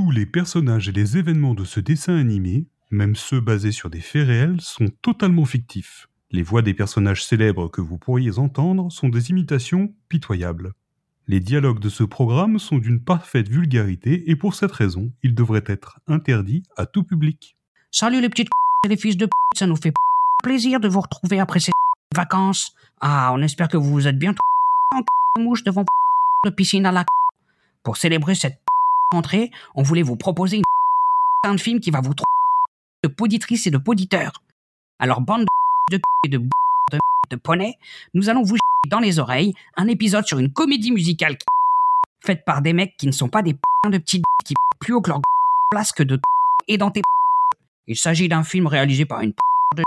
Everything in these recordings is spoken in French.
Tous les personnages et les événements de ce dessin animé, même ceux basés sur des faits réels, sont totalement fictifs. Les voix des personnages célèbres que vous pourriez entendre sont des imitations pitoyables. Les dialogues de ce programme sont d'une parfaite vulgarité et pour cette raison, ils devraient être interdits à tout public. Salut les petites et les fils de p***, ça nous fait plaisir de vous retrouver après ces vacances. Ah, on espère que vous vous êtes bien en mouche devant de piscine à la Pour célébrer cette on voulait vous proposer une un film qui va vous de poditrices et de poditeurs. Alors, bande de et de de, de poney, nous allons vous dans les oreilles un épisode sur une comédie musicale faite par des mecs qui ne sont pas des de petites qui plus haut que leur place que de et dans tes Il s'agit d'un film réalisé par une de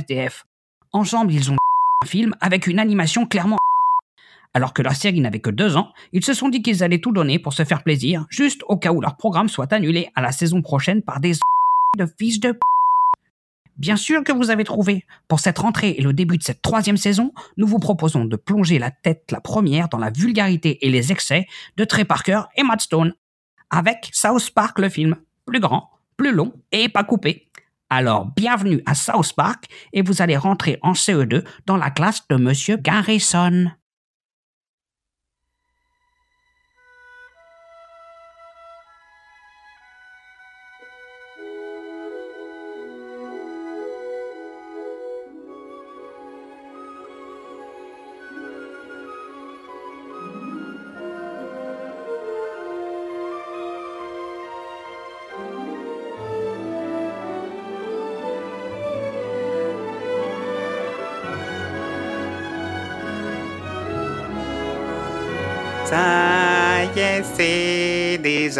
SDF. Ensemble, ils ont un film avec une animation clairement alors que la série n'avait que deux ans, ils se sont dit qu'ils allaient tout donner pour se faire plaisir, juste au cas où leur programme soit annulé à la saison prochaine par des de fils de Bien sûr que vous avez trouvé. Pour cette rentrée et le début de cette troisième saison, nous vous proposons de plonger la tête la première dans la vulgarité et les excès de Trey Parker et Matt Stone. Avec South Park le film. Plus grand, plus long et pas coupé. Alors bienvenue à South Park et vous allez rentrer en CE2 dans la classe de Monsieur Garrison.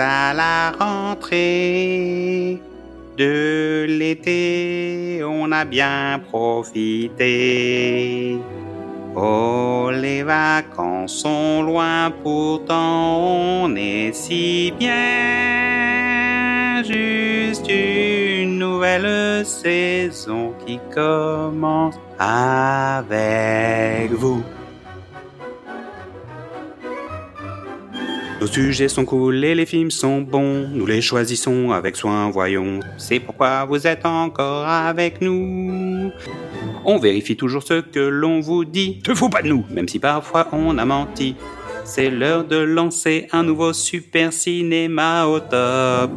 Déjà la rentrée de l'été, on a bien profité. Oh, les vacances sont loin, pourtant on est si bien. Juste une nouvelle saison qui commence avec vous. Nos sujets sont cool et les films sont bons. Nous les choisissons avec soin, voyons. C'est pourquoi vous êtes encore avec nous. On vérifie toujours ce que l'on vous dit. Te fous pas de nous, même si parfois on a menti. C'est l'heure de lancer un nouveau super cinéma au top.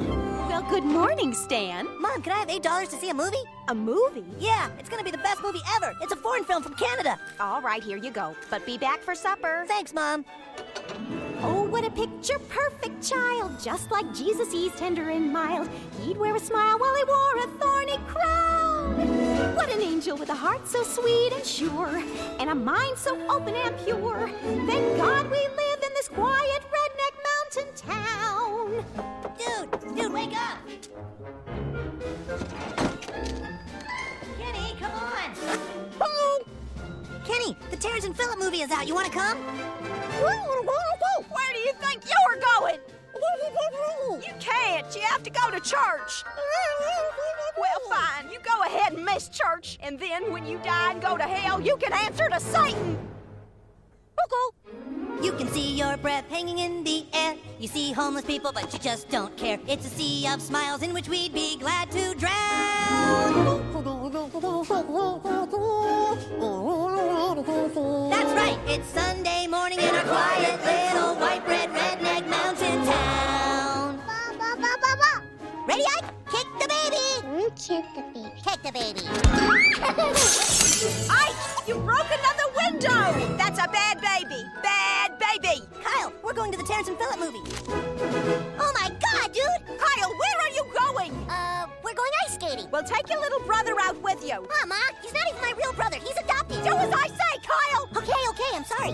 Good morning, Stan. Mom, can I have eight dollars to see a movie? A movie? Yeah, it's gonna be the best movie ever. It's a foreign film from Canada. All right, here you go. But be back for supper. Thanks, Mom. Oh, what a picture perfect child, just like Jesus, he's tender and mild. He'd wear a smile while he wore a thorny crown. What an angel with a heart so sweet and sure, and a mind so open and pure. Thank God we live in this quiet redneck mountain town. Dude, dude, wake up! Kenny, come on! Hello! Kenny, the Terrence and Phillip movie is out. You wanna come? Where do you think you're going? You can't. You have to go to church. Well, fine. You go ahead and miss church, and then when you die and go to hell, you can answer to Satan. You can see your breath hanging in the air. You see homeless people, but you just don't care. It's a sea of smiles in which we'd be glad to drown. That's right, it's Sunday morning in our quiet little white bread redneck mountain town. Ready, Ike? Baby! Kick the baby. Kick the baby. Ike, you broke another window. That's a bad baby. Bad baby. Kyle, we're going to the Terrence and Phillip movie. Oh my god, dude! Kyle, where are you going? Uh, we're going ice skating. Well, take your little brother out with you. Mama, he's not even my real brother. He's adopted. Do as I say, Kyle. Okay, okay, I'm sorry.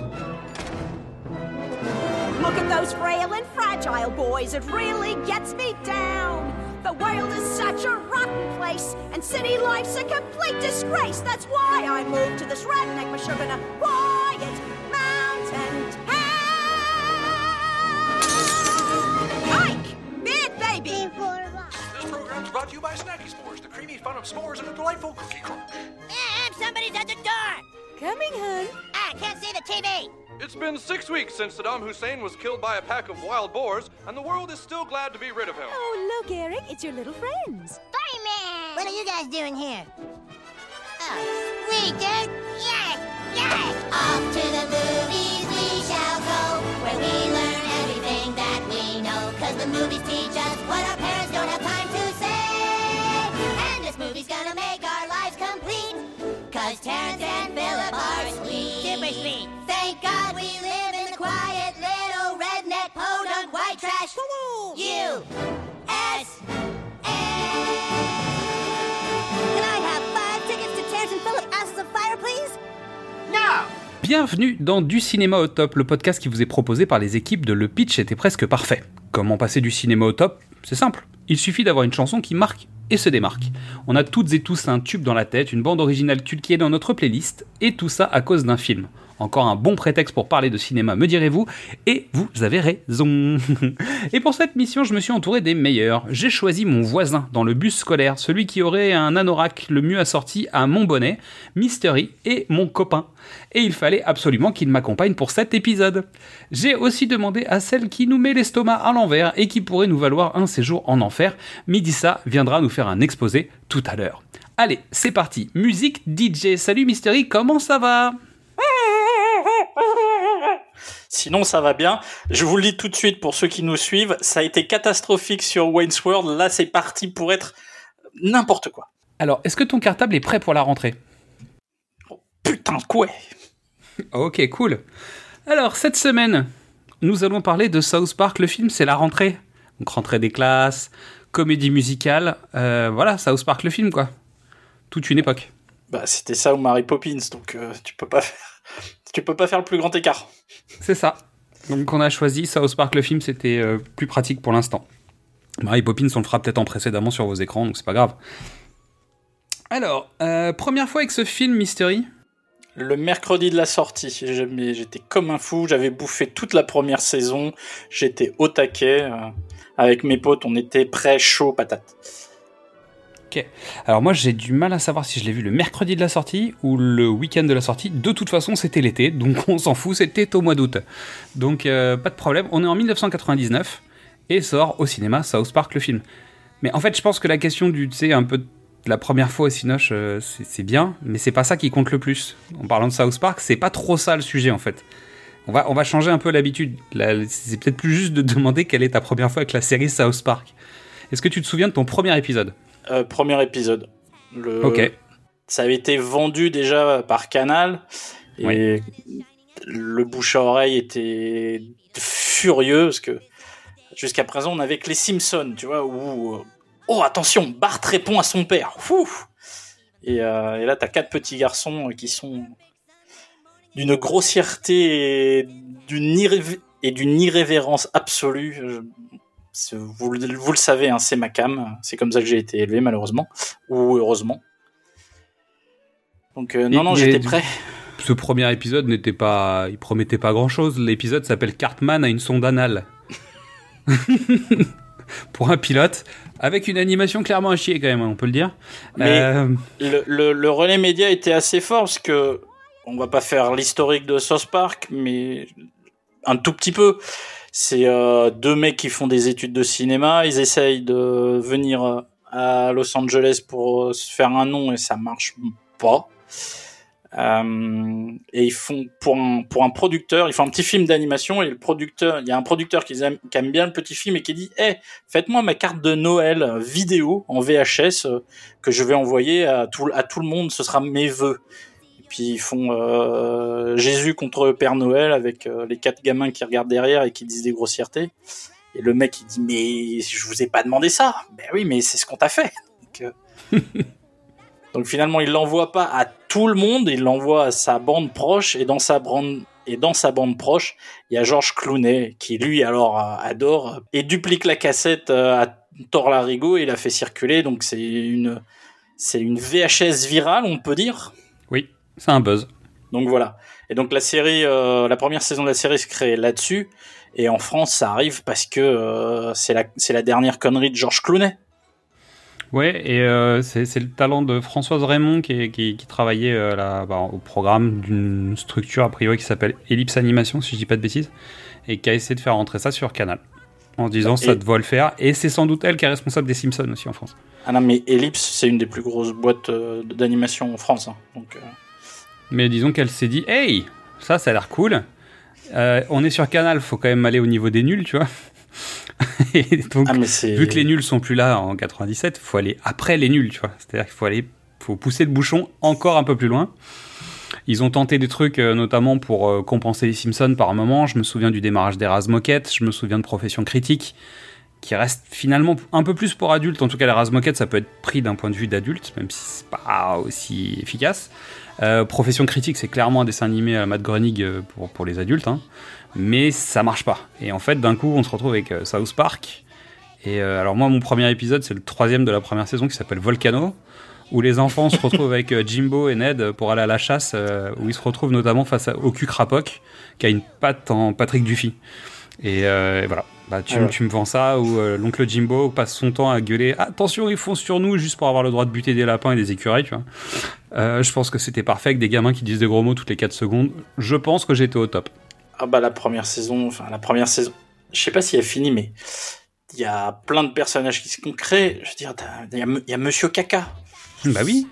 Look at those frail and fragile boys. It really gets me down. The world is such a rotten place, and city life's a complete disgrace. That's why I moved to this redneck Meshuggah quiet mountain town. Ike, bad baby. This program is brought to you by Snacky S'mores, the creamy fun of s'mores and a delightful cookie crunch. Eh, Ma'am, eh, somebody's at the door. Coming, hun. I can't see the TV. It's been six weeks since Saddam Hussein was killed by a pack of wild boars, and the world is still glad to be rid of him. Oh, look, Eric, it's your little friends. Fireman! What are you guys doing here? Oh, sweet, dude! Yes! Yes! Off to the movies we shall go, where we learn everything that we know. Cause the movies teach us what our parents don't have white trash. U S Can I have five tickets to Terrence and Philip Asses of Fire, please? Bienvenue dans Du Cinéma au Top, le podcast qui vous est proposé par les équipes de Le Pitch était presque parfait. Comment passer du cinéma au top? C'est simple. Il suffit d'avoir une chanson qui marque et se démarque. On a toutes et tous un tube dans la tête, une bande originale culte qui est dans notre playlist, et tout ça à cause d'un film. Encore un bon prétexte pour parler de cinéma, me direz-vous, et vous avez raison. et pour cette mission, je me suis entouré des meilleurs. J'ai choisi mon voisin dans le bus scolaire, celui qui aurait un anorak le mieux assorti à mon bonnet, Mystery, et mon copain. Et il fallait absolument qu'il m'accompagne pour cet épisode. J'ai aussi demandé à celle qui nous met l'estomac à l'envers et qui pourrait nous valoir un séjour en enfer. Midissa viendra nous faire un exposé tout à l'heure. Allez, c'est parti. Musique DJ. Salut Mystery, comment ça va? Sinon, ça va bien. Je vous le dis tout de suite pour ceux qui nous suivent, ça a été catastrophique sur Wayne's World. Là, c'est parti pour être n'importe quoi. Alors, est-ce que ton cartable est prêt pour la rentrée? Putain, quoi? Ok, cool. Alors, cette semaine, nous allons parler de South Park. Le film, c'est la rentrée. Donc, rentrée des classes, comédie musicale. euh, voilà, South Park, le film, quoi. Toute une époque. Bah, c'était ça ou Mary Poppins, donc euh, tu peux pas faire, tu peux pas faire le plus grand écart. C'est ça. Donc, on a choisi South Park, le film, c'était euh, plus pratique pour l'instant. Mary Poppins, on le fera peut-être en précédemment sur vos écrans, donc c'est pas grave. Alors, euh, première fois avec ce film, Mystery? Le mercredi de la sortie, j'étais comme un fou. J'avais bouffé toute la première saison. J'étais au taquet. euh, avec mes potes, on était prêts, chaud, patate. Alors moi j'ai du mal à savoir si je l'ai vu le mercredi de la sortie ou le week-end de la sortie. De toute façon c'était l'été, donc on s'en fout, c'était au mois d'août. Donc euh, pas de problème, on est en 1999 et sort au cinéma South Park le film. Mais en fait je pense que la question du, tu sais, un peu de la première fois au Cinoche, euh, c'est bien, mais c'est pas ça qui compte le plus. En parlant de South Park, c'est pas trop ça le sujet en fait. On va, on va changer un peu l'habitude. C'est peut-être plus juste de demander quelle est ta première fois avec la série South Park. Est-ce que tu te souviens de ton premier épisode? Euh, premier épisode. Le- Ok. Ça avait été vendu déjà par Canal et le bouche à oreille était furieux parce que jusqu'à présent on avait que les Simpsons, tu vois, où euh, oh attention, Bart répond à son père. Fou et, euh, et là t'as quatre petits garçons qui sont d'une grossièreté et d'une irrév- et d'une irrévérence absolue. Vous, le- vous le savez, hein, c'est ma cam. C'est comme ça que j'ai été élevé, malheureusement. Ou heureusement. Donc, euh, non, non, j'étais prêt. ce premier épisode n'était pas, il promettait pas grand chose. L'épisode s'appelle Cartman a une sonde anale. Pour un pilote, avec une animation clairement à chier quand même, on peut le dire. Mais- Euh, Le, le- le relais média était assez fort parce que on va pas faire l'historique de South Park, mais un tout petit peu. C'est euh, deux mecs qui font des études de cinéma. Ils essayent de venir euh, à Los Angeles pour euh, se faire un nom et ça marche pas. Et ils font pour un, pour un producteur, ils font un petit film d'animation et le producteur, il y a un producteur qui aime, qui aime bien le petit film et qui dit, eh, faites-moi ma carte de Noël vidéo en VHS que je vais envoyer à tout, à tout le monde, ce sera mes vœux. Puis ils font euh, Jésus contre Père Noël avec euh, les quatre gamins qui regardent derrière et qui disent des grossièretés. Et le mec il dit mais je vous ai pas demandé ça. Ben oui mais c'est ce qu'on t'a fait. Donc, euh, donc finalement il l'envoie pas à tout le monde, il l'envoie à sa bande proche et dans sa bande et dans sa bande proche il y a Georges Clooney qui lui alors adore et duplique la cassette à Thor Larigot et la fait circuler donc c'est une c'est une VHS virale on peut dire c'est un buzz. donc voilà. Et donc la série, euh, la première saison de la série se crée là-dessus. Et en France, ça arrive parce que euh, c'est la, dernière connerie de Georges Clooney. Ouais, et euh, c'est le talent de Françoise Raymond qui, est- qui, qui travaillait euh, là, bah, au programme d'une structure a priori qui s'appelle Ellipse Animation, si je dis pas de bêtises, et qui a essayé de faire rentrer ça sur Canal. En disant Et- ça doit le faire, et c'est sans doute elle qui est responsable des Simpsons aussi en France. Ah non, mais Ellipse, c'est une des plus grosses boîtes d'animation en France. hein. Donc, Mais disons qu'elle s'est dit, hey, ça, ça a l'air cool. Euh, on est sur Canal, faut quand même aller au niveau des nuls, tu vois. et donc, ah, vu que les nuls sont plus là en 97, faut aller après les nuls, tu vois. C'est-à-dire qu'il faut aller, faut pousser le bouchon encore un peu plus loin. Ils ont tenté des trucs, euh, notamment pour euh, compenser les Simpsons par un moment. Je me souviens du démarrage d'Eras Moquette, je me souviens de Profession Critique, qui reste finalement un peu plus pour adultes. En tout cas, l'Eras Moquette, ça peut être pris d'un point de vue d'adulte, même si c'est pas aussi efficace. Euh, Profession Critique, c'est clairement un dessin animé à Matt Groening euh, pour, les adultes, hein. mais ça marche pas. Et en fait, d'un coup, on se retrouve avec euh, South Park. Et alors moi, mon premier épisode, c'est le troisième de la première saison qui s'appelle Volcano, où les enfants se retrouvent avec Jimbo et Ned pour aller à la chasse, où ils se retrouvent notamment face à Oku Crapoc, qui a une patte en Patrick Duffy. Et voilà, bah, tu, Ah ouais. tu me vends ça, où euh, l'oncle Jimbo passe son temps à gueuler Attention, ils foncent sur nous juste pour avoir le droit de buter des lapins et des écureuils, tu vois. Euh, je pense que c'était parfait avec des gamins qui disent des gros mots toutes les 4 secondes. Je pense que j'étais au top. Ah bah la première saison, enfin la première saison, je sais pas si elle finit, mais il y a plein de personnages qui se créent. Je veux dire, il y, a y Monsieur Caca, Bah oui.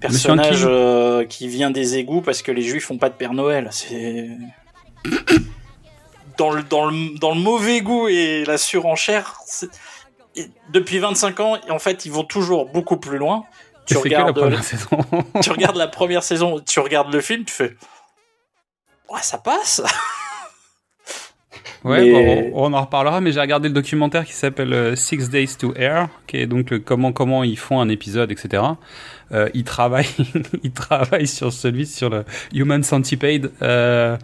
personnage euh, qui vient des égouts parce que les Juifs font pas de Père Noël. C'est dans le dans le dans le mauvais goût et la surenchère. et depuis 25 ans, en fait, ils vont toujours beaucoup plus loin. Tu que la regardes, première saison. tu regardes la première saison, tu regardes le film, tu fais, ouais, ça passe. Ouais, Mais- bon, on, en reparlera, mais j'ai regardé le documentaire qui s'appelle euh, Six Days to Air, qui est donc le comment comment ils font un épisode, etc. Euh, ils travaillent, ils travaillent sur celui sur le Human Centipede. Euh,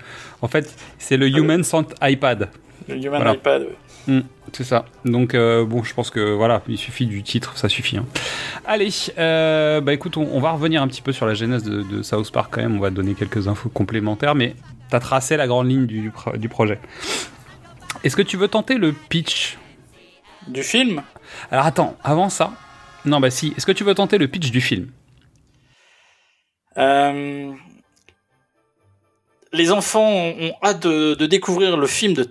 en fait, c'est le Human Cent iPad. Le Human Voilà. iPad. ouais. Hmm, c'est ça. Donc euh, bon, je pense que voilà, il suffit du titre, ça suffit. hein. Allez, bah écoute, on, on va revenir un petit peu sur la genèse de, de South Park quand même. On va donner quelques infos complémentaires, mais t'as tracé la grande ligne du, du projet. Est-ce que tu veux tenter le pitch? Du film? Alors attends, avant ça, non bah si. Est-ce que tu veux tenter le pitch du film? Euh, Les enfants ont hâte de, découvrir le film de.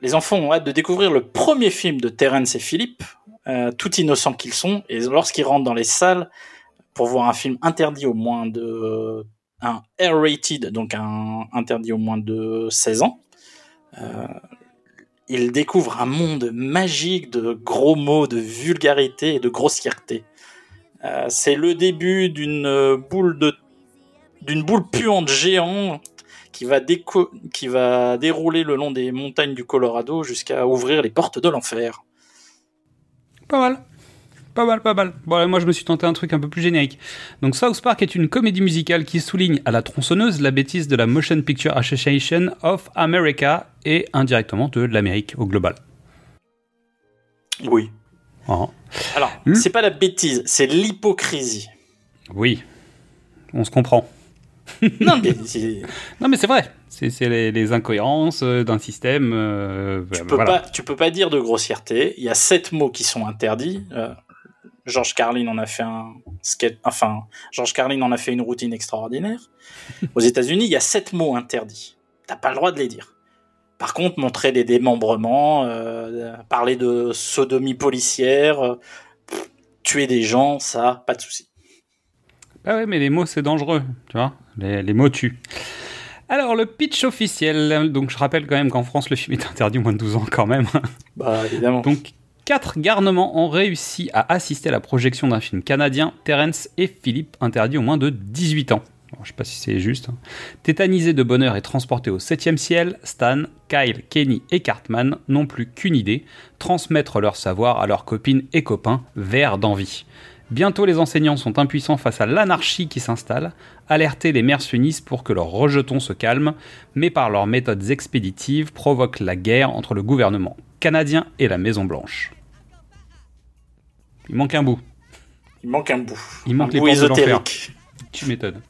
Les enfants ont hâte de découvrir le premier film de Terrence et Philippe, euh, tout innocents qu'ils sont, et lorsqu'ils rentrent dans les salles pour voir un film interdit au moins de un R-rated, donc interdit au moins de 16 ans. Euh, ils découvrent un monde magique de gros mots, de vulgarité et de grossièreté. Euh, c'est le début d'une euh, boule de d'une boule puante géante qui va déco- qui va dérouler le long des montagnes du Colorado jusqu'à ouvrir les portes de l'enfer. Pas mal. Pas mal, pas mal. Bon, là, moi, je me suis tenté un truc un peu plus générique. Donc, South Park est une comédie musicale qui souligne à la tronçonneuse la bêtise de la Motion Picture Association of America et indirectement de l'Amérique au global. Oui. Ah. Alors, Hmm. c'est pas la bêtise, c'est l'hypocrisie. Oui, on se comprend. non, mais c'est- Non, mais c'est vrai. C'est les, les incohérences euh, d'un système. euh, tu bah, peux voilà. pas tu peux pas dire de grossièreté. Il y a sept mots qui sont interdits. Euh, George Carlin en a fait un enfin George Carlin en a fait une routine extraordinaire. Aux États-Unis, il y a sept mots interdits. T'as pas le droit de les dire. Par contre, montrer des démembrements, euh, parler de sodomie policière, euh, tuer des gens, ça, pas de souci. Ah ouais, mais les mots, c'est dangereux, tu vois. Les, les mots tuent. Alors, le pitch officiel. Donc, je rappelle quand même qu'en France, le film est interdit au moins de 12 ans quand même. Bah évidemment. Donc, quatre garnements ont réussi à assister à la projection d'un film canadien, Terence et Philippe, interdits au moins de 18 ans. Alors, je sais pas si c'est juste. hein. Tétanisés de bonheur et transportés au 7 ciel, Stan, Kyle, Kenny et Cartman n'ont plus qu'une idée, transmettre leur savoir à leurs copines et copains, verts d'envie. Bientôt les enseignants sont impuissants face à l'anarchie qui s'installe, alerter les mères s'unissent pour que leurs rejetons se calment, mais par leurs méthodes expéditives provoquent la guerre entre le gouvernement canadien et la Maison Blanche. Il manque un bout, Il manque un bout. Il manque un les bout portes de l'enfer. tu m'étonnes.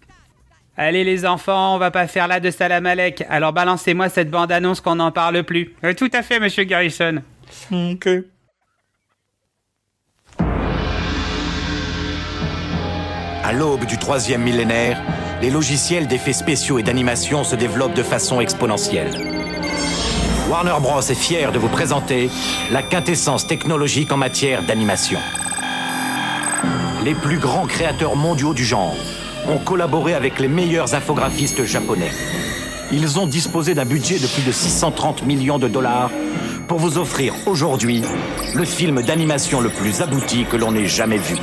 Allez les enfants, on va pas faire là de Salamalek, alors balancez-moi cette bande-annonce qu'on n'en parle plus. tout à fait, monsieur Garrison. Ok. À l'aube du troisième millénaire, les logiciels d'effets spéciaux et d'animation se développent de façon exponentielle. Warner Bros. est fier de vous présenter la quintessence technologique en matière d'animation. Les plus grands créateurs mondiaux du genre ont collaboré avec les meilleurs infographistes japonais. Ils ont disposé d'un budget de plus de 630 millions de dollars pour vous offrir aujourd'hui le film d'animation le plus abouti que l'on ait jamais vu.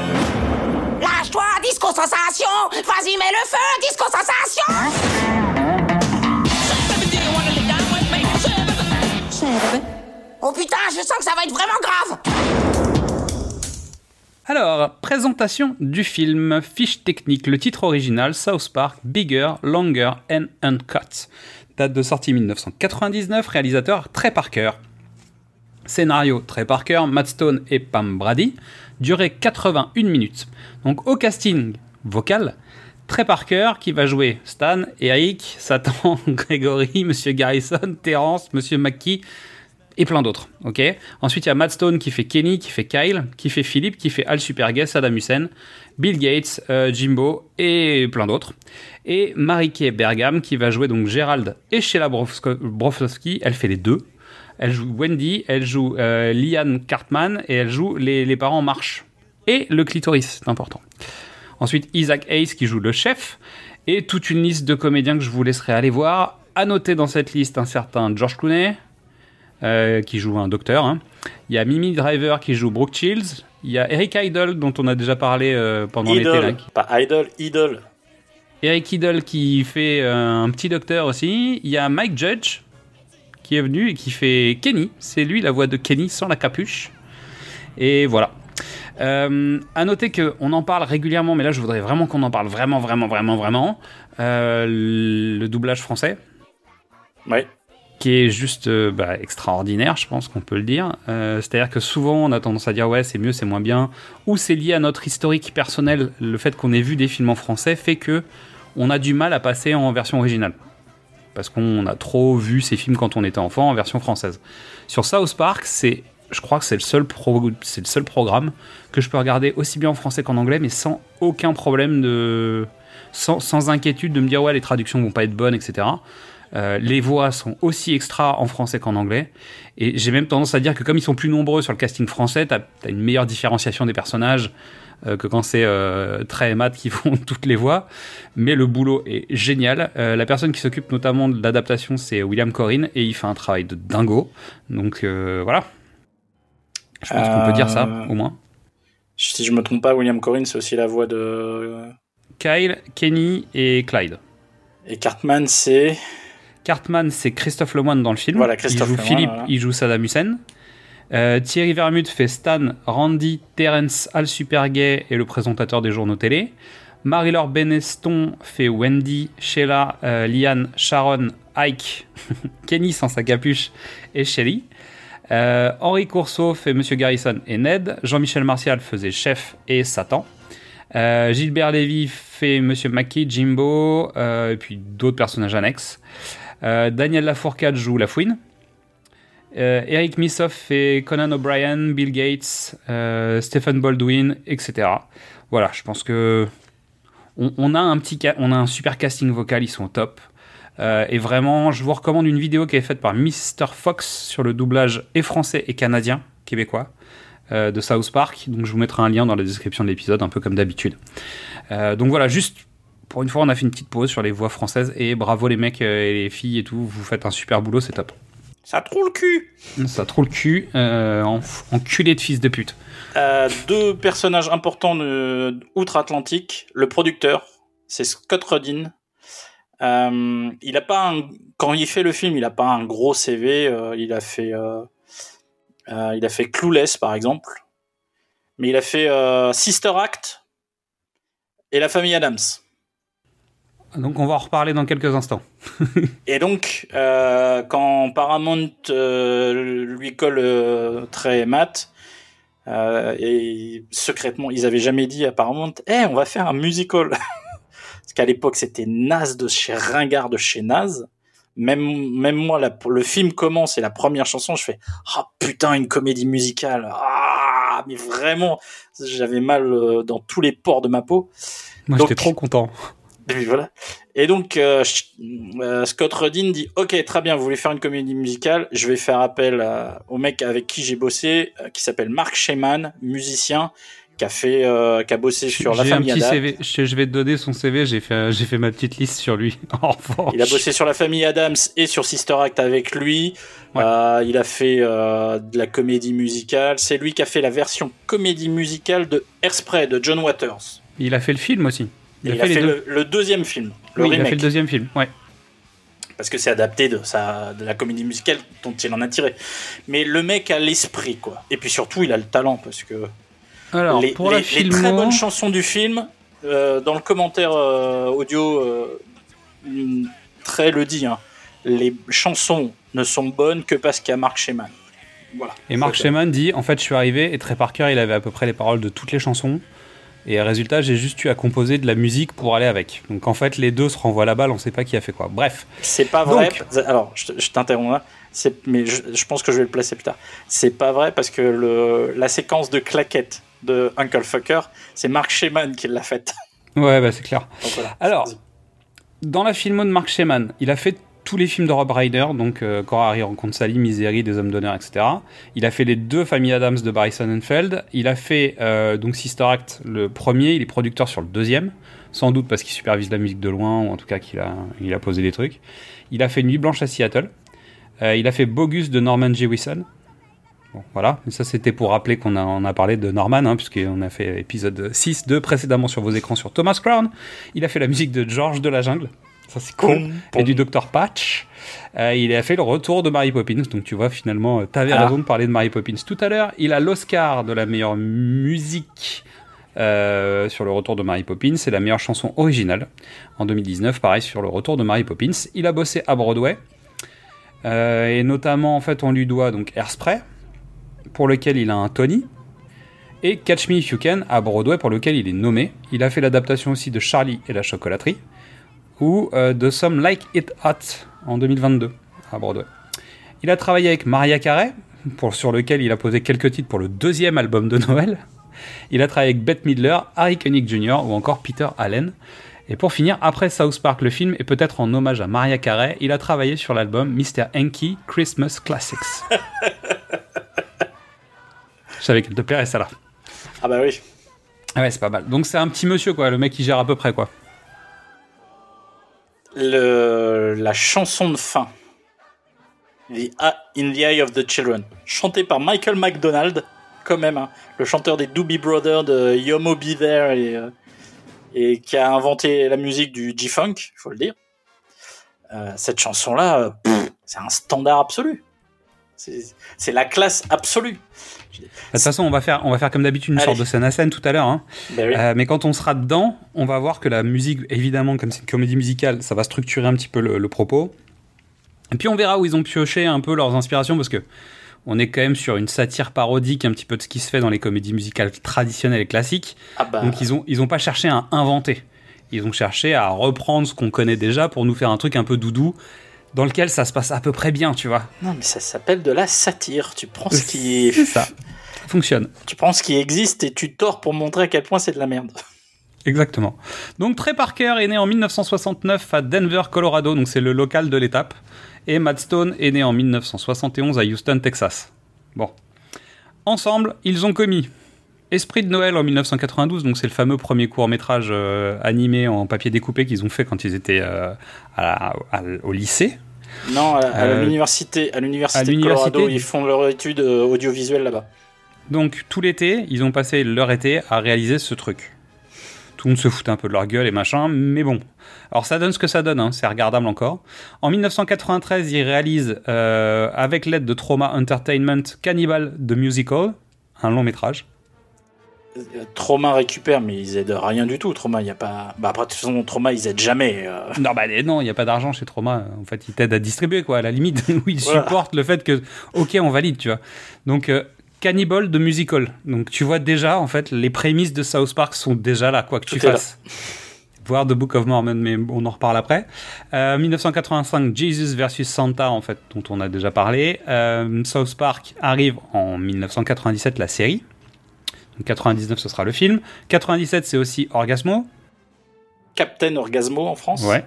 Lâche-toi, disco sensation Vas-y, mets le feu, disco sensation Oh putain, je sens que ça va être vraiment grave Alors, présentation du film, fiche technique, le titre original, South Park, Bigger, Longer and Uncut. Date de sortie 1999, réalisateur Trey Parker. Scénario Trey Parker, Matt Stone et Pam Brady. Durée 81 minutes. Donc au casting vocal, Trey Parker qui va jouer Stan, Eric, Satan, Gregory, Monsieur Garrison, Terrence, Monsieur McKee et plein d'autres. Ok? Ensuite il y a Matt Stone qui fait Kenny, qui fait Kyle, qui fait Philippe, qui fait Al Superguest, Saddam Hussein, Bill Gates, euh, Jimbo et plein d'autres. Et Marike Bergam qui va jouer donc Gérald et Sheila Broflovski. Elle fait les deux. Elle joue Wendy, elle joue euh, Liane Cartman et elle joue les, les parents Marche. Et le clitoris, c'est important. Ensuite, Isaac Hayes qui joue le chef. Et toute une liste de comédiens que je vous laisserai aller voir. À noter dans cette liste un certain George Clooney, euh, qui joue un docteur. hein. Il y a Mimi Driver qui joue Brooke Shields. Il y a Eric Idle, dont on a déjà parlé euh, pendant l'été. pas idol, idol. Eric Idle qui fait euh, un petit docteur aussi. Il y a Mike Judge qui est venu et qui fait Kenny. C'est lui la voix de Kenny sans la capuche. Et voilà. Euh, à noter qu'on en parle régulièrement, mais là je voudrais vraiment qu'on en parle vraiment, vraiment, vraiment, vraiment. Euh, le doublage français, Ouais. Qui est juste euh, bah, extraordinaire, je pense qu'on peut le dire. Euh, C'est-à-dire que souvent on a tendance à dire ouais c'est mieux, c'est moins bien, ou c'est lié à notre historique personnel. Le fait qu'on ait vu des films en français fait que on a du mal à passer en version originale. Parce qu'on a trop vu ces films quand on était enfant en version française. Sur South Park, c'est, je crois que c'est le seul c'est le seul programme que je peux regarder aussi bien en français qu'en anglais, mais sans aucun problème de, sans, sans inquiétude de me dire ouais les traductions vont pas être bonnes, etc. Euh, les voix sont aussi extra en français qu'en anglais. Et j'ai même tendance à dire que comme ils sont plus nombreux sur le casting français, t'as as une meilleure différenciation des personnages euh, que quand c'est euh, Trey et Matt qui font toutes les voix. Mais le boulot est génial. Euh, la personne qui s'occupe notamment de l'adaptation, c'est William Corinne, et il fait un travail de dingo. Donc voilà. Je pense qu'on peut dire ça, au moins. Si je me trompe pas, William Corinne, c'est aussi la voix de. Kyle, Kenny et Clyde. Et Cartman, c'est. Cartman, c'est Christophe Lemoine dans le film. Voilà, Christophe il joue Lemoine, Philippe, voilà. il joue Saddam Hussein. Euh, Thierry Vermut fait Stan, Randy, Terence, Al Supergay et le présentateur des journaux télé. Marie-Laure Beneston fait Wendy, Sheila, euh, Liane, Sharon, Ike, Kenny sans sa capuche et Shelly. Euh, Henri Courceau fait Monsieur Garrison et Ned. Jean-Michel Martial faisait Chef et Satan. Euh, Gilbert Lévy fait Monsieur Mackie, Jimbo, euh, et puis d'autres personnages annexes. Euh, Daniel Lafourcade joue La Fouine. Euh, Eric Missoff fait Conan O'Brien, Bill Gates, euh, Stephen Baldwin, etc. Voilà, je pense que on, a un petit, on a un super casting vocal, ils sont au top. Et vraiment, je vous recommande une vidéo qui est faite par Mr. Fox sur le doublage et français et canadien, québécois, de South Park. Donc je vous mettrai un lien dans la description de l'épisode, un peu comme d'habitude. Donc voilà, juste pour une fois, on a fait une petite pause sur les voix françaises et bravo les mecs euh, et les filles et tout, vous faites un super boulot, c'est top. Ça trouve le cul Ça trouve le cul, euh, en, enculé de fils de pute. Euh, deux personnages importants de- outre-Atlantique. Le producteur, c'est Scott Rudin. Euh, il a pas un- quand il fait le film, il a pas un gros CV. il a fait, il a fait Clueless par exemple, mais il a fait Sister Act et La Famille Adams. Donc on va en reparler dans quelques instants. Et donc, euh, quand Paramount euh, lui colle euh, très mat, et secrètement, ils avaient jamais dit à Paramount, Eh, on va faire un musical. Parce qu'à l'époque, c'était naze de chez Ringard de chez naze. Même, même moi, la- le film commence et la première chanson, je fais, ah putain, une comédie musicale. Ah mais vraiment, j'avais mal dans tous les pores de ma peau. Moi, j'étais trop content. Et puis voilà. Et donc euh, euh, Scott Rudin dit OK, très bien, vous voulez faire une comédie musicale, je vais faire appel au mec avec qui j'ai bossé, euh, qui s'appelle Mark Sheman, musicien, qui a fait, qui a bossé sur La Famille Adams. CV. Je, je vais te donner son CV. J'ai fait, j'ai fait ma petite liste sur lui. Revanche. Il a bossé sur La Famille Adams et sur Sister Act avec lui. Ouais. Il a fait de la comédie musicale. C'est lui qui a fait la version comédie musicale de Airspray de John Waters. Il a fait le film aussi. Il, a fait, le, le deuxième film, le Oui, il a fait le deuxième film. Ouais. parce que c'est adapté de sa de la comédie musicale dont il en a tiré. Mais le mec a l'esprit quoi. Et puis surtout il a le talent parce que Alors, les, pour les- la les filmo, très bonnes chansons du film euh, dans le commentaire euh, audio euh, une- très le dit hein, les chansons ne sont bonnes que parce qu'il y a Mark Sheman. Voilà. Et Mark Sheman dit en fait, je suis arrivé et Trey Parker, il avait à peu près les paroles de toutes les chansons. Et résultat, j'ai juste eu à composer de la musique pour aller avec. Donc en fait, les deux se renvoient la balle, on sait pas qui a fait quoi. Bref. C'est pas vrai. Donc- Alors, je, te- je t'interromps là. C'est, mais je, je pense que je vais le placer plus tard. C'est pas vrai parce que le, la séquence de claquettes de Uncle Fucker, c'est Mark Sheman qui l'a faite. Ouais, bah c'est clair. Donc voilà. Alors, dans la filmo de Mark Sheman, il a fait tous les films de Rob Ryder, donc euh, Harry rencontre Sally, Misery, Des Hommes d'honneur, etc. Il a fait les deux familles Adams de Barry Sonnenfeld. Il a fait euh, donc Sister Act, le premier. Il est producteur sur le deuxième, sans doute parce qu'il supervise la musique de loin, ou en tout cas qu'il a, posé des trucs. Il a fait Nuit blanche à Seattle. Euh, il a fait Bogus de Norman Jewison. Bon, voilà, ça c'était pour rappeler qu'on a, on a parlé de Norman, hein, puisqu'on a fait épisode 6 de précédemment sur vos écrans sur Thomas Crown. Il a fait la musique de George de la Jungle, ça c'est cool, Pom, et du Dr Patch. Euh, il a fait le retour de Mary Poppins, donc tu vois finalement, euh, t'avais Ah. raison de parler de Mary Poppins tout à l'heure. Il a l'Oscar de la meilleure musique euh, sur le retour de Mary Poppins, c'est la meilleure chanson originale en 2019, pareil sur le retour de Mary Poppins. Il a bossé à Broadway, euh, et notamment en fait on lui doit donc Airspray, pour lequel il a un Tony, et Catch Me If You Can à Broadway pour lequel il est nommé. Il a fait l'adaptation aussi de Charlie et la chocolaterie, ou euh, de Some Like It Hot en 2022 à Broadway. Il a travaillé avec Maria Carey, pour, sur lequel il a posé quelques titres pour le deuxième album de Noël. Il a travaillé avec Bette Midler, Harry Connick Jr. ou encore Peter Allen. Et pour finir, après South Park le film, et peut-être en hommage à Maria Carey, il a travaillé sur l'album Mr. Hanky Christmas Classics. Je savais qu'elle te plairait ça là. Ah bah oui. Ah ouais, c'est pas mal. Donc c'est un petit monsieur quoi, le mec qui gère à peu près quoi. La chanson de fin. The, In the Eye of the Children. Chantée par Michael McDonald, quand même, hein, le chanteur des Doobie Brothers de Yomo Be There et, euh, et qui a inventé la musique du G-Funk, il faut le dire. Euh, cette chanson-là, c'est un standard absolu. C'est la classe absolue. De toute façon, on va faire, on va faire comme d'habitude une Allez. sorte de scène à scène tout à l'heure. hein. Ben oui. Euh, mais quand on sera dedans, on va voir que la musique, évidemment, comme c'est une comédie musicale, ça va structurer un petit peu le, le propos. Et puis on verra où ils ont pioché un peu leurs inspirations, parce que on est quand même sur une satire parodique un petit peu de ce qui se fait dans les comédies musicales traditionnelles et classiques. Ah bah, Donc ils ont, ils ont pas cherché à inventer. Ils ont cherché à reprendre ce qu'on connaît déjà pour nous faire un truc un peu doudou, dans lequel ça se passe à peu près bien, tu vois. non, mais ça s'appelle de la satire. Tu prends ce qui est C'est ça. Ça fonctionne. tu prends ce qui existe et tu tords pour montrer à quel point c'est de la merde. Exactement. Donc Trey Parker est né en 1969 à Denver, Colorado, donc c'est le local de l'étape. Et Matt Stone est né en 1971 à Houston, Texas. Bon. Ensemble, ils ont commis Esprit de Noël en 1992, donc c'est le fameux premier court métrage euh, animé en papier découpé qu'ils ont fait quand ils étaient euh, à- à- au lycée. Non, à, à Euh, l'université, à l'université de Colorado, ils font leur étude audiovisuelle là-bas. Donc tout l'été, ils ont passé leur été à réaliser ce truc. Tout le monde se foutait un peu de leur gueule et machin, mais bon. Alors ça donne ce que ça donne, hein, c'est regardable encore. En 1993, ils réalisent, euh, avec l'aide de Trauma Entertainment, Cannibal the Musical, un long métrage. Euh, Trauma récupère, mais ils aident rien du tout. Trauma, il y a pas. Bah après, de toute façon, Trauma, ils aident jamais. euh. Non, bah non, il n'y a pas d'argent chez Trauma. En fait, ils t'aident à distribuer, quoi, à la limite, où ils Voilà. supportent le fait que, ok, on valide, tu vois. Donc, euh, Cannibal de Musical. Donc, tu vois déjà, en fait, les prémices de South Park sont déjà là, quoi que tu là. fasses. Voir The Book of Mormon, mais on en reparle après. Euh, 1985, Jesus versus Santa, en fait, dont on a déjà parlé. South Park arrive en 1997, la série. Donc 99, ce sera le film. 97, c'est aussi Orgasmo. Captain Orgasmo en France. Ouais.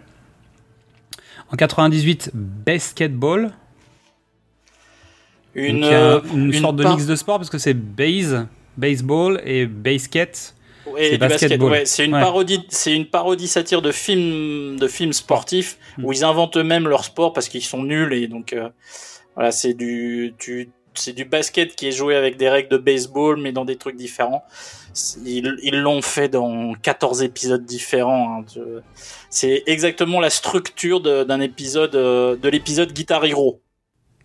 En 98, Basketball. Une, Donc, a euh, une, sorte de mix de sport parce que c'est base, baseball et basket. Et C'est du basket, basketball. ouais. C'est une Ouais. parodie, c'est une parodie satire de films, de films sportifs Mm. où ils inventent eux-mêmes leur sport parce qu'ils sont nuls et donc euh, voilà, c'est du, tu, c'est du basket qui est joué avec des règles de baseball mais dans des trucs différents. Ils l'ont fait dans 14 épisodes différents. hein. C'est exactement la structure de- d'un épisode, euh, de l'épisode Guitar Hero.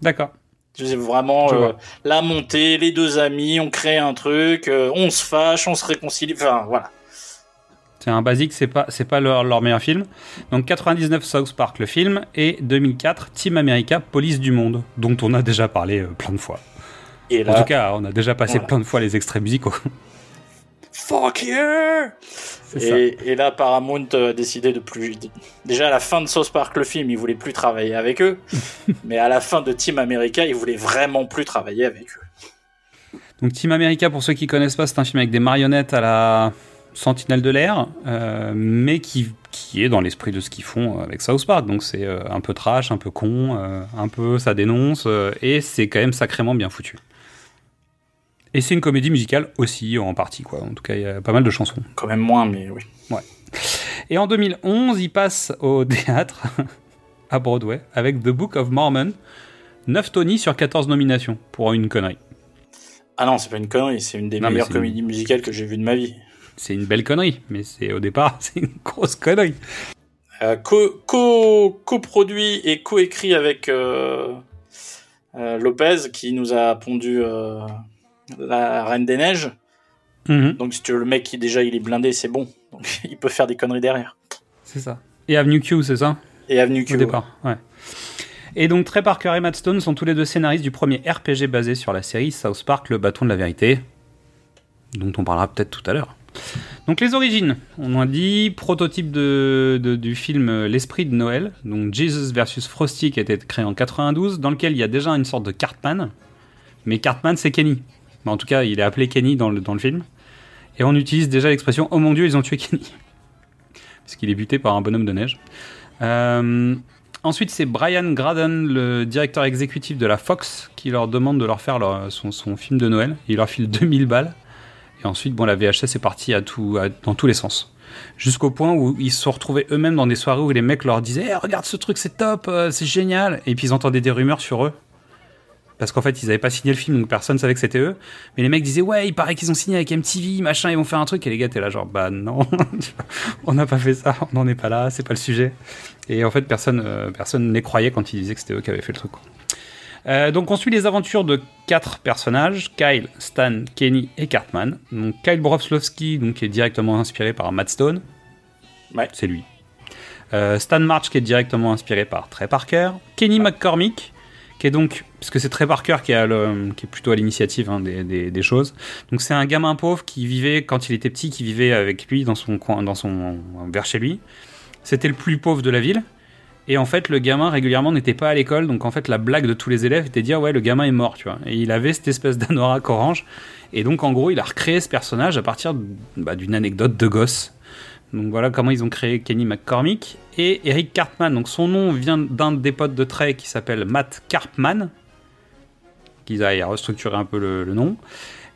D'accord. C'est vraiment euh, la montée, les deux amis, on crée un truc, euh, on se fâche, on se réconcilie. Enfin voilà. C'est un basique, c'est pas, c'est pas leur, leur meilleur film. Donc 99, South Park, le film. Et 2004, Team America, Police du Monde, dont on a déjà parlé euh, plein de fois. Et En tout cas, on a déjà passé Voilà. plein de fois les extraits musicaux. fuck yeah ça. et, là, Paramount euh, a décidé de plus. Déjà à la fin de South Park, le film, ils voulaient plus travailler avec eux. mais à la fin de Team America, ils voulaient vraiment plus travailler avec eux. Donc Team America, pour ceux qui connaissent pas, c'est un film avec des marionnettes à la Sentinelle de l'air, euh, mais qui, qui est dans l'esprit de ce qu'ils font avec South Park. Donc c'est euh, un peu trash, un peu con, euh, un peu ça dénonce, et c'est quand même sacrément bien foutu. Et c'est une comédie musicale aussi, en partie, quoi. En tout cas, il y a pas mal de chansons. Quand même moins, mais oui. Et en 2011, il passe au théâtre, à Broadway, avec The Book of Mormon. 9 Tony sur 14 nominations, pour une connerie. Ah non, c'est pas une connerie, c'est une des Non, meilleures comédies musicales que j'ai vues de ma vie. C'est une belle connerie, mais c'est au départ, c'est une grosse connerie. Euh, co- co- coproduit et coécrit avec euh, euh, Lopez qui nous a pondu la Reine des Neiges. Mhm. Donc si tu veux, le mec qui déjà il est blindé, c'est bon. Donc il peut faire des conneries derrière. C'est ça. Et Avenue Q, c'est ça? Et Avenue Q. Au départ, ouais. Et donc Trey Parker et Matt Stone sont tous les deux scénaristes du premier RPG basé sur la série South Park, le bâton de la vérité, dont on parlera peut-être tout à l'heure. Donc les origines, on a dit prototype de, du film euh, L'Esprit de Noël, donc Jesus versus Frosty qui a été créé en 92, dans lequel il y a déjà une sorte de Cartman, mais Cartman c'est Kenny. En tout cas, il est appelé Kenny dans le, dans le film. Et on utilise déjà l'expression Oh mon dieu, ils ont tué Kenny. Parce qu'il est buté par un bonhomme de neige. Euh, ensuite, c'est Brian Graden, le directeur exécutif de la Fox, qui leur demande de leur faire leur- son, son film de Noël. Il leur file 2000 balles. Et ensuite, bon, la VHS est partie à tout, dans tous les sens. Jusqu'au point où ils se sont retrouvés eux-mêmes dans des soirées où les mecs leur disaient Eh, Regarde ce truc, c'est top, euh, c'est génial. Et puis ils entendaient des rumeurs sur eux. Parce qu'en fait, ils n'avaient pas signé le film, donc personne savait que c'était eux. Mais les mecs disaient Ouais, il paraît qu'ils ont signé avec MTV, machin, ils vont faire un truc. Et les gars étaient là, genre Bah non, on n'a pas fait ça, on n'en est pas là, c'est pas le sujet. Et en fait, personne euh, personne ne les croyait quand ils disaient que c'était eux qui avaient fait le truc. Euh, donc on suit les aventures de quatre personnages, Kyle, Stan, Kenny et Cartman. Donc Kyle Broflovski, donc, qui est directement inspiré par Matt Stone. Ouais. C'est lui. Euh, Stan March qui est directement inspiré par Trey Parker. Kenny McCormick qui est donc, puisque c'est Trey Parker qui, a le- qui est plutôt à l'initiative hein, des, des- des choses. Donc c'est un gamin pauvre qui vivait, quand il était petit, qui vivait avec lui dans son coin, dans son, vers chez lui. C'était le plus pauvre de la ville. Et en fait, le gamin régulièrement n'était pas à l'école, donc en fait, la blague de tous les élèves était de dire ouais, le gamin est mort, tu vois. Et il avait cette espèce d'anorak orange. Et donc, en gros, il a recréé ce personnage à partir bah, d'une anecdote de gosse. Donc voilà comment ils ont créé Kenny McCormick. Et Eric Cartman, donc son nom vient d'un des potes de Trey qui s'appelle Matt Carpman. Qu'ils aillent restructurer un peu le nom.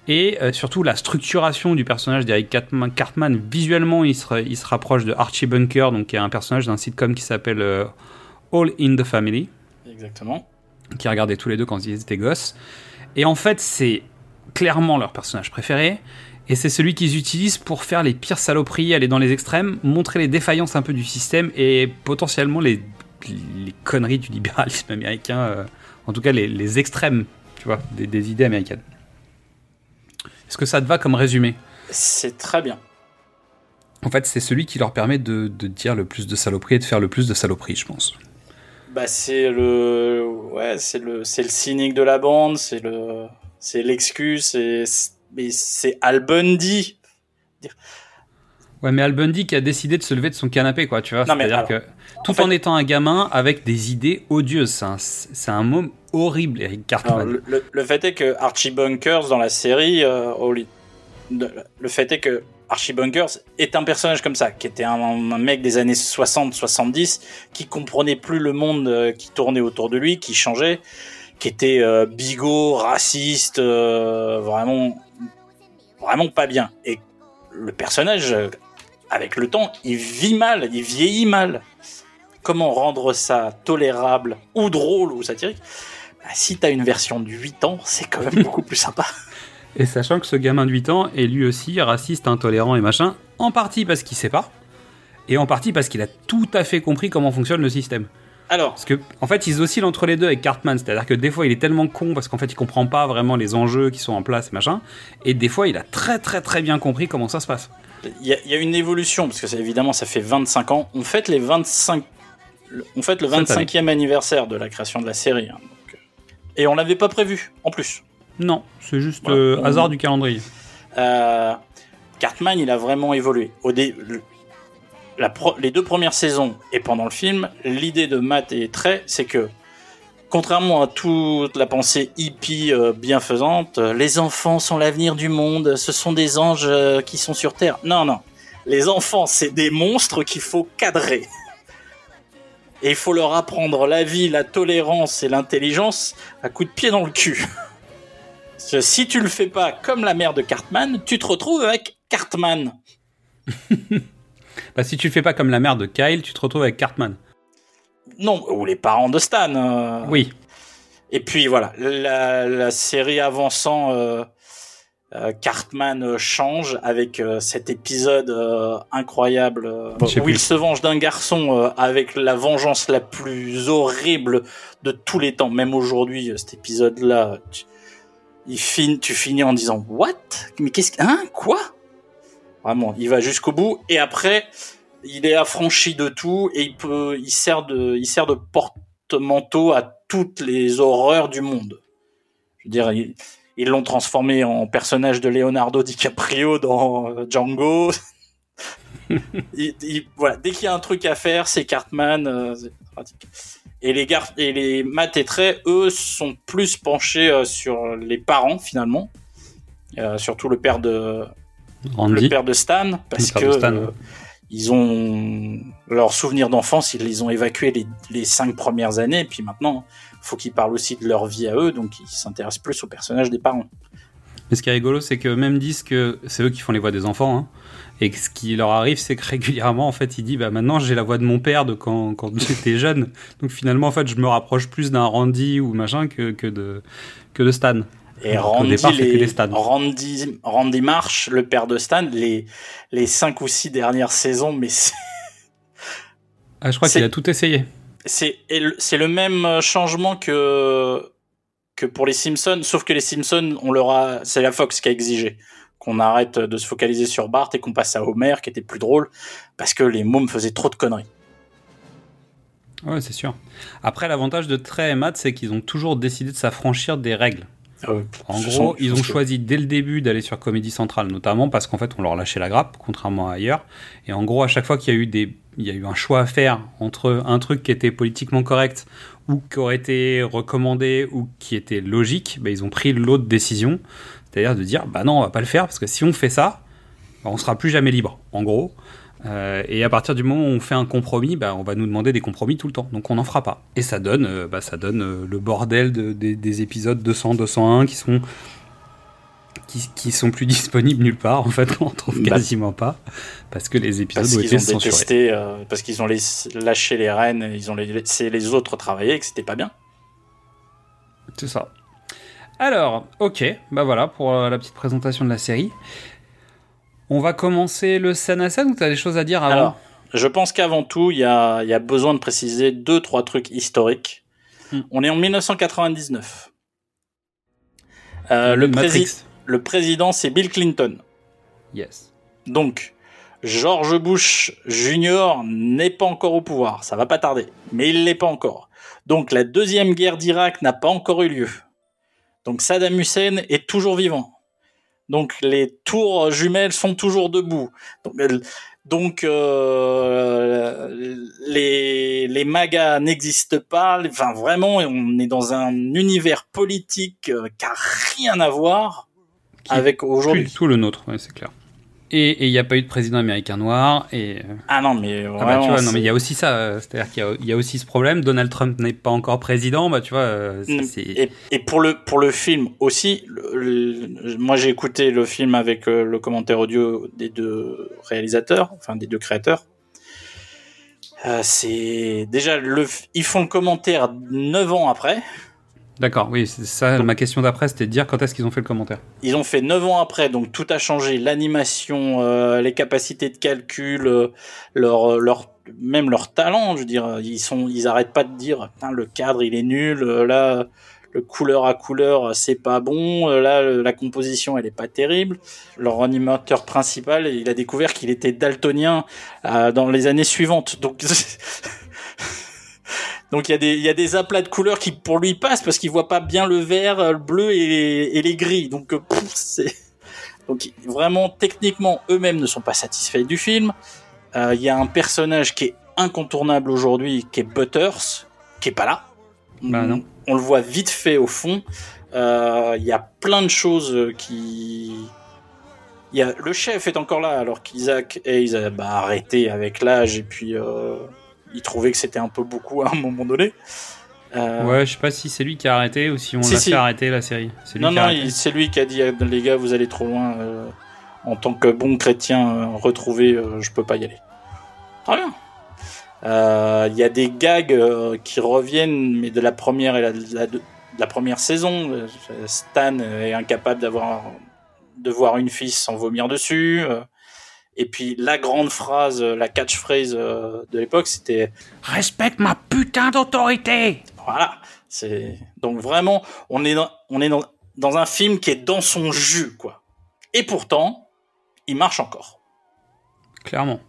Et euh, surtout la structuration du personnage d'Eric Cartman, Cartman, visuellement il se, il se rapproche de Archie Bunker, donc qui est un personnage d'un sitcom qui s'appelle euh, All in the Family, Exactement. qui regardaient tous les deux quand ils étaient gosses. Et en fait, c'est clairement leur personnage préféré. Et c'est celui qu'ils utilisent pour faire les pires saloperies, aller dans les extrêmes, montrer les défaillances un peu du système et potentiellement les, les conneries du libéralisme américain, euh, en tout cas les, les extrêmes, tu vois, des, des idées américaines. Est-ce que ça te va comme résumé C'est très bien. En fait, c'est celui qui leur permet de, de dire le plus de saloperies et de faire le plus de saloperies, je pense. Bah c'est le ouais c'est le c'est le cynique de la bande c'est le c'est l'excuse c'est mais c'est Al Bundy Ouais, mais Al Bundy qui a décidé de se lever de son canapé, quoi, tu vois. C'est-à-dire que tout en étant un gamin avec des idées odieuses. C'est un, un mot horrible, Eric Cartman. le, le- le fait est que Archie Bunkers dans la série euh, le fait est que Archie Bunkers est un personnage comme ça, qui était un, un mec des années 60-70, qui comprenait plus le monde euh, qui tournait autour de lui, qui changeait, qui était euh, bigot, raciste, euh, vraiment, vraiment pas bien. Et le personnage, avec le temps, il vit mal, il vieillit mal. Comment rendre ça tolérable ou drôle ou satirique? Bah, Si t'as une version de 8 ans, c'est quand même beaucoup plus sympa. Et sachant que ce gamin de 8 ans est lui aussi raciste, intolérant et machin, en partie parce qu'il sait pas, et en partie parce qu'il a tout à fait compris comment fonctionne le système. Alors, Parce que, en fait, ils oscillent entre les deux avec Cartman, c'est-à-dire que des fois il est tellement con parce qu'en fait il comprend pas vraiment les enjeux qui sont en place et machin, et des fois il a très très très bien compris comment ça se passe. Il y, a- il y a une évolution, parce que ça, évidemment, ça fait 25 ans. On fête les 25, le- on fête le Cette année. 25e anniversaire de la création de la série. hein, donc, euh, et on l'avait pas prévu, en plus. Non, c'est juste Voilà. euh, On- hasard du calendrier. Euh, Cartman, il a vraiment évolué. Au dé- le- la pro- les deux premières saisons et pendant le film, l'idée de Matt et Trey, c'est que, contrairement à toute la pensée hippie euh, bienfaisante, euh, les enfants sont l'avenir du monde, ce sont des anges euh, qui sont sur Terre. Non, non. Les enfants, c'est des monstres qu'il faut cadrer. Et il faut leur apprendre la vie, la tolérance et l'intelligence à coups de pied dans le cul. Si tu le fais pas comme la mère de Cartman, tu te retrouves avec Cartman. Bah, si tu le fais pas comme la mère de Kyle, tu te retrouves avec Cartman. Non, ou les parents de Stan. euh. Oui, Et puis voilà, la, la série avançant, euh, euh, Cartman euh, change avec cet épisode incroyable où plus. il se venge d'un garçon avec la vengeance la plus horrible de tous les temps. Même aujourd'hui, cet épisode-là, tu, il fin- tu finis en disant What? Mais qu'est-ce que. Hein? Quoi? Vraiment, il va jusqu'au bout et après, il est affranchi de tout et il peut, il sert de, il sert de porte-manteau à toutes les horreurs du monde. Je veux dire, ils ils l'ont transformé en personnage de Leonardo DiCaprio dans euh, Django. Il- il- voilà, dès qu'il y a un truc à faire, c'est Cartman. euh, c'est pratique. Et les gar et les Matt et Trey, eux, sont plus penchés euh, sur les parents finalement, Euh, surtout le père de le père de Stan, parce Le père que de Stan, ouais. Ils ont leurs souvenirs d'enfance, ils les ont évacués les, cinq premières années, puis maintenant, faut qu'ils parlent aussi de leur vie à eux, donc ils s'intéressent plus au personnage des parents. Mais ce qui est rigolo, c'est que même disent que c'est eux qui font les voix des enfants, hein, et que ce qui leur arrive, c'est que régulièrement, en fait, il dit, bah maintenant j'ai la voix de mon père de quand, quand j'étais jeune, donc finalement, en fait, je me rapproche plus d'un Randy ou machin que, que de que de Stan. Et Randy, départ, les-. Randy, Randy Marsh, le père de Stan, les, les cinq ou six dernières saisons, mais c'est Ah, je crois qu'il a tout essayé. c'est le- c'est le même changement que que pour les Simpsons, sauf que les Simpsons, on leur a, c'est la Fox qui a exigé qu'on arrête de se focaliser sur Bart et qu'on passe à Homer, qui était plus drôle, parce que les mômes faisaient trop de conneries. Ouais, c'est sûr. Après, l'avantage de Trey et Matt, c'est qu'ils ont toujours décidé de s'affranchir des règles. Euh, En gros, ils ont choisi dès le début d'aller sur Comédie Centrale, notamment parce qu'en fait, on leur lâchait la grappe, contrairement à ailleurs. Et en gros, à chaque fois qu'il y a eu des, il y a eu un choix à faire entre un truc qui était politiquement correct ou qui aurait été recommandé ou qui était logique, bah, ils ont pris l'autre décision, c'est-à-dire de dire, bah non, on va pas le faire parce que si on fait ça, bah, on sera plus jamais libre. En gros. Euh, et à partir du moment où on fait un compromis, bah, on va nous demander des compromis tout le temps. Donc on n'en fera pas. Et ça donne, euh, bah, ça donne euh, le bordel de- des- des épisodes 200, 201 qui sont qui, qui sont plus disponibles nulle part. En fait, on en trouve Bah, quasiment pas parce que les épisodes parce ont été ont détesté, euh, parce qu'ils ont laissé- lâché les rênes, ils ont laissé les autres travailler, et que c'était pas bien. C'est ça. Alors, ok, bah voilà pour la petite présentation de la série. On va commencer le scène à scène ou t'as des choses à dire avant Alors, je pense qu'avant tout, il y a, il y a besoin de préciser deux, trois trucs historiques. Hmm. On est en 1999. Euh, le, prési- le président, c'est Bill Clinton. Yes. Donc, George Bush Jr. n'est pas encore au pouvoir. Ça va pas tarder. Mais il l'est pas encore. Donc, la deuxième guerre d'Irak n'a pas encore eu lieu. Donc, Saddam Hussein est toujours vivant. Donc, les tours jumelles sont toujours debout. Donc, euh, donc, euh, les, les magas n'existent pas. Enfin, vraiment, on est dans un univers politique euh, qui a rien à voir Qui avec aujourd'hui. Plus du tout le nôtre, ouais, c'est clair. Et il n'y a pas eu de président américain noir. Et euh, Ah non, mais ah bah, vraiment, tu vois, non mais il y a aussi ça, euh, c'est-à-dire qu'il y a- il y, a aussi ce problème. Donald Trump n'est pas encore président, bah tu vois, euh, ça, Mm. Et, et pour le pour le film aussi, le- le- moi j'ai écouté le film avec le commentaire audio des deux réalisateurs, enfin des deux créateurs. Euh, c'est déjà le ils font le commentaire neuf ans après. D'accord. Oui, c'est ça. Ma question d'après, c'était de dire quand est-ce qu'ils ont fait le commentaire. Ils ont fait neuf ans après, donc tout a changé. L'animation, euh, les capacités de calcul, euh, leur, leur, même leur talent. Je veux dire, ils sont, ils arrêtent pas de dire, le cadre il est nul. euh, Là, le couleur à couleur, c'est pas bon. euh, Là, la composition, elle est pas terrible. Leur animateur principal, il a découvert qu'il était daltonien euh, dans les années suivantes. Donc Donc il y a des il y a des aplats de couleurs qui pour lui passent parce qu'il voit pas bien le vert, euh, le bleu et les, et les gris. Donc euh, c'est donc vraiment techniquement eux-mêmes ne sont pas satisfaits du film. Euh, Il y a un personnage qui est incontournable aujourd'hui, qui est Butters, qui est pas là. Bah non. On le voit vite fait au fond. Euh, Il y a plein de choses qui il y a, le chef est encore là alors qu'Isaac Hayes a bah, arrêté avec l'âge et puis euh, il trouvait que c'était un peu beaucoup à un moment donné. Euh, Ouais, je sais pas si c'est lui qui a arrêté ou si on Si, l'a si. fait arrêter la série. Lui non, non, c'est lui qui a dit euh, les gars, vous allez trop loin. euh, en tant que bon chrétien euh, retrouvé, je peux pas y aller. Très bien. Il y a des gags qui reviennent, mais de la première et la, la- de la première saison. Stan est incapable d'avoir de voir une fille sans vomir dessus. Et puis la grande phrase, euh, la catchphrase euh, de l'époque, c'était Respecte ma putain d'autorité voilà. C'est donc vraiment, on est dans, on est dans, dans un film qui est dans son jus, quoi. Et pourtant, il marche encore. Clairement.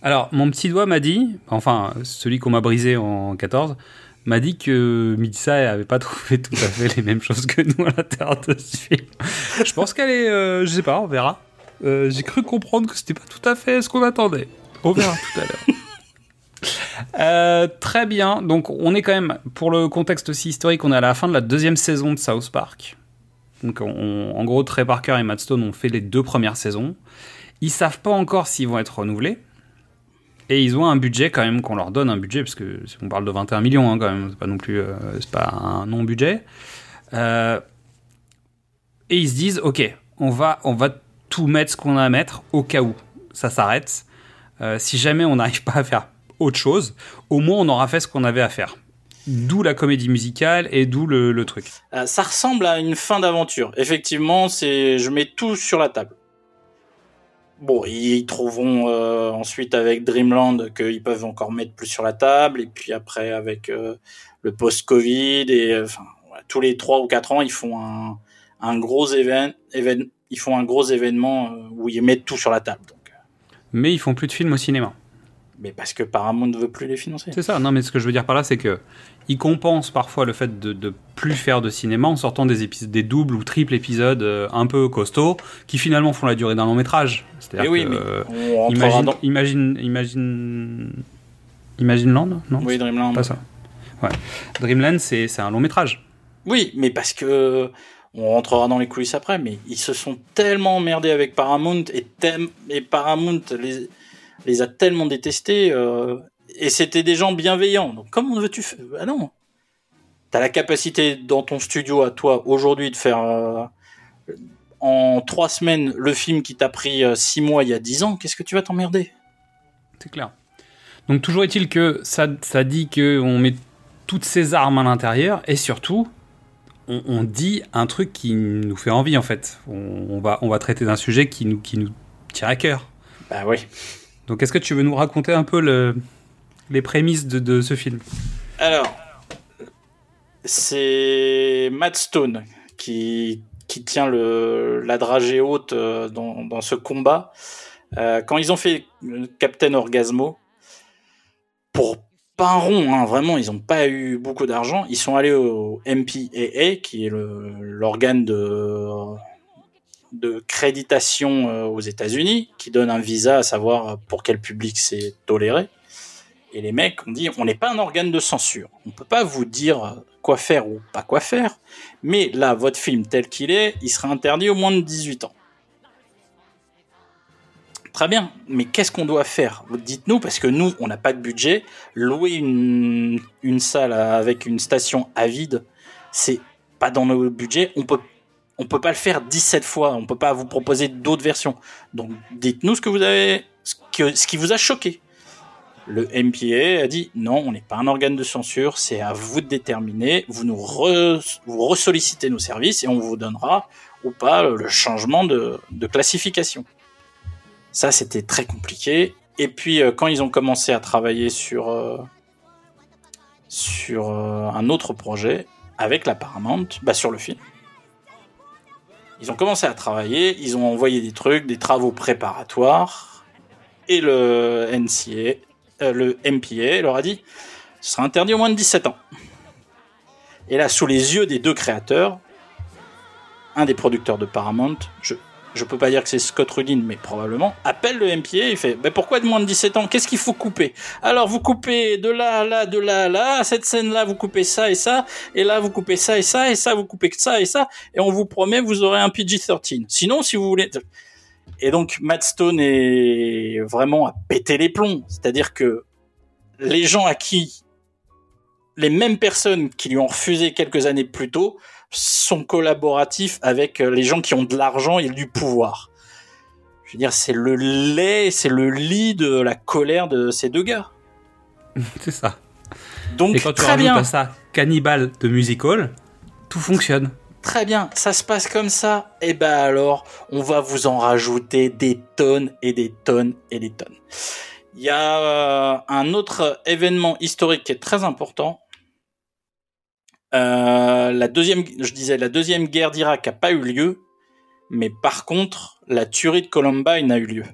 Alors, mon petit doigt m'a dit, enfin, celui qu'on m'a brisé en 14, m'a dit que Mitsa avait pas trouvé tout à fait les mêmes choses que nous à l'intérieur de ce film. Je pense qu'elle est, euh, je sais pas, on verra. Euh, J'ai cru comprendre que c'était pas tout à fait ce qu'on attendait. On verra tout à l'heure. Euh, très bien, donc on est quand même, pour le contexte aussi historique, on est à la fin de la deuxième saison de South Park. Donc on- en gros, Trey Parker et Matt Stone ont fait les deux premières saisons. Ils savent pas encore s'ils vont être renouvelés. Et ils ont un budget quand même qu'on leur donne un budget parce que on parle de 21 millions hein, quand même, c'est pas non plus euh, c'est pas un non budget. Euh, et ils se disent ok, on va on va tout mettre ce qu'on a à mettre au cas où ça s'arrête. Euh, si jamais on n'arrive pas à faire autre chose, au moins on aura fait ce qu'on avait à faire. D'où la comédie musicale et d'où le, truc. Euh, ça ressemble à une fin d'aventure. Effectivement, c'est, je mets tout sur la table. Bon, ils trouveront euh, ensuite avec Dreamland qu'ils peuvent encore mettre plus sur la table, et puis après avec le post-Covid et tous les trois ou quatre ans, ils font un gros événement, ils font un gros événement euh, où ils mettent tout sur la table. Donc, Mais ils font plus de films au cinéma. mais parce que Paramount ne veut plus les financer. C'est ça, non mais ce que je veux dire par là, c'est que ils compensent parfois le fait de, de plus faire de cinéma en sortant des épisodes, des doubles ou triples épisodes euh, un peu costauds, qui finalement font la durée d'un long métrage. C'est-à-dire oui, que, mais euh, imagine, dans- imagine, imagine, imagine Land, non? Oui, Dreamland. Pas ça. Ouais. Dreamland, c'est c'est un long métrage. Oui, mais parce que on rentrera dans les coulisses après, mais ils se sont tellement emmerdés avec Paramount et, et Paramount les, a tellement détestés euh, et c'était des gens bienveillants. Donc comment veux-tu faire? Ah non, t'as la capacité dans ton studio à toi aujourd'hui de faire euh, en trois semaines le film qui t'a pris euh, six mois il y a dix ans. Qu'est-ce que tu vas t'emmerder? C'est clair. Donc toujours est-il que ça, ça dit qu'on met toutes ces armes à l'intérieur et surtout on, on dit un truc qui nous fait envie en fait. On, on va, on va traiter d'un sujet qui nous, qui nous tient à cœur. Bah oui. Donc est-ce que tu veux nous raconter un peu le, les prémices de, de ce film? Alors, c'est Matt Stone qui, qui tient le, la dragée haute euh, dans, dans ce combat. Euh, quand ils ont fait euh, Captain Orgasmo, pour pas un rond, hein, vraiment, ils n'ont pas eu beaucoup d'argent. Ils sont allés au MPAA, qui est l'organe de, de créditation euh, aux États-Unis, qui donne un visa à savoir pour quel public c'est toléré. Et les mecs ont dit, on n'est pas un organe de censure. On peut pas vous dire quoi faire ou pas quoi faire. Mais là, votre film tel qu'il est, il sera interdit au moins de 18 ans. Très bien, mais qu'est-ce qu'on doit faire? Dites-nous, parce que nous, on n'a pas de budget. Louer une, salle avec une station à vide, c'est pas dans nos budgets. On peut, peut pas le faire 17 fois. On peut pas vous proposer d'autres versions. Donc, dites-nous ce que vous avez, ce, qui vous a choqué. Le MPA a dit non, on n'est pas un organe de censure, c'est à vous de déterminer. Vous nous ressollicitez nos services et on vous donnera ou pas le changement de classification. Ça, c'était très compliqué. Et puis, euh, quand ils ont commencé à travailler sur, euh, sur euh, un autre projet avec la Paramount, bah, sur le film, ils ont commencé à travailler, ils ont envoyé des trucs, des travaux préparatoires, et le NCA, le MPA leur a dit ce sera interdit au moins de 17 ans. Et là, sous les yeux des deux créateurs, un des producteurs de Paramount, je je peux pas dire que c'est Scott Rudin, mais probablement, appelle le MPA et fait ben pourquoi de moins de 17 ans? Qu'est-ce qu'il faut couper? Alors vous coupez de là là, de là à là, cette scène-là vous coupez ça et ça, et là vous coupez ça et ça, et ça vous coupez ça et ça, et on vous promet vous aurez un PG-13. Sinon, si vous voulez... Et donc Matt Stone est vraiment à péter les plombs, c'est-à-dire que les gens à qui les mêmes personnes qui lui ont refusé quelques années plus tôt sont collaboratifs avec euh, les gens qui ont de l'argent et du pouvoir. Je veux dire, c'est le lait, c'est le lit de la colère de ces deux gars. C'est ça. Donc Et quand tu très rajoutes bien, à ça Cannibal de Musical, tout fonctionne. très bien, ça se passe comme ça. Et ben alors, on va vous en rajouter des tonnes et des tonnes et des tonnes. Il y a euh, un autre événement historique qui est très important. Euh, la deuxième, je disais, la deuxième guerre d'Irak a pas eu lieu, mais par contre, la tuerie de Columbine a eu lieu.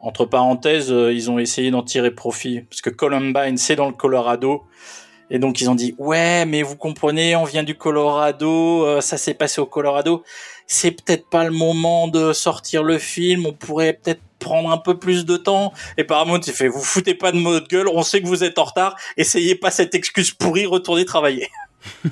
Entre parenthèses, euh, ils ont essayé d'en tirer profit parce que Columbine, c'est dans le Colorado. Et donc ils ont dit ouais mais vous comprenez on vient du Colorado euh, ça s'est passé au Colorado c'est peut-être pas le moment de sortir le film on pourrait peut-être prendre un peu plus de temps et Paramount il fait vous foutez pas de mode gueule on sait que vous êtes en retard essayez pas cette excuse pourrie retournez travailler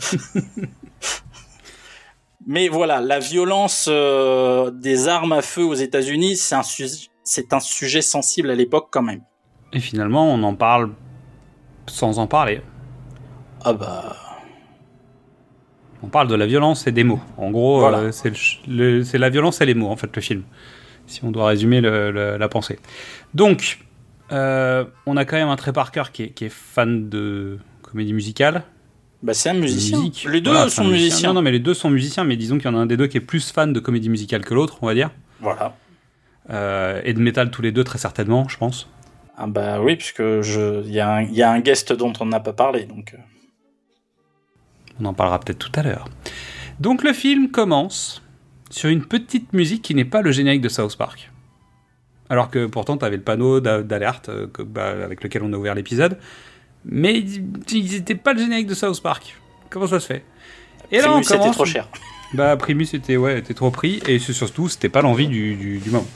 mais voilà la violence euh, des armes à feu aux États-Unis c'est un sujet c'est un sujet sensible à l'époque quand même Et finalement, on en parle sans en parler. ah bah On parle de la violence et des mots. En gros, Voilà. euh, c'est la violence et les mots, en fait, le film. Si on doit résumer le- le- la pensée. Donc, euh, on a quand même un Trey Parker qui est, qui est fan de comédie musicale. bah c'est un musicien Musique. les deux Voilà, sont musiciens Non, non, mais les deux sont musiciens, mais disons qu'il y en a un des deux qui est plus fan de comédie musicale que l'autre, on va dire. voilà Euh, et de métal tous les deux, très certainement, je pense. Ah bah oui, puisque je, il y, a un- il y a un guest dont on n'a pas parlé, donc. euh, On en parlera peut-être tout à l'heure. Donc le film commence sur une petite musique qui n'est pas le générique de South Park. Alors que pourtant tu avais le panneau d'a- d'alerte euh, bah, avec lequel on a ouvert l'épisode. Mais ils n'étaient pas le générique de South Park. Comment ça se fait? Et là Primus, c'était trop cher. Bah Primus était ouais était trop pris et c'est surtout c'était pas l'envie du, du, du moment.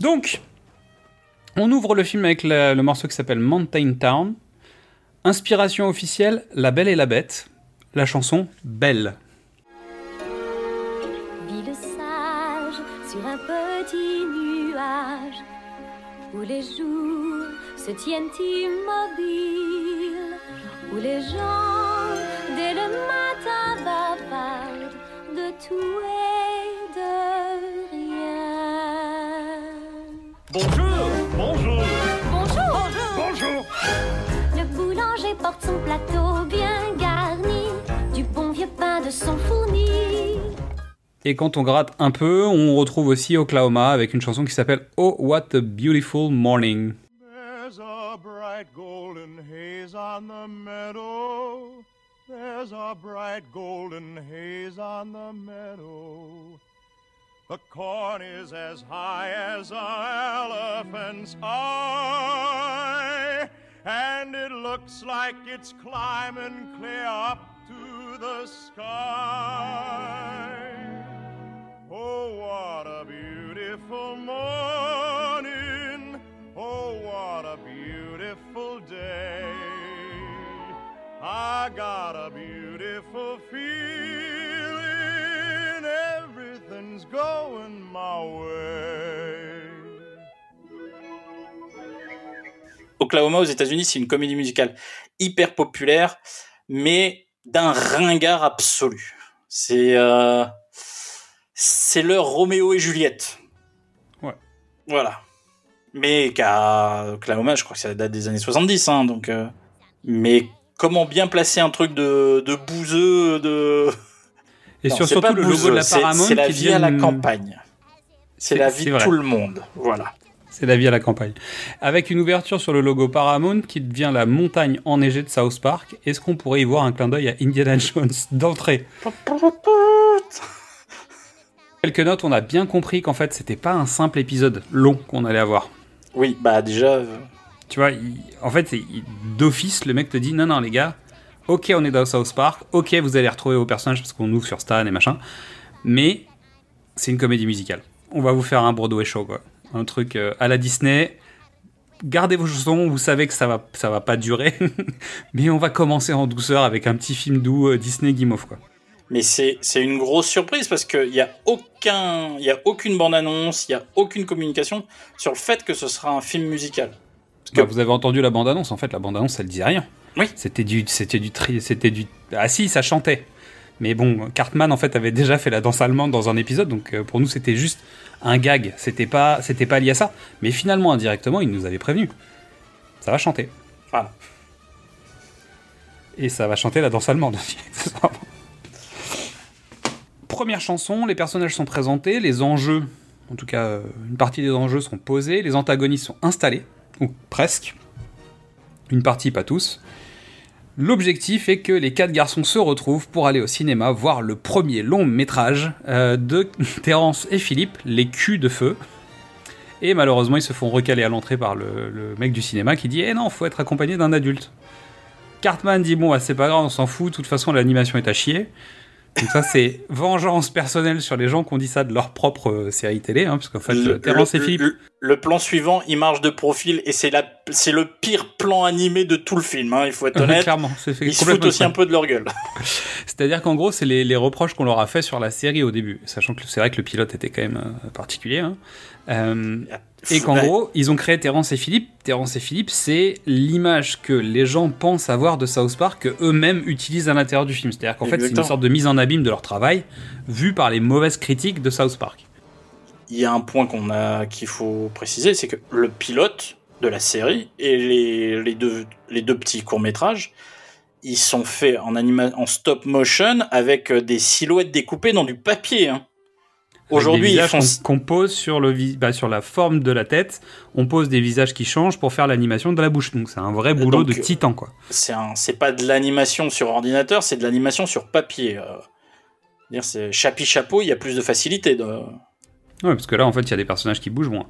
Donc on ouvre le film avec la- le morceau qui s'appelle Mountain Town. Inspiration officielle La Belle et la Bête. La chanson Belle. Où les jours se tiennent immobiles, où les gens dès le matin bavardent de tout et de rien. Bonjour, bonjour, Bonjour, bonjour. le boulanger porte son plateau bien garni, du bon vieux pain de son fourni. Et quand on gratte un peu, on retrouve aussi Oklahoma avec une chanson qui s'appelle Oh What a Beautiful Morning. There's a bright golden haze on the meadow. There's a bright golden haze on the meadow. The corn is as high as an elephant's eye, and it looks like it's climbing clear up to the sky. Oh, what a beautiful morning. Oh, what a beautiful day. I got a beautiful feeling. Everything's going my way. Oklahoma aux États-Unis, c'est une comédie musicale hyper populaire, mais d'un ringard absolu. C'est. Euh, c'est leur Roméo et Juliette. Ouais. Voilà. Mais qu'à Oklahoma, je crois que ça date des années 70, hein, donc. euh, mais comment bien placer un truc de, de bouseux, de. Et Non, sur, c'est surtout pas le logo de la Paramount C'est la qui vie à la campagne. C'est la vie de tout le monde. Voilà. C'est la vie à la campagne. Avec une ouverture sur le logo Paramount qui devient la montagne enneigée de South Park, est-ce qu'on pourrait y voir un clin d'œil à Indiana Jones d'entrée? Quelques notes, on a bien compris qu'en fait c'était pas un simple épisode long qu'on allait avoir. Oui, bah déjà. euh, Tu vois, il- en fait, d'office, le mec te dit non, non, les gars, ok, on est dans South Park, ok, vous allez retrouver vos personnages parce qu'on ouvre sur Stan et machin, mais c'est une comédie musicale. On va vous faire un Broadway show, quoi. Un truc euh, à la Disney. Gardez vos chaussons, vous savez que ça va, ça va pas durer, mais on va commencer en douceur avec un petit film doux euh, Disney Guimauve, quoi. Mais c'est une grosse surprise parce qu'il n'y a, aucun, il y a aucune bande-annonce, il n'y a aucune communication sur le fait que ce sera un film musical. Parce que Bah, vous avez entendu la bande-annonce, en fait, la bande-annonce, elle disait rien. Oui. C'était du, c'était du tri, c'était du. Ah si, ça chantait. Mais bon, Cartman en fait avait déjà fait la danse allemande dans un épisode, donc euh, pour nous c'était juste un gag. C'était pas, c'était pas lié à ça. Mais finalement, indirectement, il nous avait prévenu. Ça va chanter. Voilà. Et ça va chanter la danse allemande. Première chanson, les personnages sont présentés, les enjeux, en tout cas euh, une partie des enjeux sont posés, les antagonistes sont installés, ou presque. Une partie, pas tous. L'objectif est que les quatre garçons se retrouvent pour aller au cinéma voir le premier long métrage euh, de Terence et Philippe, Les culs de feu. Et malheureusement, ils se font recaler à l'entrée par le, mec du cinéma qui dit Eh non, faut être accompagné d'un adulte. Cartman dit Bon, bah, c'est pas grave, on s'en fout, de toute façon, l'animation est à chier. Donc, ça, c'est vengeance personnelle sur les gens qui ont dit ça de leur propre euh, série télé, hein, parce qu'en fait, le, Terence et le- Philippe. le- le plan suivant, il marche de profil et c'est la- c'est le pire plan animé de tout le film, hein, il faut être honnête. Clairement, c'est Ils se foutent aussi un peu de leur gueule. C'est-à-dire qu'en gros, c'est les, les reproches qu'on leur a fait sur la série au début, sachant que c'est vrai que le pilote était quand même euh, particulier. hein. Euh, et qu'en Ouais. gros, ils ont créé Terence et Philippe. Terence et Philippe, c'est l'image que les gens pensent avoir de South Park que eux-mêmes utilisent à l'intérieur du film. C'est-à-dire qu'en fait, c'est une sorte de mise en abîme de leur travail, vue par les mauvaises critiques de South Park. Il y a un point qu'on a qu'il faut préciser, c'est que le pilote de la série et les, les deux les deux petits courts métrages, ils sont faits en anima en stop motion avec euh, des silhouettes découpées dans du papier. hein. Aujourd'hui, ils font qu'on pose sur, le vis- bah, sur la forme de la tête, on pose des visages qui changent pour faire l'animation de la bouche. Donc c'est un vrai boulot donc, de titan, quoi. c'est un c'est pas de l'animation sur ordinateur, c'est de l'animation sur papier. euh. Dire c'est chapi chapeau, il y a plus de facilité. De... Ouais, parce que là, en fait, il y a des personnages qui bougent moins.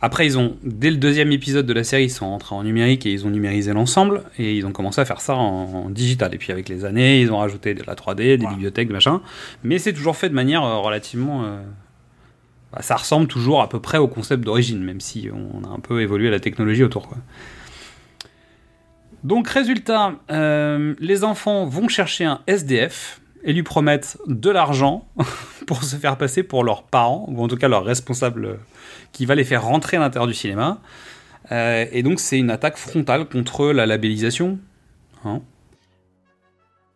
Après, ils ont, dès le deuxième épisode de la série, ils sont entrés en numérique et ils ont numérisé l'ensemble et ils ont commencé à faire ça en, en digital. Et puis avec les années, ils ont rajouté de la 3D, des Voilà. bibliothèques, des machins. Mais c'est toujours fait de manière euh, relativement. euh, bah, ça ressemble toujours à peu près au concept d'origine, même si on a un peu évolué la technologie autour. Quoi. Donc, résultat, euh, les enfants vont chercher un SDF et lui promettent de l'argent pour se faire passer pour leurs parents, ou en tout cas leur responsable euh, qui va les faire rentrer à l'intérieur du cinéma. Euh, et donc c'est une attaque frontale contre la labellisation. Hein.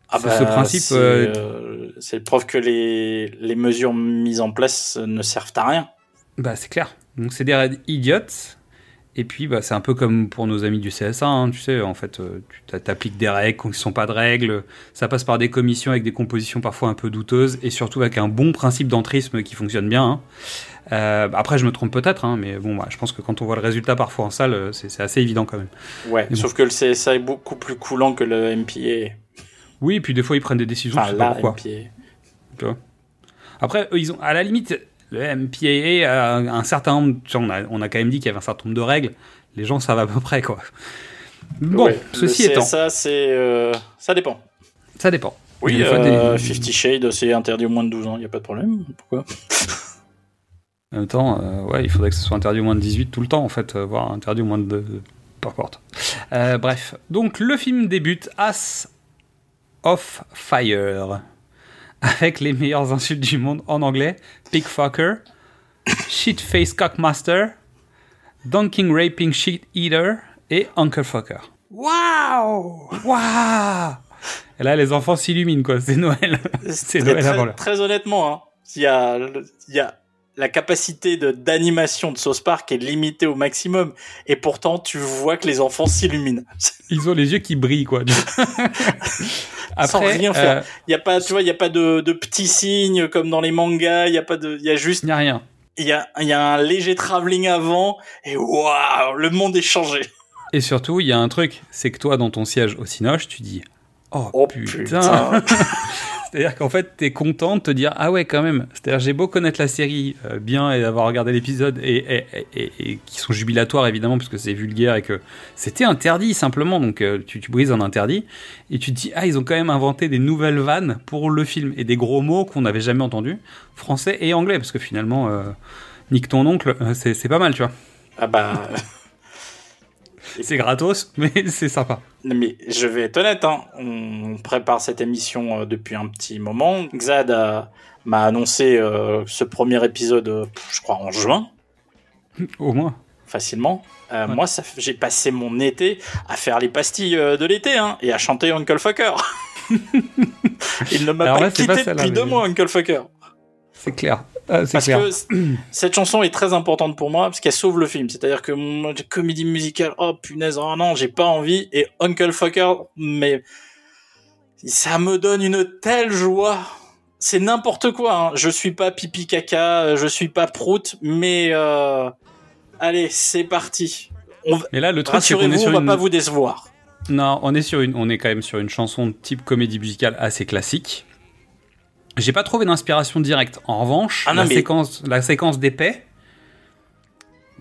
Ah C'est ce principe, C'est euh, euh, preuve que les, les mesures mises en place ne servent à rien. Bah c'est clair. Donc c'est des raids idiotes. Et puis bah, c'est un peu comme pour nos amis du CSA, hein, tu sais, en fait, euh, tu t'a- t'appliques des règles qui ne sont pas de règles, ça passe par des commissions avec des compositions parfois un peu douteuses, et surtout avec un bon principe d'entrisme qui fonctionne bien. hein. Euh, après, je me trompe peut-être, hein, mais bon, bah, je pense que quand on voit le résultat parfois en salle, euh, c'est assez évident quand même. Ouais, sauf que le CSA est beaucoup plus coulant que le MPA. Oui, et puis des fois ils prennent des décisions, Enfin, je sais pas la pourquoi. MPA. Tu vois. Après, eux, ils ont, à la limite, le MPAA a un certain nombre, on a, on a quand même dit qu'il y avait un certain nombre de règles. Les gens savent à peu près, quoi. Bon, ceci étant, CSA, c'est. euh, ça dépend. ça dépend. Oui, fois, des- euh, Fifty Shades, c'est interdit au moins de 12 ans, il n'y a pas de problème. Pourquoi? En même temps, euh, ouais, il faudrait que ce soit interdit au moins de 18 tout le temps, en fait, euh, voire interdit au moins de. Peu importe. Euh, bref, donc le film débute As of Fire. Avec les meilleures insultes du monde en anglais pig fucker, shit face cockmaster, donking raping shit eater et uncle fucker. Waouh Waouh Et là, les enfants s'illuminent, quoi. C'est Noël. C'est Très- Noël avant très, l'heure. très honnêtement, hein, il y a, il y a la capacité de d'animation de South Park est limitée au maximum, et pourtant tu vois que les enfants s'illuminent. Ils ont les yeux qui brillent, quoi. Sans Après, rien faire. euh, Il y a pas, tu vois, il y a pas de, de petits signes comme dans les mangas. Il y a pas de, il y a juste, il n'y a rien. il y a, y a un léger travelling avant, et waouh, le monde est changé. Et surtout, il y a un truc, c'est que toi, dans ton siège au Cinoche, tu dis Oh, Oh, putain, putain. C'est-à-dire qu'en fait, t'es content de te dire Ah ouais, quand même. C'est-à-dire, j'ai beau connaître la série euh, bien et avoir regardé l'épisode, et, et, et- et- qui sont jubilatoires évidemment, parce que c'est vulgaire et que c'était interdit simplement, donc euh, tu, tu brises un interdit, et tu te dis Ah, ils ont quand même inventé des nouvelles vannes pour le film, et des gros mots qu'on n'avait jamais entendus, français et anglais, parce que finalement, euh, nique ton oncle, euh, c'est pas mal, tu vois. Ah bah, C'est gratos, mais c'est sympa. Mais je vais être honnête, hein, on prépare cette émission euh, depuis un petit moment. Xad a- m'a annoncé euh, ce premier épisode, euh, je crois en juin, Au moins. facilement. Euh, Ouais. Moi, j'ai passé mon été à faire les pastilles de l'été hein, et à chanter Uncle Fucker. Il ne m'a pas là, pas quitté depuis deux mois, Uncle Fucker. C'est clair. Ah, Parce clair. que cette chanson est très importante pour moi parce qu'elle sauve le film. C'est-à-dire que moi, comédie musicale, oh punaise, oh non, j'ai pas envie. Et Uncle Fucker, mais ça me donne une telle joie. C'est n'importe quoi. Hein. Je suis pas pipi caca, je suis pas prout, mais euh... allez, c'est parti. On... Mais là, le truc, c'est qu'on est Rassurez-vous, sur on va une... pas vous décevoir. Non, on est sur une, on est quand même sur une chanson de type comédie musicale assez classique. J'ai pas trouvé d'inspiration directe. En revanche, Ah non, la, mais- séquence, la séquence d'épée,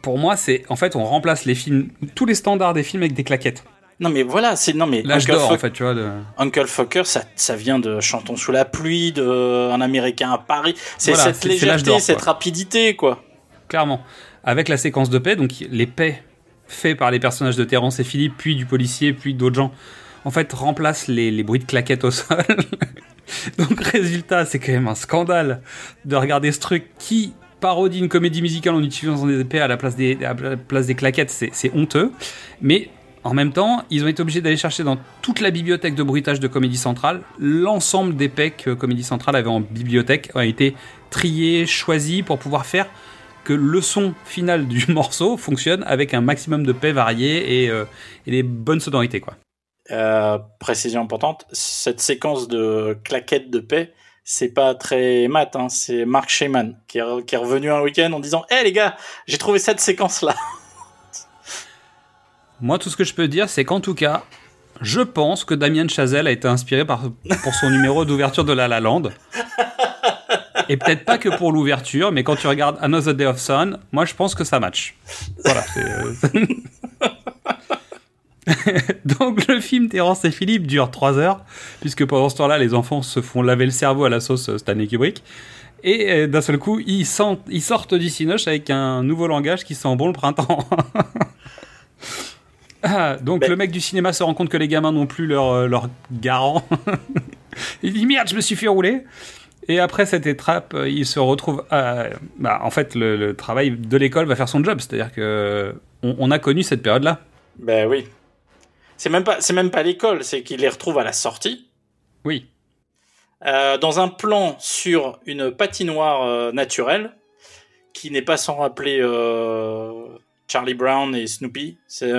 pour moi, c'est en fait, on remplace les films, tous les standards des films avec des claquettes. Non mais voilà, c'est non mais L'âge Uncle d'or, en fait, tu vois. de- Uncle Fucker, ça, ça vient de Chantons sous la pluie, de Un Américain à Paris. C'est Voilà, cette légèreté, cette rapidité, quoi. Clairement. Avec la séquence de paix, donc les paix faits par les personnages de Terrence et Philippe, puis du policier, puis d'autres gens, en fait, remplacent les, bruits de claquettes au sol. donc, résultat, c'est quand même un scandale de regarder ce truc qui parodie une comédie musicale en utilisant des épées à la place des, claquettes. C'est honteux. Mais en même temps, ils ont été obligés d'aller chercher dans toute la bibliothèque de bruitage de Comédie Centrale. L'ensemble des pets que Comédie Centrale avait en bibliothèque a été trié, choisi pour pouvoir faire que le son final du morceau fonctionne avec un maximum de paix variés et, euh, et des bonnes sonorités. Quoi. Euh, précision importante, cette séquence de claquettes de paix, c'est pas très mat, hein, c'est Mark Sheyman qui est, revenu un week-end en disant Hé les gars, j'ai trouvé cette séquence-là. Moi, tout ce que je peux dire, c'est qu'en tout cas, je pense que Damien Chazelle a été inspiré pour son numéro d'ouverture de La La Land. Et peut-être pas que pour l'ouverture, mais quand tu regardes Another Day of Sun, moi je pense que ça match. Voilà. Donc le film Terrence et Philippe dure 3 heures, puisque pendant ce temps-là, les enfants se font laver le cerveau à la sauce euh, Stanley Kubrick. Et euh, d'un seul coup, ils, sentent- ils sortent du Cinoche avec un nouveau langage qui sent bon le printemps. Ah, donc le mec du cinéma se rend compte que les gamins n'ont plus leur, euh, leur garant. il dit merde, je me suis fait rouler. Et après cette étape, il se retrouve. à- bah, en fait, le, le travail de l'école va faire son job. C'est-à-dire que on, on a connu cette période-là. Ben oui. C'est même pas, c'est même pas l'école, c'est qu'il les retrouve à la sortie. Oui. Euh, dans un plan sur une patinoire euh, naturelle qui n'est pas sans rappeler euh, Charlie Brown et Snoopy. C'est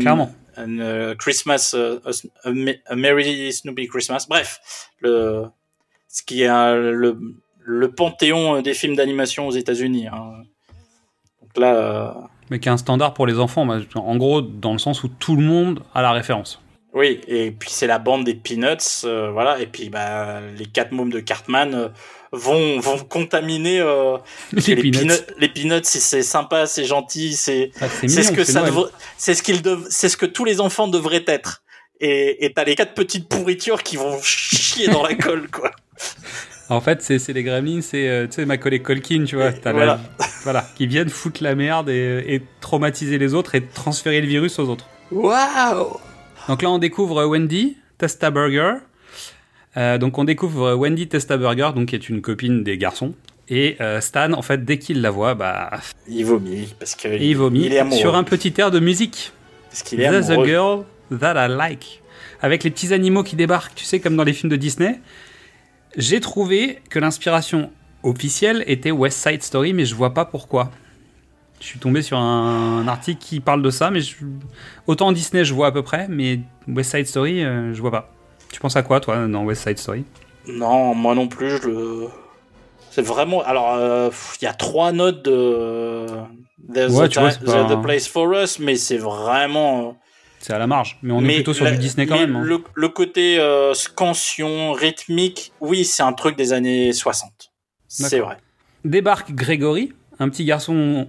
Clairement. un, Christmas, a, Merry Snoopy Christmas. Bref, le, ce qui est le, le panthéon des films d'animation aux États-Unis. hein. Donc là, Mais qui est un standard pour les enfants. En gros, dans le sens où tout le monde a la référence. Oui, et puis c'est la bande des Peanuts, euh, voilà, et puis bah, les quatre mômes de Cartman euh, vont, vont contaminer euh, Les Peanuts. Peanuts- les Peanuts, c'est- c'est sympa, c'est gentil, c'est Ah, c'est ce que ça c'est ce qu'ils c'est ce que tous les enfants devraient être. Et et t'as les quatre petites pourritures qui vont chier dans la colle, quoi. En fait, c'est c'est les gremlins, c'est euh, tu sais Macaulay Culkin, tu vois, la- Voilà. qui viennent foutre la merde et, et traumatiser les autres et transférer le virus aux autres. Waouh Donc là, on découvre Wendy, Testa Burger. Euh, donc on découvre Wendy Testaburger, donc qui est une copine des garçons. Et euh, Stan, en fait, dès qu'il la voit, bah, Il vomit parce que il vomit il est amoureux. sur un petit air de musique. Parce qu'il est a amoureux. girl that I like. Avec les petits animaux qui débarquent, tu sais, comme dans les films de Disney. J'ai trouvé que l'inspiration officielle était West Side Story, mais je vois pas pourquoi. Je suis tombé sur un, article qui parle de ça, mais je- autant Disney je vois à peu près, mais West Side Story, euh, je vois pas. Tu penses à quoi, toi, dans West Side Story? Non, moi non plus, je le. C'est vraiment. Alors, euh, il y a trois notes de. There's, Ouais, a, vois, pas un- place for us, mais c'est vraiment. C'est à la marge, mais on est plutôt sur la- du Disney quand même. hein. Le, le côté euh, scansion, rythmique, oui, c'est un truc des années 60. C'est vrai. Débarque Gregory, un petit garçon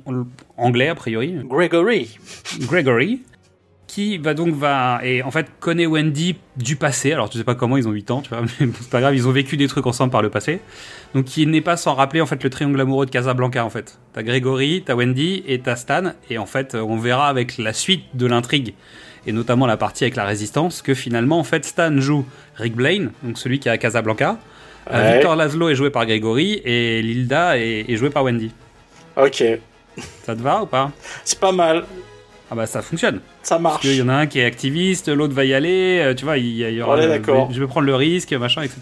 anglais a priori, Gregory. Gregory, qui va donc va et en fait connaît Wendy du passé. Alors tu sais pas comment ils ont 8 ans, tu vois, mais c'est pas grave, ils ont vécu des trucs ensemble par le passé. Donc qui n'est pas sans rappeler en fait le triangle amoureux de Casablanca en fait. T'as Gregory, t'as Wendy et t'as Stan et en fait on verra avec la suite de l'intrigue et notamment la partie avec la résistance que finalement en fait Stan joue Rick Blaine, donc celui qui est à Casablanca. Euh, Ouais. Victor Laszlo est joué par Gregory et Lilda est, est jouée par Wendy. Ok. Ça te va ou pas? C'est pas mal. Ah bah ça fonctionne. Ça marche. qu'il y en a un qui est activiste, l'autre va y aller, euh, tu vois, il y, il aura est le- d'accord. je vais prendre le risque, machin, etc.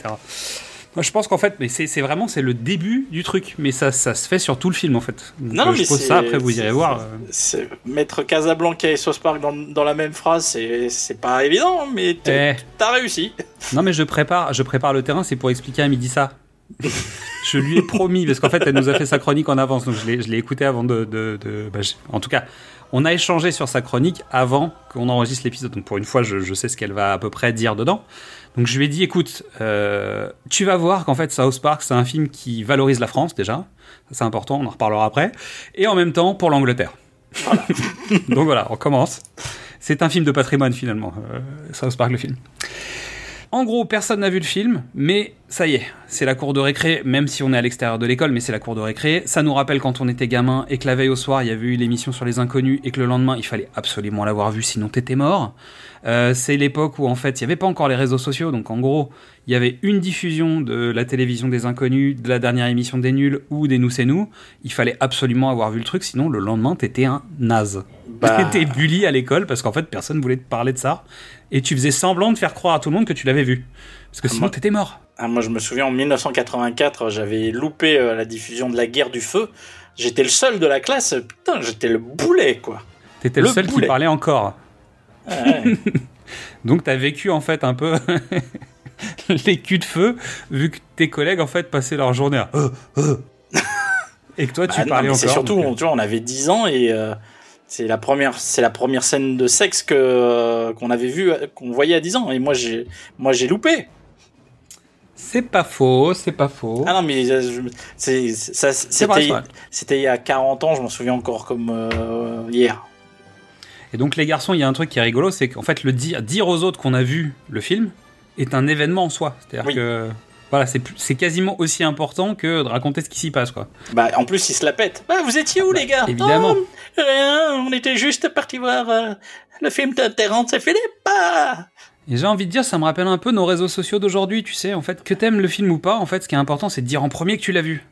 Moi, je pense qu'en fait, mais c'est vraiment c'est le début du truc, mais ça, ça se fait sur tout le film en fait. Donc, Non, euh, mais je pose ça après, vous irez voir. euh. Mettre Casablanca et South Park dans, dans la même phrase, c'est pas évident, mais t'as Eh. t'as réussi. Non, mais je prépare, je prépare le terrain, c'est pour expliquer à midi ça. je lui ai promis, parce qu'en fait, elle nous a fait sa chronique en avance, donc je l'ai écouté avant de. de, de- bah, en tout cas, on a échangé sur sa chronique avant qu'on enregistre l'épisode, donc pour une fois, je, je sais ce qu'elle va à peu près dire dedans. Donc je lui ai dit, écoute, euh, tu vas voir qu'en fait, South Park, c'est un film qui valorise la France déjà, c'est important, on en reparlera après, et en même temps pour l'Angleterre. donc voilà, on commence. C'est un film de patrimoine finalement, euh, South Park le film. En gros, personne n'a vu le film, mais ça y est, c'est la cour de récré, même si on est à l'extérieur de l'école, mais c'est la cour de récré. Ça nous rappelle quand on était gamin et que la veille au soir, il y avait eu l'émission sur les inconnus et que le lendemain, il fallait absolument l'avoir vu, sinon t'étais mort. Euh, c'est l'époque où en fait, il n'y avait pas encore les réseaux sociaux, donc en gros, il y avait une diffusion de la télévision des inconnus, de la dernière émission des nuls ou des nous c'est nous. Il fallait absolument avoir vu le truc, sinon le lendemain, t'étais un naze. Bah. T'étais bully à l'école parce qu'en fait, personne voulait te parler de ça. Et tu faisais semblant de faire croire à tout le monde que tu l'avais vu. Parce que sinon, moi- t'étais mort. Ah, moi, je me souviens en 1984, j'avais loupé euh, la diffusion de la guerre du feu. J'étais le seul de la classe. Putain, j'étais le boulet, quoi. T'étais le, Le seul boulet. qui parlait encore. Ouais. Donc t'as vécu en fait un peu les culs de feu, vu que tes collègues en fait passaient leur journée à Euh, euh. et que toi tu non, parlais mais encore. C'est surtout, donc, on, tu vois, on avait 10 ans et euh, c'est la première, c'est la première scène de sexe que euh, qu'on avait vu, qu'on voyait à 10 ans. Et moi, j'ai, moi, j'ai loupé. C'est pas faux, c'est pas faux. Ah non, mais euh, c'était, il y a 40 ans. Je m'en souviens encore comme euh, hier. Et donc les garçons, il y a un truc qui est rigolo, c'est qu'en fait le dire, dire aux autres qu'on a vu le film est un événement en soi. C'est-à-dire Oui. que voilà, c'est quasiment aussi important que de raconter ce qui s'y passe quoi. Bah, en plus, ils se la pètent. Bah, vous étiez où, les gars? évidemment. Oh, rien, on était juste partis voir euh, le film de Terrence et Philippe. Ah Et j'ai envie de dire, ça me rappelle un peu nos réseaux sociaux d'aujourd'hui, tu sais, en fait, que t'aimes le film ou pas, en fait, ce qui est important, c'est de dire en premier que tu l'as vu.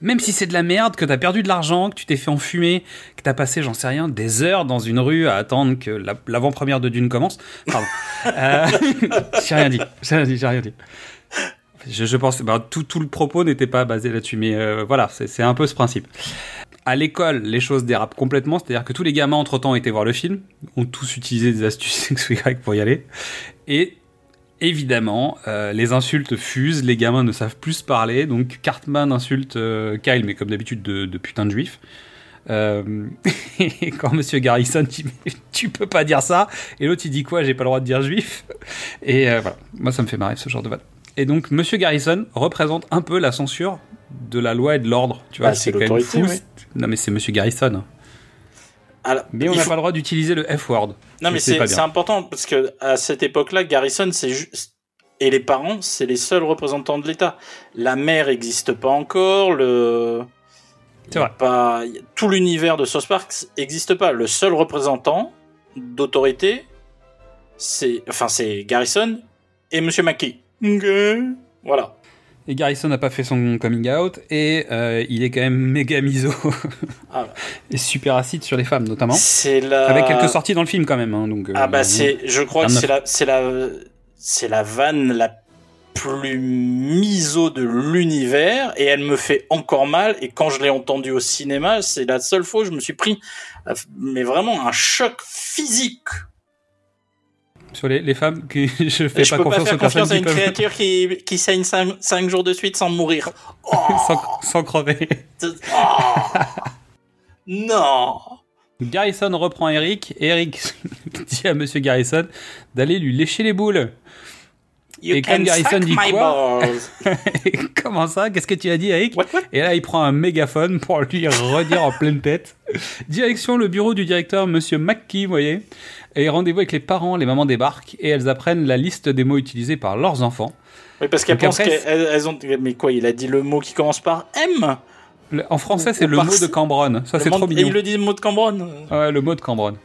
Même si c'est de la merde, que t'as perdu de l'argent, que tu t'es fait enfumer, que t'as passé, j'en sais rien, des heures dans une rue à attendre que la- l'avant-première de Dune commence. Pardon. Euh, j'ai rien dit, j'ai rien dit, j'ai rien dit. Je, je pense, bah, tout, tout le propos n'était pas basé là-dessus, mais euh, voilà, c'est c'est un peu ce principe. À l'école, les choses dérapent complètement, c'est-à-dire que tous les gamins entre-temps étaient voir le film, ont tous utilisé des astuces X ou Y pour y aller, et évidemment, euh, les insultes fusent, les gamins ne savent plus se parler, donc Cartman insulte euh, Kyle, mais comme d'habitude de, de putain de juif. Euh, et quand Monsieur Garrison dit Mais tu peux pas dire ça, et l'autre il dit quoi J'ai pas le droit de dire juif? Et voilà, moi ça me fait marrer ce genre de vanne. Et donc Monsieur Garrison représente un peu la censure de la loi et de l'ordre. Tu vois, Bah, c'est quand même l'autorité, fou. oui. Non mais c'est Monsieur Garrison. Alors, Mais on n'a faut- pas le droit d'utiliser le F-word. Non, mais c'est important parce que à cette époque-là, Garrison, c'est juste et les parents, c'est les seuls représentants de l'État. La mère n'existe pas encore. Le C'est vrai. pas tout l'univers de South Park n'existe pas. Le seul représentant d'autorité, c'est enfin c'est Garrison et Monsieur Mackey. Ok. Voilà. Et Garrison n'a pas fait son coming out et euh, il est quand même méga miso Ah, bah. et super acide sur les femmes notamment. C'est la. Avec quelques sorties dans le film quand même. hein, donc, euh, Ah bah c'est, je crois que c'est la, c'est la, c'est la vanne la plus miso de l'univers et elle me fait encore mal. Et quand je l'ai entendue au cinéma, c'est la seule fois où je me suis pris, euh, mais vraiment un choc physique. Sur les, les femmes, que je fais je pas peux pas confiance faire aux personnes confiance à une créature qui, qui saigne 5, jours de suite sans mourir. Oh, sans, sans crever. oh. non. Garrison reprend Eric et Eric dit à Monsieur Garrison d'aller lui lécher les boules. You Et comme Garrison dit quoi. Comment ça Qu'est-ce que tu as dit, Eric What, what Et là, il prend un mégaphone pour lui redire en pleine tête. Direction le bureau du directeur, Monsieur McKee, vous voyez. Et rendez-vous avec les parents, les mamans débarquent et elles apprennent la liste des mots utilisés par leurs enfants. Oui, parce qu'elles pensent qu'elles elles ont. Mais quoi, il a dit le mot qui commence par M En français, c'est le mot de Cambronne. Ça, c'est trop Et mignon. il le dit le mot de Cambronne Ouais, le mot de Cambronne.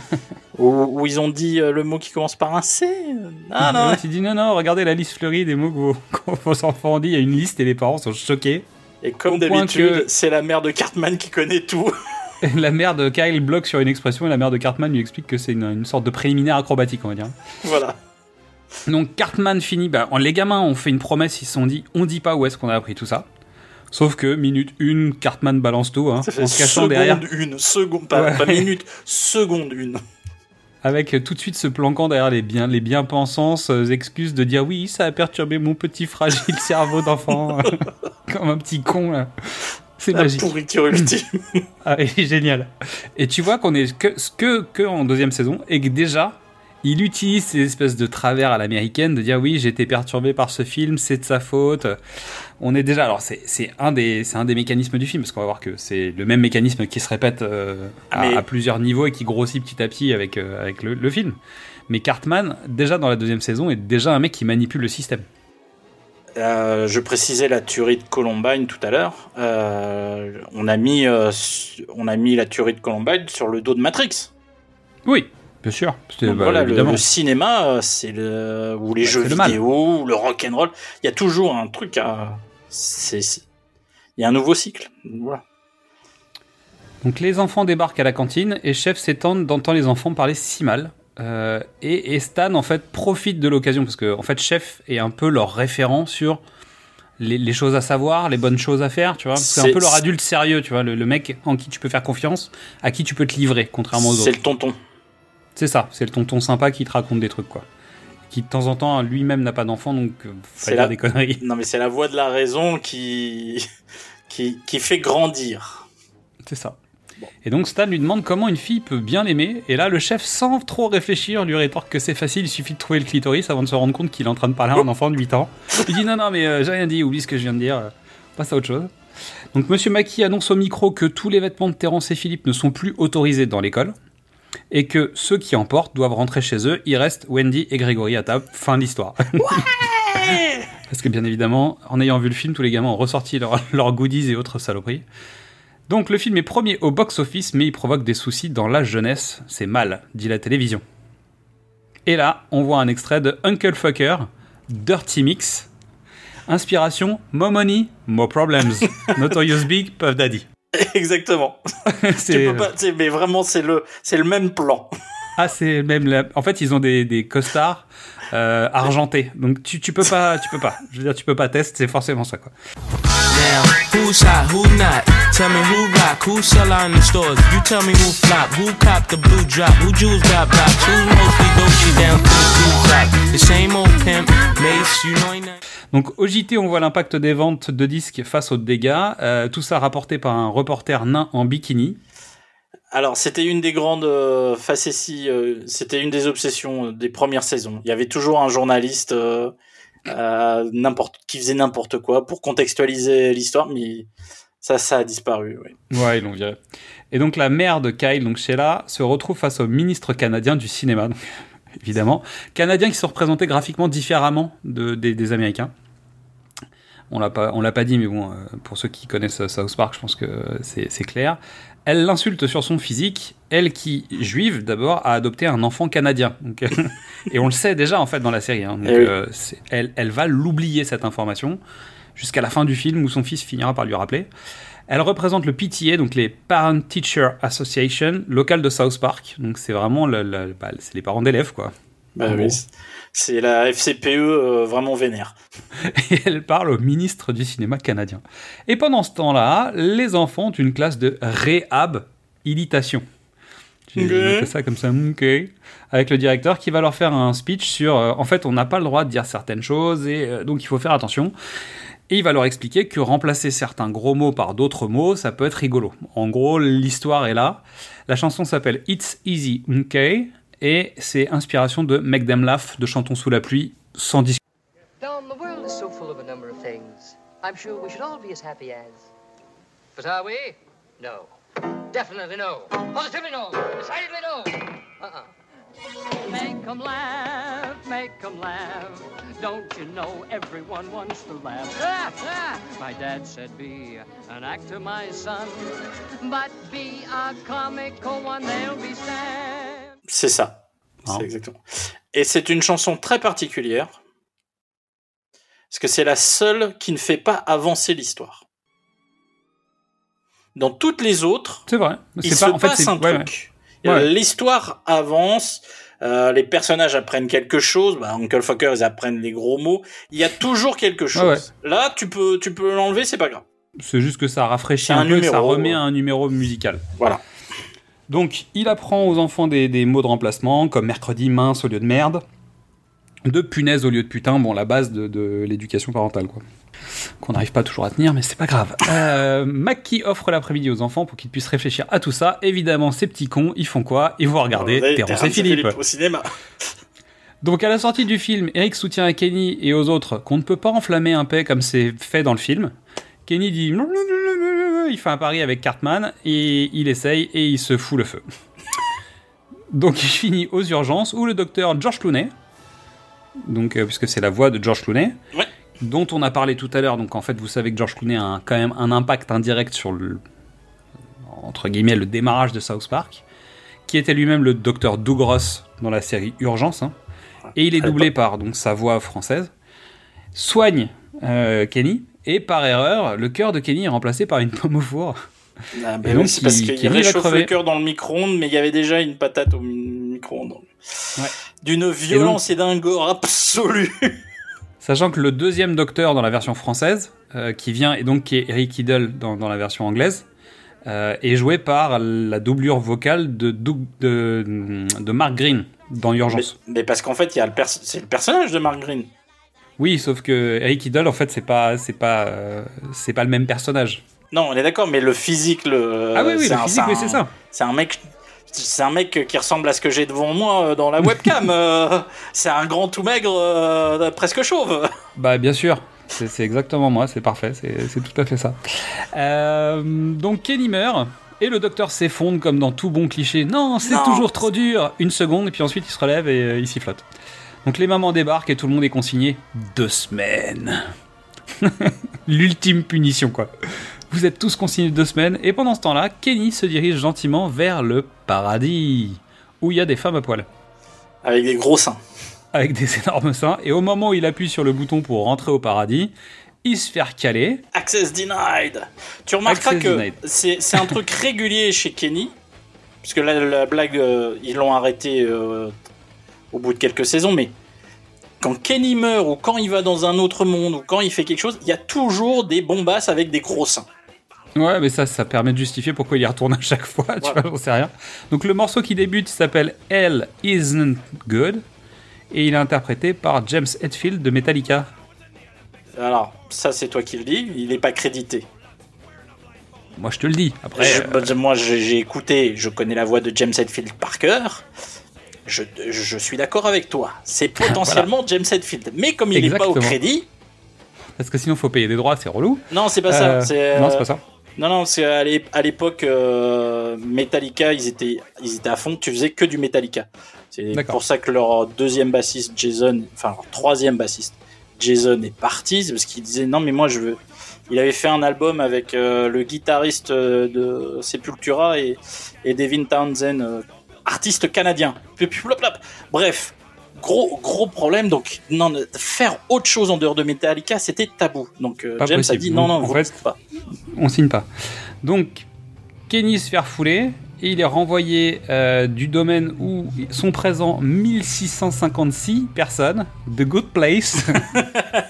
Ou ils ont dit euh, le mot qui commence par un C Ah non Tu dis non, non, regardez la liste fleurie des mots que vos, que vos enfants ont dit. Il y a une liste et les parents sont choqués. Et comme d'habitude, que- c'est la mère de Cartman qui connaît tout. La mère de Kyle bloque sur une expression et la mère de Cartman lui explique que c'est une, une sorte de préliminaire acrobatique, on va dire. voilà. Donc Cartman finit, bah, les gamins ont fait une promesse, ils se sont dit, on dit pas où est-ce qu'on a appris tout ça. Sauf que minute une, Cartman balance tout, hein, en se cachant seconde derrière, une, seconde, pas, Ouais. pas minute, seconde une. avec euh, tout de suite se planquant derrière les bien, les bien-pensances euh, excuses de dire oui, ça a perturbé mon petit fragile cerveau d'enfant, comme un petit con là. C'est magique. pourriture ultime. Ah, est génial. Et tu vois qu'on est que, que, que en deuxième saison et que déjà, il utilise ces espèces de travers à l'américaine de dire oui, j'ai été perturbé par ce film, c'est de sa faute. On est déjà. Alors, c'est un, des- c'est un des mécanismes du film parce qu'on va voir que c'est le même mécanisme qui se répète euh, à, Mais- à plusieurs niveaux et qui grossit petit à petit avec, euh, avec le, le film. Mais Cartman, déjà dans la deuxième saison, est déjà un mec qui manipule le système. Euh, je précisais la tuerie de Columbine tout à l'heure. Euh, on a mis, euh, su- on a mis la tuerie de Columbine sur le dos de Matrix. Oui, bien sûr. Donc bah, voilà, le, cinéma, euh, c'est le ou les Bah, jeux c'est le vidéo, ou le rock and roll. Il y a toujours un truc à. C'est, c'est- il y a un nouveau cycle. Voilà. Donc les enfants débarquent à la cantine et Chef s'étonne d'entendre les enfants parler si mal. Euh, et, et Stan en fait profite de l'occasion parce que en fait Chef est un peu leur référent sur les, les choses à savoir, les bonnes choses à faire, tu vois. C'est un C'est- peu leur adulte sérieux, tu vois, le, le mec en qui tu peux faire confiance, à qui tu peux te livrer, contrairement aux C'est autres. le tonton. C'est ça, c'est le tonton sympa qui te raconte des trucs quoi. Qui de temps en temps lui-même n'a pas d'enfant donc euh, C'est la- des conneries. Non mais c'est la voix de la raison qui qui, qui fait grandir. C'est ça. Et donc Stan lui demande comment une fille peut bien l'aimer, et là le chef, sans trop réfléchir, lui rétorque que c'est facile, il suffit de trouver le clitoris avant de se rendre compte qu'il est en train de parler à un enfant de 8 ans. Il dit non, non, mais euh, j'ai rien dit, oublie ce que je viens de dire, euh, passe à autre chose. Donc Monsieur Maki annonce au micro que tous les vêtements de Terence et Philippe ne sont plus autorisés dans l'école, et que ceux qui en portent doivent rentrer chez eux, il reste Wendy et Grégory à table, fin de l'histoire. Parce que bien évidemment, en ayant vu le film, tous les gamins ont ressorti leurs leurs goodies et autres saloperies. Donc le film est premier au box-office, mais il provoque des soucis dans la jeunesse. C'est mal, dit la télévision. Et là, on voit un extrait de Uncle Fucker, Dirty Mix. Inspiration, More Money, More Problems. Notorious Big, Puff Daddy. Exactement. Tu peux pas, mais vraiment c'est le c'est le même plan. Ah, c'est même la- En fait, ils ont des, des costards euh, argentés. Donc tu, tu peux pas, tu peux pas. Je veux dire, tu peux pas tester, c'est forcément ça quoi. Now, who's hot, who not? Tell me who rock, who sell out in the stores? You tell me who flop, who cop the blue drop, who jewels got blocks, who's mostly Dolce down to the blue top. The same old pimp, Mace, you know ain't nothing. Donc au JT, on voit l'impact des ventes de disques face aux dégâts. Euh, tout ça rapporté par un reporter nain en bikini. Alors c'était une des grandes euh, facéties, euh, c'était une des obsessions euh, des premières saisons. Il y avait toujours un journaliste euh, euh, n'importe qui faisait n'importe quoi pour contextualiser l'histoire, mais ça ça a disparu. oui. Ouais, ils l'ont viré. Et donc la mère de Kyle, donc Sheila, se retrouve face au ministre canadien du cinéma, donc, évidemment. Canadiens qui sont représentés graphiquement différemment de, des, des Américains. On l'a pas, on l'a pas dit, mais bon, euh, pour ceux qui connaissent South Park, je pense que c'est clair. Elle l'insulte sur son physique, elle qui, juive d'abord, a adopté un enfant canadien. Donc, et on le sait déjà en fait dans la série. hein. Donc, Eh euh, elle, elle va l'oublier cette information jusqu'à la fin du film où son fils finira par lui rappeler. Elle représente le PTA, donc les Parent Teacher Association, local de South Park. Donc c'est vraiment le- le- bah, c'est les parents d'élèves quoi. Bah oui, c'est- la FCPE euh, vraiment vénère. et elle parle au ministre du cinéma canadien. Et pendant ce temps-là, les enfants ont une classe de réhabilitation. J'ai Ok. noté ça comme ça, ok. Avec le directeur qui va leur faire un speech sur. euh, en fait, on n'a pas le droit de dire certaines choses et euh, donc il faut faire attention. Et il va leur expliquer que remplacer certains gros mots par d'autres mots, ça peut être rigolo. En gros, l'histoire est là. La chanson s'appelle It's Easy, ok. Et c'est inspiration de Make Them Laugh de Chantons sous la pluie, sans discussion. No. Definitely no. Positively no. Decidedly no. Uh-uh. Make 'em laugh, make 'em laugh. Don't you know everyone wants to laugh? Ah, ah. My dad said, Be an actor, my son, but be a comical one, they'll be sad. C'est ça. C'est exactement. Et c'est une chanson très particulière. Parce que c'est la seule qui ne fait pas avancer l'histoire. Dans toutes les autres, C'est vrai. il C'est se pas, en fait, passe c'est- un ouais, truc. ouais. Ouais. L'histoire avance, euh, les personnages apprennent quelque chose. Bah, Uncle Fucker, ils apprennent les gros mots. Il y a toujours quelque chose. Là, tu peux, tu peux l'enlever, c'est pas grave. C'est juste que ça rafraîchit un, peu, ça remet ouais. un numéro musical. Voilà. Donc, il apprend aux enfants des, des mots de remplacement, comme mercredi mince au lieu de merde, de punaise au lieu de putain, bon, la base de, de l'éducation parentale, quoi. Qu'on n'arrive pas toujours à tenir, mais c'est pas grave. Euh, Mackie offre l'après-midi aux enfants pour qu'ils puissent réfléchir à tout ça. Évidemment, ces petits cons, ils font quoi? Ils vont regarder Regardez Terrence et Philippe. Philippe au cinéma. Donc à la sortie du film, Eric soutient à Kenny et aux autres qu'on ne peut pas enflammer un paix comme c'est fait dans le film. Kenny dit il fait un pari avec Cartman et il essaye et il se fout le feu. Donc il finit aux urgences où le docteur George Clooney, donc euh, puisque c'est la voix de George Clooney, dont on a parlé tout à l'heure. Donc en fait vous savez que George Clooney a un- quand même un impact indirect sur le entre guillemets le démarrage de South Park, qui était lui-même le docteur Doug Ross dans la série Urgence. hein. Et il est doublé par donc sa voix française. Soigne euh, Kenny et par erreur, le cœur de Kenny est remplacé par une pomme au four. Ah, bah Et oui, donc, c'est parce il- qu'il va réchauffe le cœur dans le micro-ondes, mais il y avait déjà une patate au mi- micro-ondes. Ouais. D'une violence et, d'un gore absolu. Sachant que le deuxième docteur dans la version française, euh, qui vient et donc qui est Eric Idle dans, dans la version anglaise, euh, est joué par la doublure vocale de, Doug- de, de Mark Green dans Urgence. Mais parce qu'en fait, c'est le personnage de Mark Green. Oui, sauf que Eric Idle, en fait, c'est pas, c'est pas, euh, c'est pas le même personnage. Non, on est d'accord, mais le physique, le. Ah oui, oui, le physique, oui, c'est ça. C'est un mec. C'est un mec qui ressemble à ce que j'ai devant moi euh, dans la webcam. euh, c'est un grand tout maigre, euh, presque chauve. Bah bien sûr, c'est exactement moi, c'est parfait, c'est tout à fait ça. Euh, donc Kenny meurt et le docteur s'effondre comme dans tout bon cliché. Non, c'est toujours trop dur. Une seconde et puis ensuite il se relève et euh, il s'y flotte. Donc les mamans débarquent et tout le monde est consigné deux semaines. L'ultime punition quoi. Vous êtes tous consignés deux semaines et pendant ce temps-là, Kenny se dirige gentiment vers le paradis où il y a des femmes à poil Avec des gros seins. avec des énormes seins. Et au moment où il appuie sur le bouton pour rentrer au paradis, il se fait recaler. Access denied. Tu remarqueras Access que c'est un truc régulier chez Kenny. Puisque là, la blague, euh, ils l'ont arrêté euh, au bout de quelques saisons. Mais quand Kenny meurt, ou quand il va dans un autre monde, ou quand il fait quelque chose, il y a toujours des bombasses avec des gros seins. Ouais, mais ça, ça permet de justifier pourquoi il y retourne à chaque fois, tu vois, j'en sais rien. Donc le morceau qui débute s'appelle Hell Isn't Good, et il est interprété par James Hetfield de Metallica. Alors, ça, c'est toi qui le dis. Il n'est pas crédité. Moi, je te le dis. Après, Je- euh, moi, j'ai écouté, je connais la voix de James Hetfield par cœur. Je, je suis d'accord avec toi. C'est potentiellement James Hetfield. Mais comme il n'est pas au crédit, parce que sinon, faut payer des droits, c'est relou. non, c'est pas Euh, ça. c'est, Non, euh, c'est pas ça. Non, non, c'est à l'é- à l'époque, euh, Metallica, ils étaient, ils étaient à fond. Tu faisais que du Metallica. C'est pour ça que leur deuxième bassiste, Jason, enfin leur troisième bassiste, Jason est parti, c'est parce qu'il disait non mais moi je veux. Il avait fait un album avec euh, le guitariste euh, de Sepultura et, et Devin Townsend, euh, artiste canadien. Bref, gros gros problème. Donc non, faire autre chose en dehors de Metallica, c'était tabou. Donc euh, James a dit non non, fait, faites pas. on signe pas. Donc, Kenny se fait refouler et il est renvoyé euh, du domaine où sont présents 1656 personnes, The Good Place.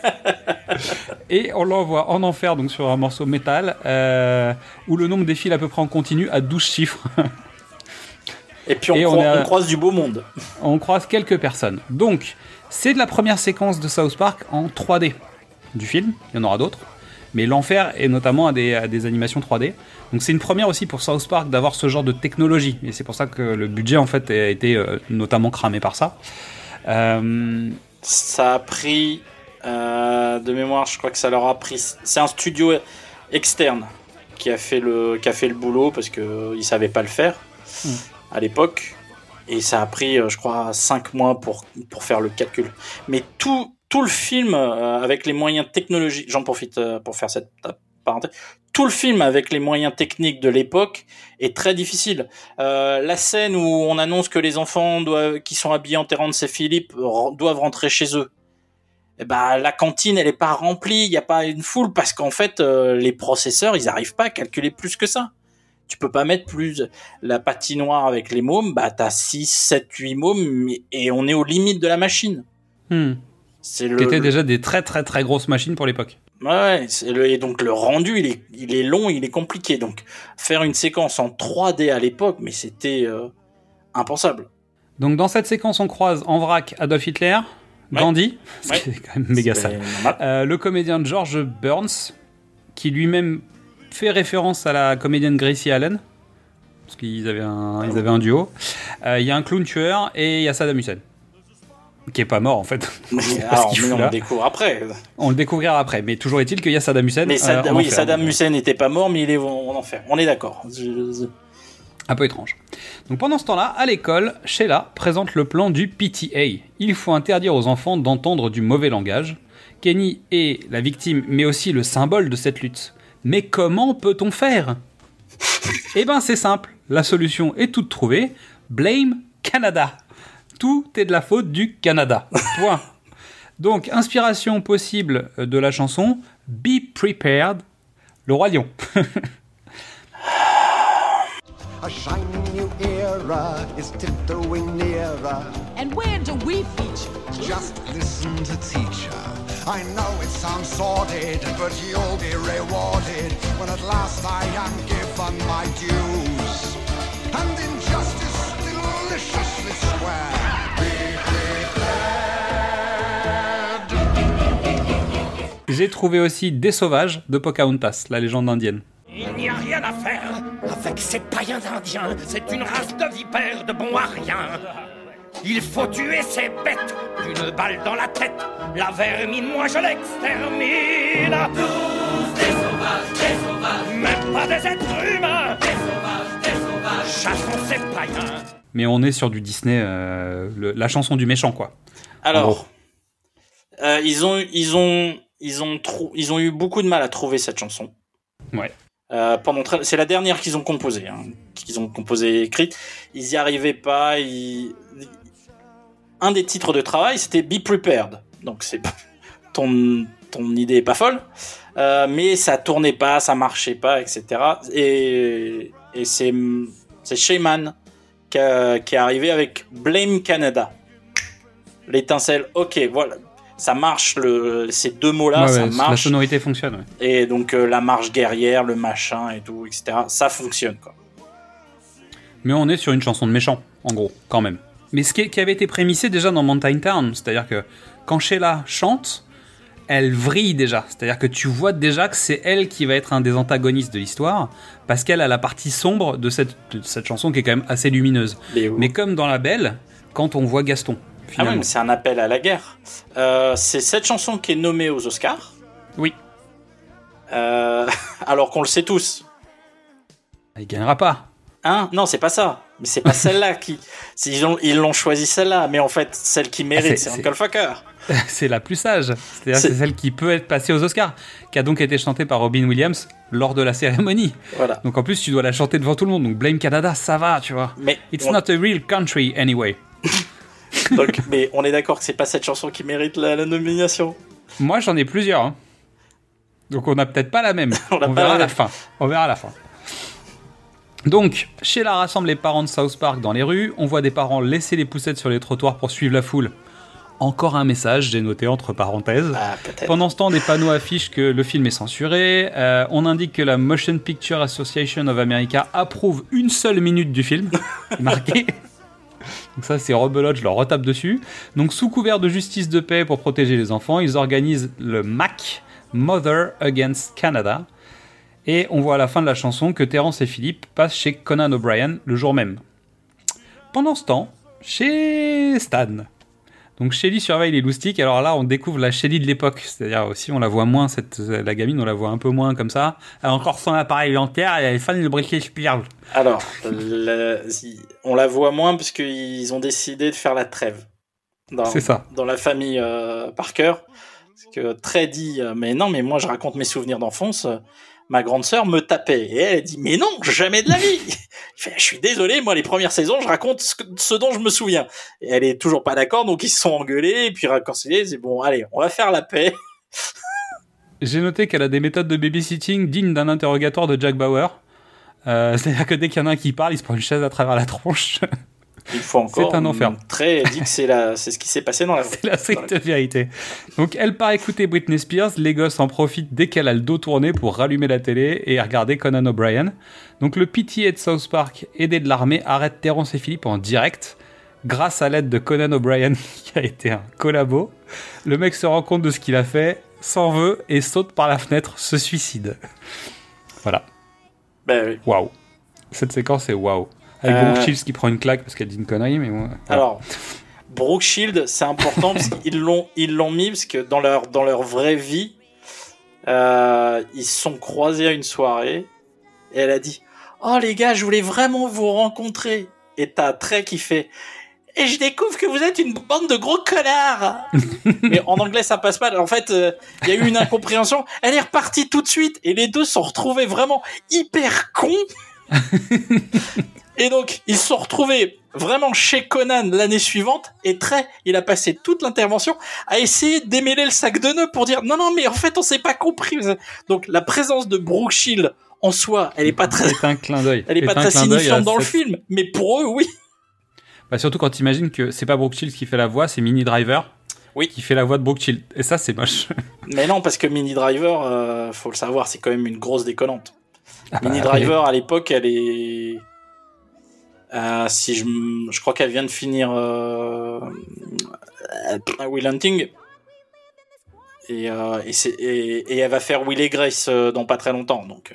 et on l'envoie en enfer donc sur un morceau métal euh, où le nombre défile à peu près en continu à 12 chiffres. Et puis on, Et croise du beau monde. on croise quelques personnes. Donc, c'est de la première séquence de South Park en 3D du film. Il y en aura d'autres. Mais l'enfer est notamment à des, à des animations 3D. Donc, c'est une première aussi pour South Park d'avoir ce genre de technologie. Et c'est pour ça que le budget, en fait, a été euh, notamment cramé par ça. Euh, Ça a pris, euh, de mémoire, je crois que ça leur a pris. C'est un studio externe qui a fait le, qui a fait le boulot parce qu'ils savaient pas le faire Mm. À l'époque. Et ça a pris, euh, je crois, 5 mois pour, pour faire le calcul. Mais tout, tout le film, euh, avec les moyens technologiques, j'en profite euh, pour faire cette parenthèse, tout le film avec les moyens techniques de l'époque est très difficile. La scène où on annonce que les enfants qui sont habillés en Terrence et Philippe doivent rentrer chez eux. Ben, la cantine, elle est pas remplie, il n'y a pas une foule parce qu'en fait, les processeurs, ils arrivent pas à calculer plus que ça. Tu peux pas mettre plus la patinoire avec les mômes, bah t'as 6, 7, 8 mômes et on est aux limites de la machine. hmm. C'est le, Qui étaient déjà des très très très grosses machines pour l'époque. Ouais, le- et donc le rendu, il est, il est long, il est compliqué. Donc faire une séquence en 3D à l'époque, mais c'était euh, impensable. Donc, dans cette séquence, on croise en vrac Adolf Hitler, Gandhi, ce qui est quand même méga sale. Euh, le comédien George Burns, qui lui-même fait référence à la comédienne Gracie Allen, parce qu'ils avaient un, ils avaient un duo. Euh, Il y a un clown tueur et il y a Saddam Hussein, qui est pas mort en fait. Mais alors, mais on là. le découvre après. On le découvrira après, mais toujours est-il qu'il y a Saddam Hussein. Mais euh, oui, enfer. Saddam Hussein n'était pas mort, mais il est en enfer. On est d'accord. Je- Un peu étrange. Donc pendant ce temps-là, à l'école, Sheila présente le plan du PTA. Il faut interdire aux enfants d'entendre du mauvais langage. Kenny est la victime, mais aussi le symbole de cette lutte. Mais comment peut-on faire? Eh ben c'est simple, la solution est toute trouvée. Blame Canada. Tout est de la faute du Canada. Point. Donc, inspiration possible de la chanson Be Prepared, le roi lion. A shining new era is tiptoeing nearer. And where do we feature? Just listen to teacher. I know it sounds sordid, but you'll be rewarded when at last I am given my dues. And injustice deliciously square. J'ai trouvé aussi Des Sauvages de Pocahontas, la légende indienne. Il n'y a rien à faire avec ces païens indiens. C'est une race de vipères de bons à rien. Il faut tuer ces bêtes d'une balle dans la tête. La vermine, moi je l'extermine. Tous des sauvages, des sauvages. Même pas des êtres humains. Des sauvages, des sauvages. Chassons ces païens. Mais on est sur du Disney, euh, le- la chanson du méchant, quoi. Alors, euh, ils ont, ils ont, ils ont, ils ont eu beaucoup de mal à trouver cette chanson. Ouais. Euh, c'est la dernière qu'ils ont composée, hein, qu'ils ont composée et écrite. Ils y arrivaient pas. Un des titres de travail, c'était Be Prepared. Donc c'est ton ton idée est pas folle, Euh, mais ça tournait pas, ça marchait pas, etc. Et, c'est c'est qui est arrivé avec Blame Canada. L'étincelle, ok, voilà, ça marche. Le, ces deux mots-là, Ouais, ça ouais, marche. La sonorité fonctionne, ouais. Et donc euh, la marche guerrière, le machin et tout, etc. Ça fonctionne quoi. Mais on est sur une chanson de méchant, en gros, quand même. Mais ce qui, qui avait été prémissé déjà dans Mountain Town, c'est-à-dire que quand Sheila chante, elle vrille déjà. C'est-à-dire que tu vois déjà que c'est elle qui va être un des antagonistes de l'histoire, parce qu'elle a la partie sombre de cette, de cette chanson qui est quand même assez lumineuse. Mais comme dans La Belle, quand on voit Gaston, Ah oui, c'est un appel à la guerre. Euh, c'est cette chanson qui est nommée aux Oscars. Oui. Euh, alors qu'on le sait tous. Il gagnera pas. Hein? Non, c'est pas ça. Mais c'est pas celle-là qui. Ils ont- ils l'ont choisi celle-là, mais en fait, celle qui mérite, Ah, c'est- Uncle Fucker. c'est la plus sage. C'est-à-dire C'est- c'est celle qui peut être passée aux Oscars, qui a donc été chantée par Robin Williams lors de la cérémonie. Voilà. Donc en plus, tu dois la chanter devant tout le monde. Donc Blame Canada, ça va, tu vois. Mais It's on- not a real country anyway. Donc, mais on est d'accord que c'est pas cette chanson qui mérite la, la nomination. Moi, j'en ai plusieurs. hein. Donc on n'a peut-être pas la même. On on n'a pas verra la à la même. fin. On verra à la fin. Donc, Sheila rassemble les parents de South Park dans les rues. On voit des parents laisser les poussettes sur les trottoirs pour suivre la foule. Encore un message, j'ai noté entre parenthèses. Ah, Pendant ce temps, des panneaux affichent que le film est censuré. Euh, on indique que la Motion Picture Association of America approuve une seule minute du film. Marqué. Donc ça, c'est rebelote, je leur retape dessus. Donc sous couvert de justice de paix pour protéger les enfants, ils organisent le MAC, Mother Against Canada. Et on voit à la fin de la chanson que Terence et Philippe passent chez Conan O'Brien le jour même. Pendant ce temps, chez Stan. Donc Shelly surveille les loustiques. Alors là, on découvre la Shelly de l'époque. C'est-à-dire aussi, on la voit moins, cette, la gamine, on la voit un peu moins comme ça. Elle a encore son appareil dentaire et elle est fan de Britney Spears. Alors, la- on la voit moins parce qu'ils ont décidé de faire la trêve. Dans, C'est ça. Dans la famille euh, Parker. Parce que Trey dit euh, Mais non, mais moi je raconte mes souvenirs d'enfance. Ma grande sœur me tapait. Et elle dit Mais non, jamais de la vie Je suis désolé, moi les premières saisons, je raconte ce, que- ce dont je me souviens. Et elle est toujours pas d'accord, donc ils se sont engueulés. Et puis réconciliés. C'est bon, allez, on va faire la paix. J'ai noté qu'elle a des méthodes de babysitting dignes d'un interrogatoire de Jack Bauer. Euh, C'est-à-dire que dès qu'il y en a un qui parle, il se prend une chaise à travers la tronche. Il faut encore. C'est un enfer. Trey dit que c'est la- c'est ce qui s'est passé dans la C'est la stricte vérité. Donc elle part écouter Britney Spears, les gosses en profitent dès qu'elle a le dos tourné pour rallumer la télé et regarder Conan O'Brien. Donc le PTA de South Park, aidé de l'armée, arrête Terrence et Philippe en direct. Grâce à l'aide de Conan O'Brien, qui a été un collabo, le mec se rend compte de ce qu'il a fait, s'en veut et saute par la fenêtre, se suicide. Voilà. Ben oui. Waouh. Cette séquence est waouh. Avec Euh. Brooke Shields qui prend une claque parce qu'elle dit une connerie, mais voilà. Alors, Brooke Shield, c'est important parce qu'ils l'ont, ils l'ont mis parce que dans leur, dans leur vraie vie, euh, ils se sont croisés à une soirée et elle a dit Oh les gars, je voulais vraiment vous rencontrer. Et t'as Trey qui fait Et je découvre que vous êtes une bande de gros connards. Mais en anglais, ça passe pas. En fait, euh, il y a eu une incompréhension. Elle est repartie tout de suite et les deux se sont retrouvés vraiment hyper cons. Et donc, ils se sont retrouvés vraiment chez Conan l'année suivante, et Trey, il a passé toute l'intervention à essayer de démêler le sac de nœuds pour dire non, non, mais en fait, on s'est pas compris. Donc, la présence de Brooke Shield en soi, elle est pas très, C'est un clin d'œil. elle est pas très signifiante dans le film, mais pour eux, oui. Bah, surtout quand tu imagines que c'est pas Brooke Shields qui fait la voix, c'est Mini Driver oui. qui fait la voix de Brooke Shields. Et ça, c'est moche. Mais non, parce que Mini Driver, euh, faut le savoir, c'est quand même une grosse déconnante. Mini bah, Driver, à l'époque, elle est. Euh, si je, je crois qu'elle vient de finir euh, euh, Will Hunting. Et, euh, et, et, et elle va faire Will et Grace dans pas très longtemps. Donc,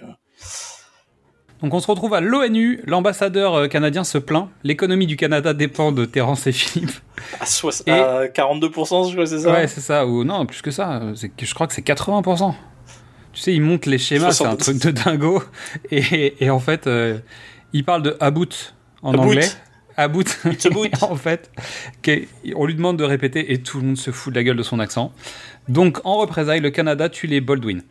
Donc on se retrouve à l'ONU, l'ambassadeur canadien se plaint, l'économie du Canada dépend de Terence et Philippe. à, soix- Et- à 42%, je crois, c'est ça? Ouais, c'est ça, ou non, plus que ça, je crois que c'est 80%. Tu sais, ils montent les schémas, c'est un 70. truc de dingo. Et, et en fait, euh, ils parlent de About en About. anglais. About. en fait, on lui demande de répéter et tout le monde se fout de la gueule de son accent. Donc, en représailles, le Canada tue les Baldwin.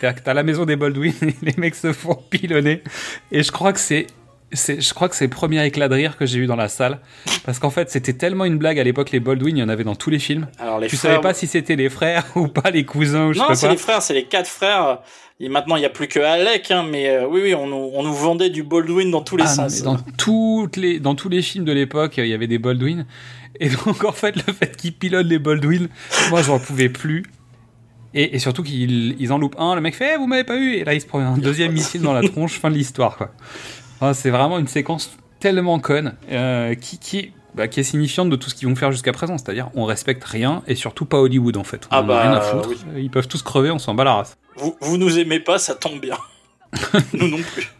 C'est-à-dire que t'as la maison des Baldwin les mecs se font pilonner. Et je crois que c'est. C'est- Je crois que c'est le premier éclat de rire que j'ai eu dans la salle. Parce qu'en fait, c'était tellement une blague à l'époque, les Baldwin, il y en avait dans tous les films. Alors, les tu frères- savais pas si c'était les frères ou pas les cousins ou je Non, sais c'est pas. les frères, c'est les quatre frères. Et maintenant, il n'y a plus que Alec, hein, mais euh, oui, oui, on nous, on nous vendait du Baldwin dans tous les Ah non, sens. dans, toutes les, dans tous les films de l'époque, il y avait des Baldwin. Et donc, en fait, le fait qu'ils pilotent les Baldwin, moi, j'en pouvais plus. Et, et surtout qu'ils ils en loupent un, le mec fait Eh, Vous m'avez pas eu Et là, il se prend un deuxième missile dans la tronche, fin de l'histoire. quoi. Enfin, c'est vraiment une séquence tellement conne euh, qui, qui, bah, qui est signifiante de tout ce qu'ils vont faire jusqu'à présent. C'est-à-dire, on respecte rien et surtout pas Hollywood, en fait. On Ah a bah, rien à foutre. oui. Ils peuvent tous crever, on s'en bat la race. Vous, vous nous aimez pas, ça tombe bien. nous non plus.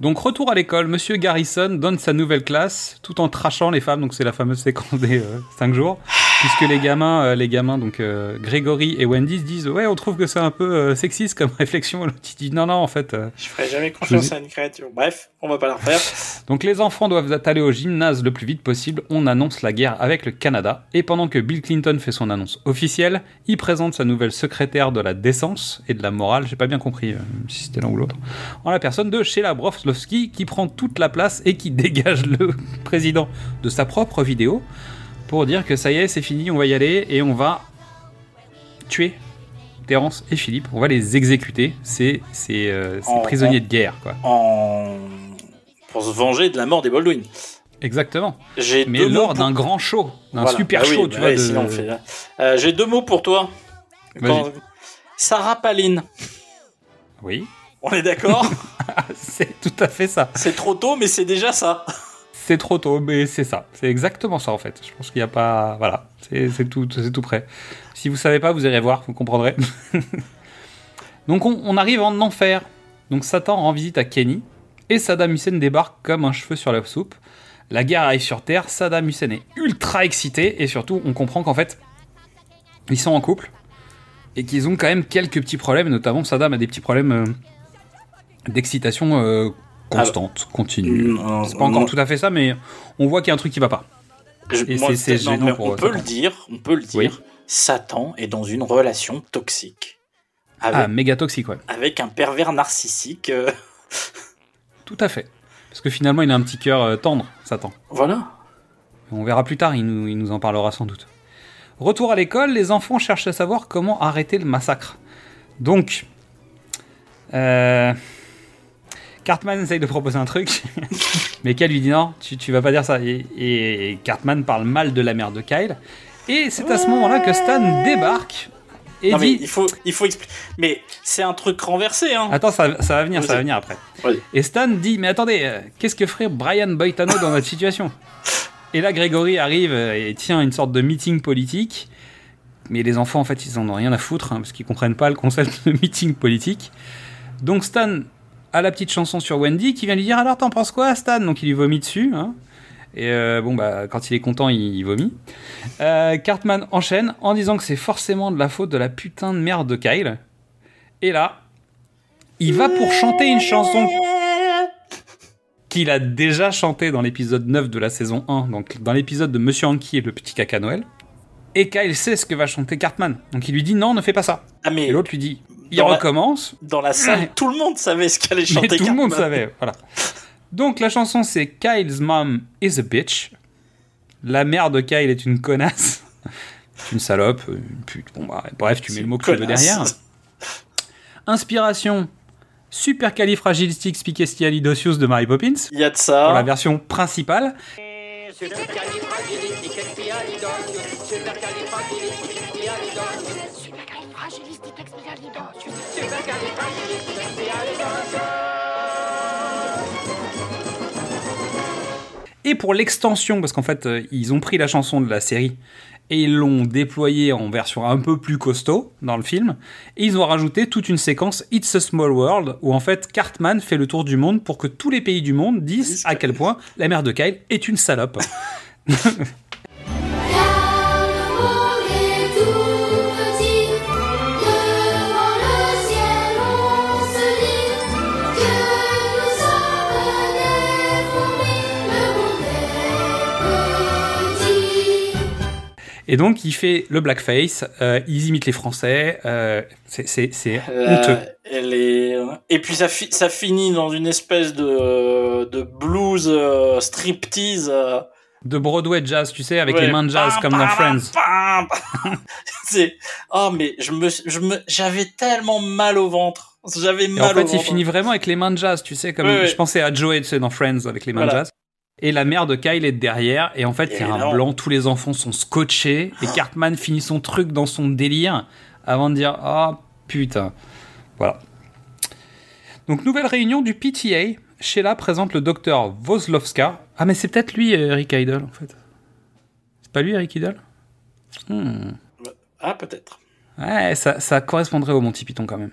Donc retour à l'école, Monsieur Garrison donne sa nouvelle classe tout en trachant les femmes, donc c'est la fameuse séquence des 5 jours. Puisque les gamins, euh, les gamins, donc euh, Grégory et Wendy se disent ouais, on trouve que c'est un peu euh, sexiste comme réflexion. Et L'autre il dit non, non, en fait. euh, Je ferai jamais confiance Je- à une créature. Bref, on va pas la refaire. Donc les enfants doivent aller au gymnase le plus vite possible. On annonce la guerre avec le Canada. Et pendant que Bill Clinton fait son annonce officielle, il présente sa nouvelle secrétaire de la décence et de la morale. J'ai pas bien compris euh, si c'était l'un ou l'autre. En la personne de Sheila Broflovski qui prend toute la place et qui dégage le président de sa propre vidéo pour dire que ça y est, c'est fini, on va y aller et on va tuer Terence et Philippe. On va les exécuter. Euh, ces En- prisonniers en- de guerre quoi. En... Pour se venger de la mort des Baldwin. Exactement. Mais lors pour- d'un grand show, d'un Voilà. super Bah oui, show, bah tu vois. oui, de- sinon on fait- Euh, J'ai deux mots pour toi. Quand- Sarah Palin. Oui. On est d'accord? C'est tout à fait ça. C'est trop tôt, mais c'est déjà ça. C'est trop tôt, mais c'est ça. C'est exactement ça en fait. Je pense qu'il n'y a pas. Voilà. C'est tout, tout prêt. Si vous savez pas, vous irez voir, vous comprendrez. Donc on, on arrive en enfer. Donc Satan rend visite à Kenny et Saddam Hussein débarque comme un cheveu sur la soupe. La guerre arrive sur Terre, Saddam Hussein est ultra excité et surtout on comprend qu'en fait ils sont en couple et qu'ils ont quand même quelques petits problèmes, notamment Saddam a des petits problèmes euh, d'excitation euh, constante, continue. Non, C'est pas encore non. tout à fait ça, mais on voit qu'il y a un truc qui va pas. Je- Et moi, c'est- non, gênant pour on euh, peut Satan. le dire, on peut le dire. Oui. Satan est dans une relation toxique avec, Ah, méga toxique, ouais. avec un pervers narcissique. euh, Tout à fait. Parce que finalement, il a un petit cœur euh, tendre, Satan. Voilà. On verra plus tard, il nous, il nous en parlera sans doute. Retour à l'école, les enfants cherchent à savoir comment arrêter le massacre. Donc, euh, Cartman essaye de proposer un truc, mais Kyle lui dit non, tu, tu vas pas dire ça. Et, et Cartman parle mal de la mère de Kyle. Et c'est à ce moment-là que Stan débarque et Non, mais dit il faut, il faut expliquer. Mais c'est un truc renversé, hein. Attends, ça, ça va venir, ça va venir après. Et Stan dit, mais attendez, euh, qu'est-ce que ferait Brian Boitano dans notre situation? Et là, Grégory arrive euh, et tient une sorte de meeting politique. Mais les enfants, en fait, ils en ont rien à foutre, hein, parce qu'ils comprennent pas le concept de meeting politique. Donc Stan a la petite chanson sur Wendy qui vient lui dire, alors t'en penses quoi, Stan? Donc il lui vomit dessus. hein. Et euh, bon, bah, quand il est content, il, il vomit. Euh, Cartman enchaîne en disant que c'est forcément de la faute de la putain de merde de Kyle. Et là, il va pour chanter une chanson qu'il a déjà chantée dans l'épisode 9 de la saison 1, donc dans l'épisode de Monsieur Hanky et le petit caca Noël. Et Kyle sait ce que va chanter Cartman. Donc il lui dit non, ne fais pas ça. Ah, mais Et l'autre lui dit, il la- recommence. Dans la salle, tout le monde savait ce qu'allait chanter Mais tout le monde savait, voilà. Donc la chanson c'est Kyle's mom is a bitch. La mère de Kyle est une connasse. une salope, une pute. Bon bah, bref, tu mets le mot que tu veux connasse. derrière. Inspiration supercalifragilisticexpialidocious de Mary Poppins. Il y a de ça. Pour la version principale. Et pour l'extension, parce qu'en fait, euh, ils ont pris la chanson de la série et ils l'ont déployée en version un peu plus costaud dans le film. Et ils ont rajouté toute une séquence It's a Small World où en fait Cartman fait le tour du monde pour que tous les pays du monde disent à quel point la mère de Kyle est une salope. Et donc il fait le blackface, euh, ils imitent les Français, euh, c'est- Euh, honteux. elle est... Et puis ça, fi- ça finit dans une espèce de, de blues euh, striptease. De Broadway jazz, tu sais, avec ouais, les mains de jazz pam, comme dans Friends. C'est... Oh, mais je me, je me, j'avais tellement mal au ventre. J'avais mal en au fait, ventre. il finit vraiment avec les mains de jazz, tu sais, comme Ouais, ouais. je pensais à Joey, tu sais, dans Friends avec les mains de jazz. Et la mère de Kyle est derrière, et en fait, il y a un blanc, tous les enfants sont scotchés, et Cartman finit son truc dans son délire avant de dire Ah putain. Voilà. Donc, nouvelle réunion du PTA. Sheila présente le docteur Voslovska. Ah, mais c'est peut-être lui, euh, Eric Idle, en fait. C'est pas lui, Eric Idle? Hmm. Ah, peut-être. Ouais, ça, ça correspondrait au Monty Python quand même.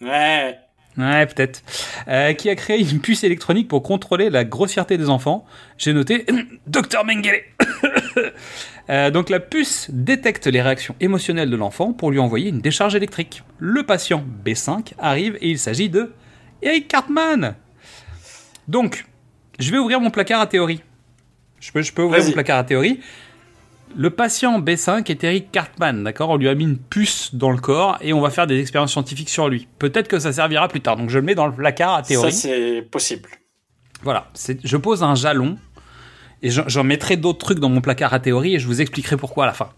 Ouais. Ouais, peut-être. Euh, qui a créé une puce électronique pour contrôler la grossièreté des enfants. J'ai noté Docteur Mengele. Euh, donc la puce détecte les réactions émotionnelles de l'enfant pour lui envoyer une décharge électrique. Le patient B5 arrive et il s'agit de Eric Cartman. Donc, je vais ouvrir mon placard à théorie. Je peux, je peux ouvrir mon placard à théorie. Le patient B5 est Eric Cartman, d'accord? On lui a mis une puce dans le corps et on va faire des expériences scientifiques sur lui. Peut-être que ça servira plus tard, donc je le mets dans le placard à théorie. Ça, c'est possible. Voilà, je pose un jalon et j'en mettrai d'autres trucs dans mon placard à théorie et je vous expliquerai pourquoi à la fin.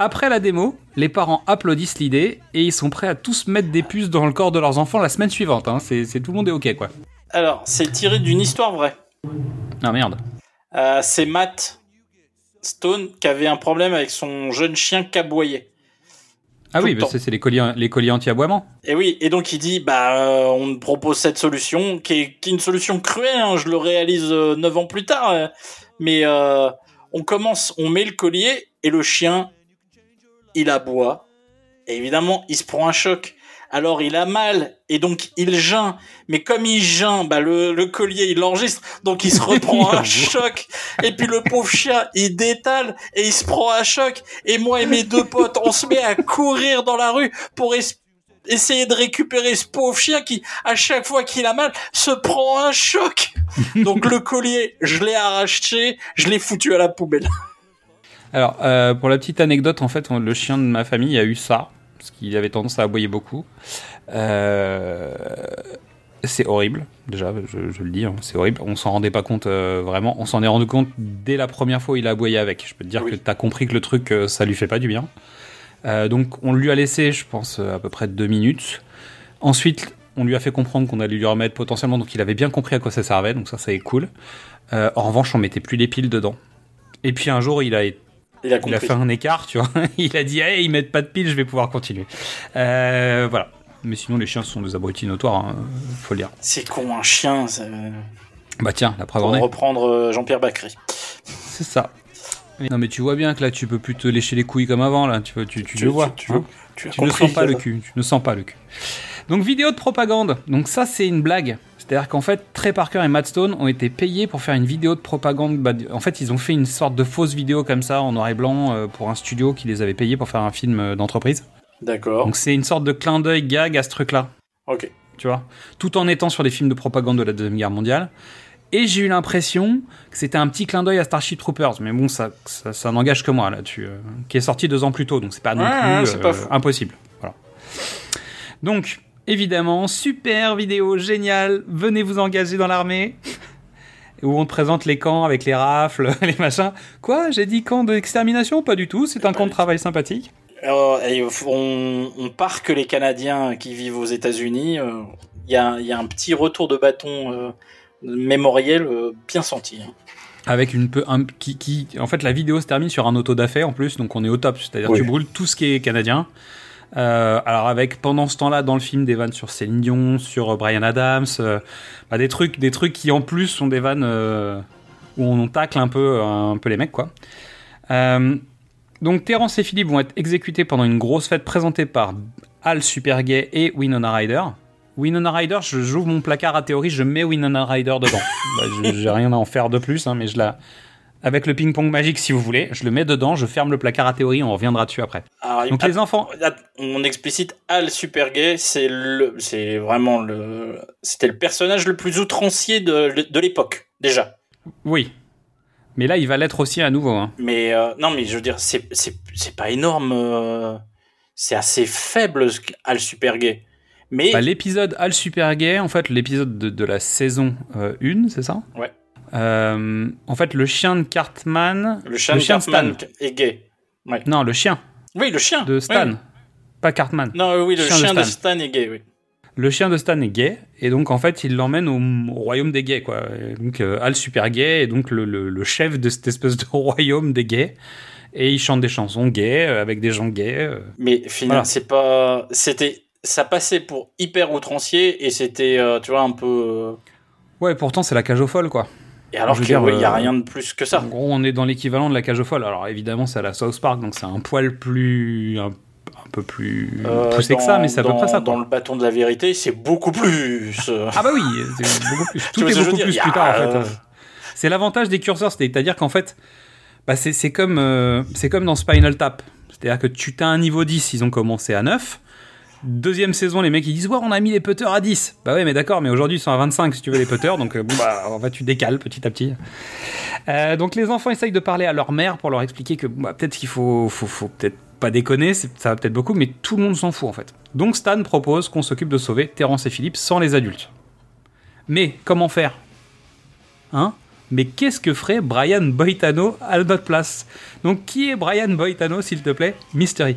Après la démo, les parents applaudissent l'idée et ils sont prêts à tous mettre des puces dans le corps de leurs enfants la semaine suivante. hein. C'est c'est- tout le monde est ok quoi. Alors, c'est tiré d'une histoire vraie. Ah merde. Euh, c'est Matt Stone qui avait un problème avec son jeune chien qui aboyait. Ah oui, le c'est les colliers, les colliers anti-aboiement. Et oui, et donc il dit, bah, euh, on propose cette solution, qui est, qui est une solution cruelle, hein, je le réalise euh, neuf ans plus tard, euh, mais euh, on commence, on met le collier, et le chien, il aboie, et évidemment, il se prend un choc. Alors il a mal, et donc il geint, mais comme il geint, bah, le, le collier, il l'enregistre, donc il se reprend un choc, et puis le pauvre chien, il détale, et il se prend un choc, et moi et mes deux potes, on se met à courir dans la rue pour es- essayer de récupérer ce pauvre chien qui, à chaque fois qu'il a mal, se prend un choc. Donc le collier, je l'ai arraché, je l'ai foutu à la poubelle. Alors, euh, pour la petite anecdote, en fait, on- le chien de ma famille a eu ça, parce qu'il avait tendance à aboyer beaucoup. Euh, c'est horrible, déjà, je, je le dis, hein, c'est horrible. On s'en rendait pas compte euh, vraiment. On s'en est rendu compte dès la première fois où il a aboyé avec. Je peux te dire que tu as compris que le truc, euh, ça lui fait pas du bien. Donc, on lui a laissé, je pense, à peu près deux minutes. Ensuite, on lui a fait comprendre qu'on allait lui remettre potentiellement, donc il avait bien compris à quoi ça servait, donc ça, c'est cool. En revanche, on mettait plus les piles dedans. Et puis un jour, il a, Il a il a compris. fait un écart, tu vois. il a dit, hey, ils mettent pas de piles, je vais pouvoir continuer. Euh, voilà. Mais sinon, les chiens sont des abrutis notoires, hein, faut le dire. C'est con, un chien. ça- Bah tiens, la preuve en Pour est. reprendre euh, Jean-Pierre Bacry. C'est ça. Non mais tu vois bien que là tu peux plus te lécher les couilles comme avant là, tu, tu, tu, Tu- le vois. tu- hein. tu ne sens pas le cul, tu ne sens pas le cul. Donc vidéo de propagande. Donc ça c'est une blague. C'est-à-dire qu'en fait Trey Parker et Matt Stone ont été payés pour faire une vidéo de propagande. Bah, En fait ils ont fait une sorte de fausse vidéo comme ça en noir et blanc euh, pour un studio qui les avait payés pour faire un film euh, d'entreprise. D'accord. Donc c'est une sorte de clin d'œil gag à ce truc-là. Ok. Tu vois? Tout en étant sur des films de propagande de la Deuxième Guerre mondiale. Et j'ai eu l'impression que c'était un petit clin d'œil à Starship Troopers. Mais bon, ça, ça, ça n'engage que moi là-dessus. euh, qui est sorti deux ans plus tôt, donc c'est pas non plus euh, pas impossible. Voilà. Donc, évidemment, super vidéo, génial. Venez vous engager dans l'armée. Où on te présente les camps avec les rafles, les machins. Quoi J'ai dit camp d'extermination? Pas du tout, c'est un camp de travail sympathique. On, on part que les Canadiens qui vivent aux États-Unis. euh, Il y, a, il y a un petit retour de bâton euh, mémoriel euh, bien senti. hein. avec une peu un, qui, qui en fait la vidéo se termine sur un auto da fé en plus donc on est au top c'est-à-dire Oui. tu brûles tout ce qui est canadien Euh, alors avec pendant ce temps-là dans le film des vannes sur Céline Dion sur euh, Brian Adams euh, bah, des trucs des trucs qui en plus sont des vannes euh, où on tacle un peu un peu les mecs quoi donc Terence et Philippe vont être exécutés pendant une grosse fête présentée par Al Supergay et Winona Ryder Winona Ryder, je- j'ouvre mon placard à théorie, je mets Winona Ryder dedans. Bah, J'ai rien à en faire de plus, hein, mais je la. Avec le ping-pong magique, si vous voulez, je le mets dedans, je ferme le placard à théorie, on reviendra dessus après. Alors, Donc les enfants. On explicite Al Supergay, c'est le, c'est vraiment le, c'était le personnage le plus outrancier de, de l'époque déjà. Oui. Mais là, il va l'être aussi à nouveau. hein. Mais euh, non, mais je veux dire, c'est c'est c'est pas énorme. euh, c'est assez faible Al Supergay. Mais Bah, l'épisode Al Super Gay, en fait, l'épisode de, de la saison 1, c'est ça? Ouais. Euh, en fait, le chien de Cartman. le chien de Stan. Est gay. Ouais. Non, le chien. Oui, le chien. De Stan. Oui. Pas Cartman. Non, oui, le Chien chien, de de, Stan. Est gay, oui. Le chien de Stan est gay, et donc en fait, il l'emmène au, au royaume des gays, quoi. Et donc euh, Al Super Gay est donc le, le- le chef de cette espèce de royaume des gays, et il chante des chansons gays euh, avec des gens gays. Mais finalement, Voilà. c'est pas. C'était. Ça passait pour hyper outrancier et c'était, tu vois, un peu. Ouais, pourtant c'est la cage aux folles, quoi. Et alors qu'il n'y a euh, rien de plus que ça. En gros, on est dans l'équivalent de la cage aux folles. Alors évidemment, c'est à la South Park, donc c'est un poil plus, un, un peu plus Euh, poussé que dans- ça, mais c'est à peu près ça. quoi. Dans le bâton de la vérité, c'est beaucoup plus. euh, Ah bah oui, c'est beaucoup plus. Tout est que beaucoup plus plus tard en fait. euh. C'est l'avantage des curseurs, c'est-à-dire qu'en fait, bah, c'est comme, euh, comme dans Spinal Tap. C'est-à-dire que tu as un niveau 10, ils ont commencé à 9. Deuxième saison, les mecs ils disent Ouais, on a mis les putters à 10. Bah ouais, mais d'accord, mais aujourd'hui ils sont à 25 si tu veux les putters, donc euh, bon, bah, en fait, tu décales petit à petit. Euh, donc les enfants essayent de parler à leur mère pour leur expliquer que bah, peut-être qu'il faut, faut, faut peut-être pas déconner, ça va peut-être beaucoup, mais tout le monde s'en fout en fait. Donc Stan propose qu'on s'occupe de sauver Terence et Philippe sans les adultes. Mais comment faire? Hein? Mais qu'est-ce que ferait Brian Boitano à notre place? Donc qui est Brian Boitano, s'il te plaît? Mystery.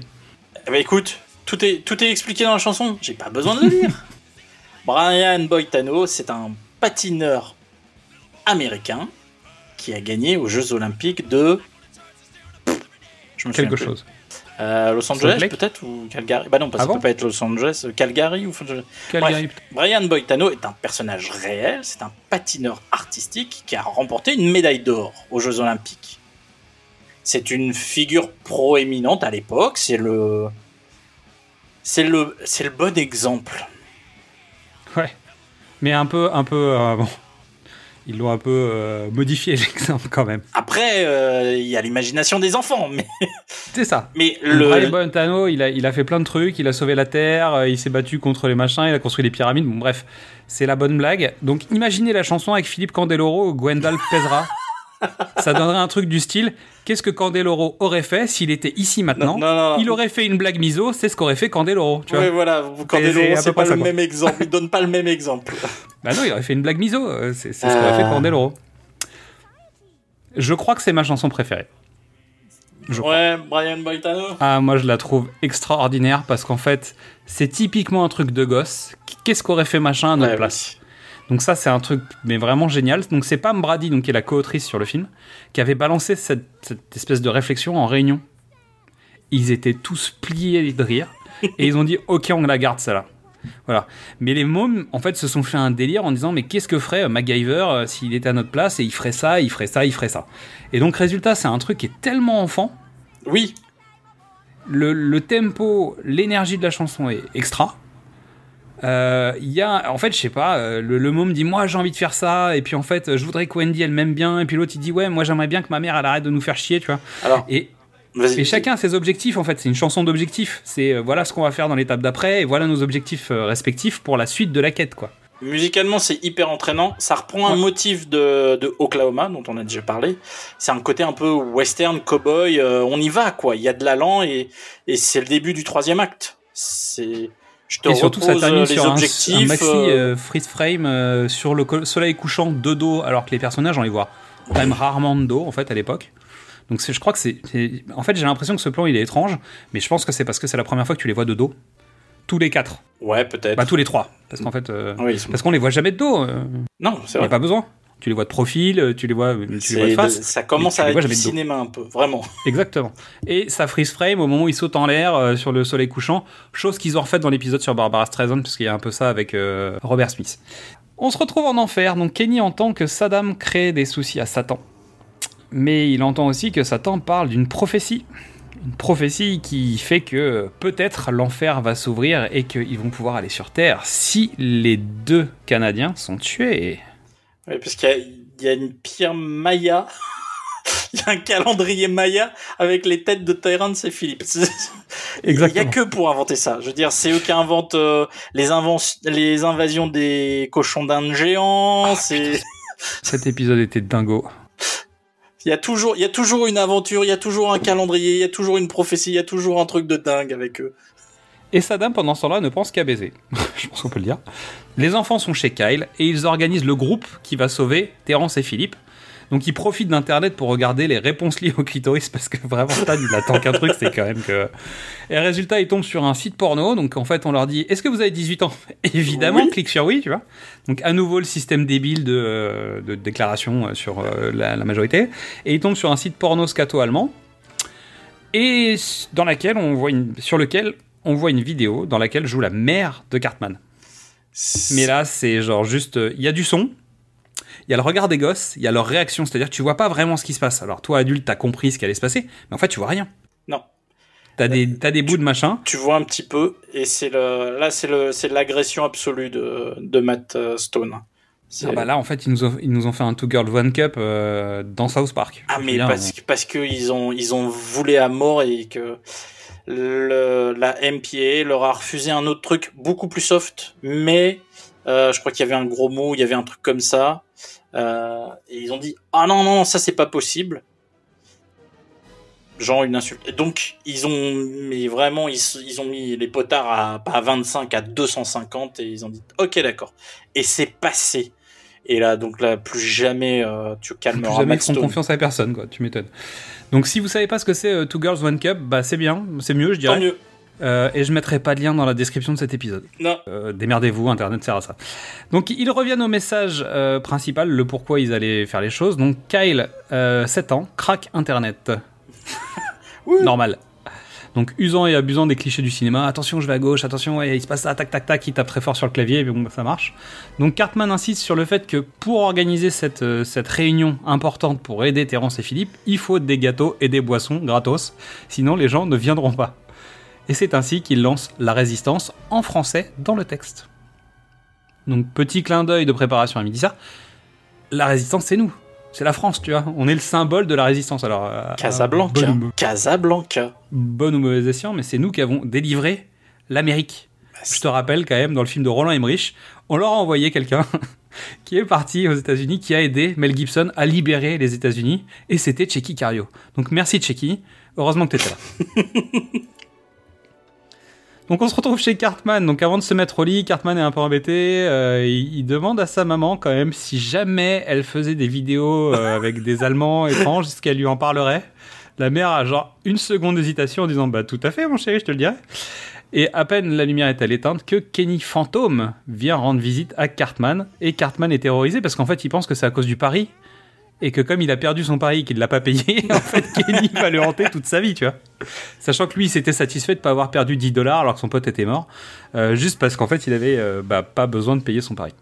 Eh ben écoute, tout est, tout est expliqué dans la chanson, j'ai pas besoin de le dire. Brian Boitano, c'est un patineur américain qui a gagné aux Jeux Olympiques de. Je me souviens Quelque chose. Euh, Los Angeles peut-être ou Calgary Bah non, parce Ah que ça bon peut pas être Los Angeles, euh, Calgary ou Calgary, Bref, Brian Boitano est un personnage réel, c'est un patineur artistique qui a remporté une médaille d'or aux Jeux Olympiques. C'est une figure proéminente à l'époque, c'est le c'est le c'est le bon exemple. Ouais. Mais un peu, un peu, euh, bon. Ils l'ont un peu euh, modifié l'exemple quand même. Après euh, il y a l'imagination des enfants mais C'est ça. mais Le... Brian le Boitano, il a, il a fait plein de trucs, il a sauvé la Terre, il s'est battu contre les machins, il a construit des pyramides, bon bref, c'est la bonne blague. Donc imaginez la chanson avec Philippe Candeloro Gwendal Pesra. Ça donnerait un truc du style qu'est-ce que Candeloro aurait fait s'il était ici maintenant Non, non, non. Il aurait fait une blague miso, c'est ce qu'aurait fait Candeloro. Tu vois Ouais, voilà, Candeloro, c'est pas ça, le quoi. même exemple, il donne pas le même exemple. Bah non, il aurait fait une blague miso, euh, c'est ce qu'aurait Euh. fait Candeloro. Je crois que c'est ma chanson préférée. Je Ouais, Brian Boitano. Ah, moi je la trouve extraordinaire parce qu'en fait, c'est typiquement un truc de gosse. Qu'est-ce qu'aurait fait machin à notre Ouais, place? Donc ça, c'est un truc mais vraiment génial. Donc c'est Pam Brady, donc qui est la co-autrice sur le film, qui avait balancé cette, cette espèce de réflexion en réunion. Ils étaient tous pliés de rire et ils ont dit OK, on la garde celle-là. Voilà. Mais les mômes, en fait, se sont fait un délire en disant mais qu'est-ce que ferait euh, MacGyver euh, s'il était à notre place et il ferait ça, il ferait ça, il ferait ça. Et donc résultat, c'est un truc qui est tellement enfant. Oui. Le, le tempo, l'énergie de la chanson est extra. Euh, Il y a, en fait, je sais pas, euh, le, le môme dit moi j'ai envie de faire ça, et puis en fait je voudrais que Wendy elle m'aime bien, et puis l'autre il dit ouais moi j'aimerais bien que ma mère elle arrête de nous faire chier, tu vois. Alors, et, et chacun a ses objectifs en fait, c'est une chanson d'objectifs. C'est euh, voilà ce qu'on va faire dans l'étape d'après, et voilà nos objectifs euh, respectifs pour la suite de la quête quoi. Musicalement, c'est hyper entraînant. Ça reprend un motif de, de Oklahoma, dont on a déjà parlé. C'est un côté un peu western, cowboy. euh, on y va, quoi. Il y a de l'allant et, et c'est le début du troisième acte. C'est. Je te et surtout ça termine euh, sur un, maxi euh, euh, freeze frame euh, sur le soleil couchant de dos, alors que les personnages on les voit quand même rarement de dos en fait à l'époque. Donc c'est- je crois que c'est, en fait j'ai l'impression que ce plan il est étrange, mais je pense que c'est parce que c'est la première fois que tu les vois de dos, tous les quatre. Ouais, peut-être. Bah tous les trois, parce qu'en fait, euh, Oui, ils sont- parce qu'on les voit jamais de dos. euh. Non, c'est Il n'y vrai. a pas besoin. Tu les vois de profil, euh, tu les vois, tu les vois de de- face. ça commence à être du cinéma un peu, vraiment. Exactement. Et ça freeze frame au moment où il saute en l'air euh, sur le soleil couchant, chose qu'ils ont refait dans l'épisode sur Barbara Streisand, parce qu'il y a un peu ça avec euh, Robert Smith. On se retrouve en enfer, donc Kenny entend que Saddam crée des soucis à Satan. Mais il entend aussi que Satan parle d'une prophétie. Une prophétie qui fait que peut-être l'enfer va s'ouvrir et qu'ils vont pouvoir aller sur Terre si les deux Canadiens sont tués. Ouais, parce qu'il y a, il y a une pierre Maya. il y a un calendrier Maya avec les têtes de Tyrants et Philippe. Il y a Exactement. que pour inventer ça. Je veux dire, c'est eux qui inventent euh, les, invasions des cochons d'Inde géants. c'est Cet épisode était dingo. il y a toujours il y a toujours une aventure, il y a toujours un calendrier, il y a toujours une prophétie, il y a toujours un truc de dingue avec eux. Et Saddam, pendant ce temps-là, ne pense qu'à baiser. Je pense qu'on peut le dire. Les enfants sont chez Kyle et ils organisent le groupe qui va sauver Terence et Philippe. Donc ils profitent d'Internet pour regarder les réponses liées au clitoris parce que vraiment Stan il attend qu'un truc, c'est quand même que... Et résultat, ils tombent sur un site porno. Donc en fait, on leur dit, est-ce que vous avez 18 ans? Évidemment, Oui. clique sur oui, tu vois. Donc à nouveau le système débile de, euh, de déclaration euh, sur euh, la, la majorité. Et ils tombent sur un site porno scato-allemand et dans laquelle on voit une, sur lequel on voit une vidéo dans laquelle joue la mère de Cartman. Mais là, c'est genre juste, euh, il y a du son, il y a le regard des gosses, il y a leur réaction, c'est-à-dire tu vois pas vraiment ce qui se passe. Alors toi, adulte, t'as compris ce qui allait se passer, mais en fait, tu vois rien. Non. T'as des, t'as des bouts de machin. Tu vois un petit peu, et c'est le, là, c'est le, c'est l'agression absolue de, de Matt euh, Stone. Ah bah là, en fait, ils nous ont, ils nous ont fait un Two Girls One Cup euh, dans South Park. Ah mais dire, parce, que- parce que ils ont ils ont voulu à mort et que le, la MPA leur a refusé un autre truc beaucoup plus soft, mais euh, je crois qu'il y avait un gros mot, il y avait un truc comme ça, euh, et ils ont dit ah non non ça c'est pas possible, genre une insulte. Et donc ils ont mais vraiment ils, ils ont mis les potards à pas à 25 à 250 et ils ont dit ok d'accord et c'est passé. Et là, donc là, plus jamais euh, tu plus calmeras jamais Matt ils font confiance à personne, quoi. Tu m'étonnes. Donc, si vous savez pas ce que c'est euh, Two Girls One Cup, bah c'est bien, c'est mieux, je dirais. Tant mieux. Euh, et je mettrai pas de lien dans la description de cet épisode. Non. Euh, démerdez-vous, Internet sert à ça. Donc ils reviennent au message euh, principal, le pourquoi ils allaient faire les choses. Donc Kyle, euh, 7 ans, craque Internet. Normal. Donc usant et abusant des clichés du cinéma, attention je vais à gauche, attention il se passe ça, tac tac tac, il tape très fort sur le clavier, mais bon bah, ça marche. Donc Cartman insiste sur le fait que pour organiser cette, euh, cette réunion importante pour aider Terence et Philippe, il faut des gâteaux et des boissons gratos, sinon les gens ne viendront pas. Et c'est ainsi qu'il lance la résistance en français dans le texte. Donc petit clin d'œil de préparation à midi ça. La résistance c'est nous, c'est la France, tu vois. On est le symbole de la résistance. Alors euh, Casablanca. bonne ou- Casablanca. Bonne ou mauvaise escient, mais c'est nous qui avons délivré l'Amérique. Je te rappelle quand même dans le film de Roland Emmerich, on leur a envoyé quelqu'un qui est parti aux États-Unis, qui a aidé Mel Gibson à libérer les États-Unis, et c'était Checky Cario. Donc merci Checky, heureusement que tu étais là. Donc on se retrouve chez Cartman. Donc avant de se mettre au lit, Cartman est un peu embêté. euh, il, il demande à sa maman quand même si jamais elle faisait des vidéos euh, avec des Allemands étranges, est-ce qu'elle lui en parlerait? La mère a genre une seconde d'hésitation en disant bah tout à fait mon chéri, je te le dirai. Et à peine la lumière est-elle éteinte que Kenny Fantôme vient rendre visite à Cartman. Et Cartman est terrorisé parce qu'en fait il pense que c'est à cause du pari. Et que comme il a perdu son pari qu'il l'a pas payé, en fait Kenny va le hanter toute sa vie, tu vois. Sachant que lui il s'était satisfait de pas avoir perdu 10 dollars alors que son pote était mort. euh, juste parce qu'en fait il avait euh, bah, pas besoin de payer son pari.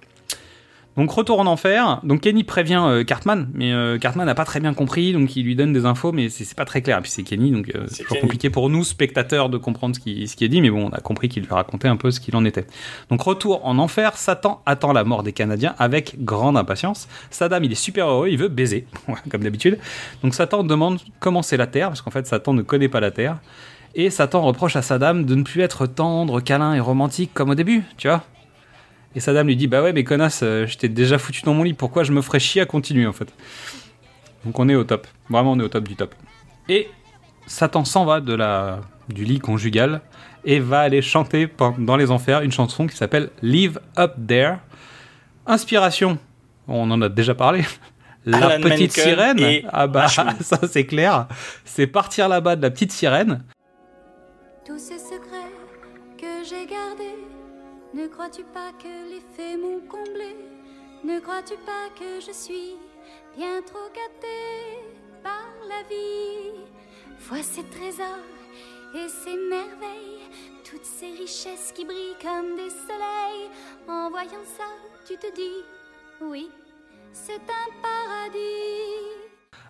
Donc retour en enfer. Donc Kenny prévient euh, Cartman, mais euh, Cartman n'a pas très bien compris, donc il lui donne des infos, mais c'est pas très clair. Et puis c'est Kenny, donc euh, c'est toujours Kenny. compliqué pour nous spectateurs de comprendre ce qui, ce qui est dit, mais bon, on a compris qu'il lui racontait un peu ce qu'il en était. Donc retour en enfer, Satan attend la mort des Canadiens avec grande impatience. Saddam, il est super heureux, il veut baiser, comme d'habitude. Donc Satan demande comment c'est la Terre, parce qu'en fait Satan ne connaît pas la Terre. Et Satan reproche à Saddam de ne plus être tendre, câlin et romantique comme au début, tu vois. Et Saddam lui dit Bah ouais, mais connasse, euh, je t'ai déjà foutu dans mon lit, pourquoi je me ferais chier à continuer en fait? Donc on est au top, vraiment on est au top du top. Et Satan s'en va de la, du lit conjugal et va aller chanter dans les enfers une chanson qui s'appelle Live Up There. Inspiration, on en a déjà parlé. La Alan petite Menken sirène, ah bah Ashman. ça c'est clair, c'est partir là-bas de la petite sirène. Tous ces secrets que j'ai gardés, ne crois-tu pas que les faits m'ont comblé? Ne crois-tu pas que je suis bien trop gâtée par la vie? Vois ces trésors et ces merveilles, toutes ces richesses qui brillent comme des soleils. En voyant ça, tu te dis, oui, c'est un paradis.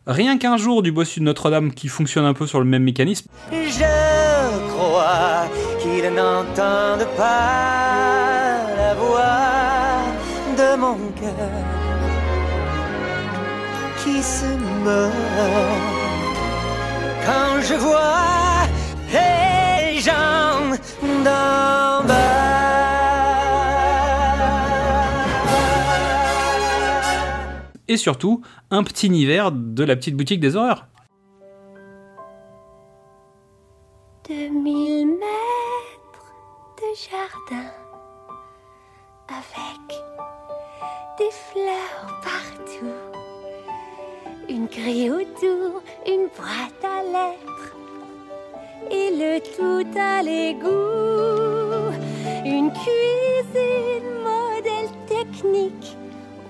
Rien qu'un jour du bossu de Notre-Dame qui fonctionne un peu sur le même mécanisme. Je crois qu'ils n'entendent pas la voix de mon cœur qui se meurt quand je vois les gens d'en bas. Et surtout, un petit hiver de la petite boutique des horreurs. 2000 mètres de jardin avec des fleurs partout, une grille autour, une boîte à lettres et le tout à l'égout, une cuisine modèle technique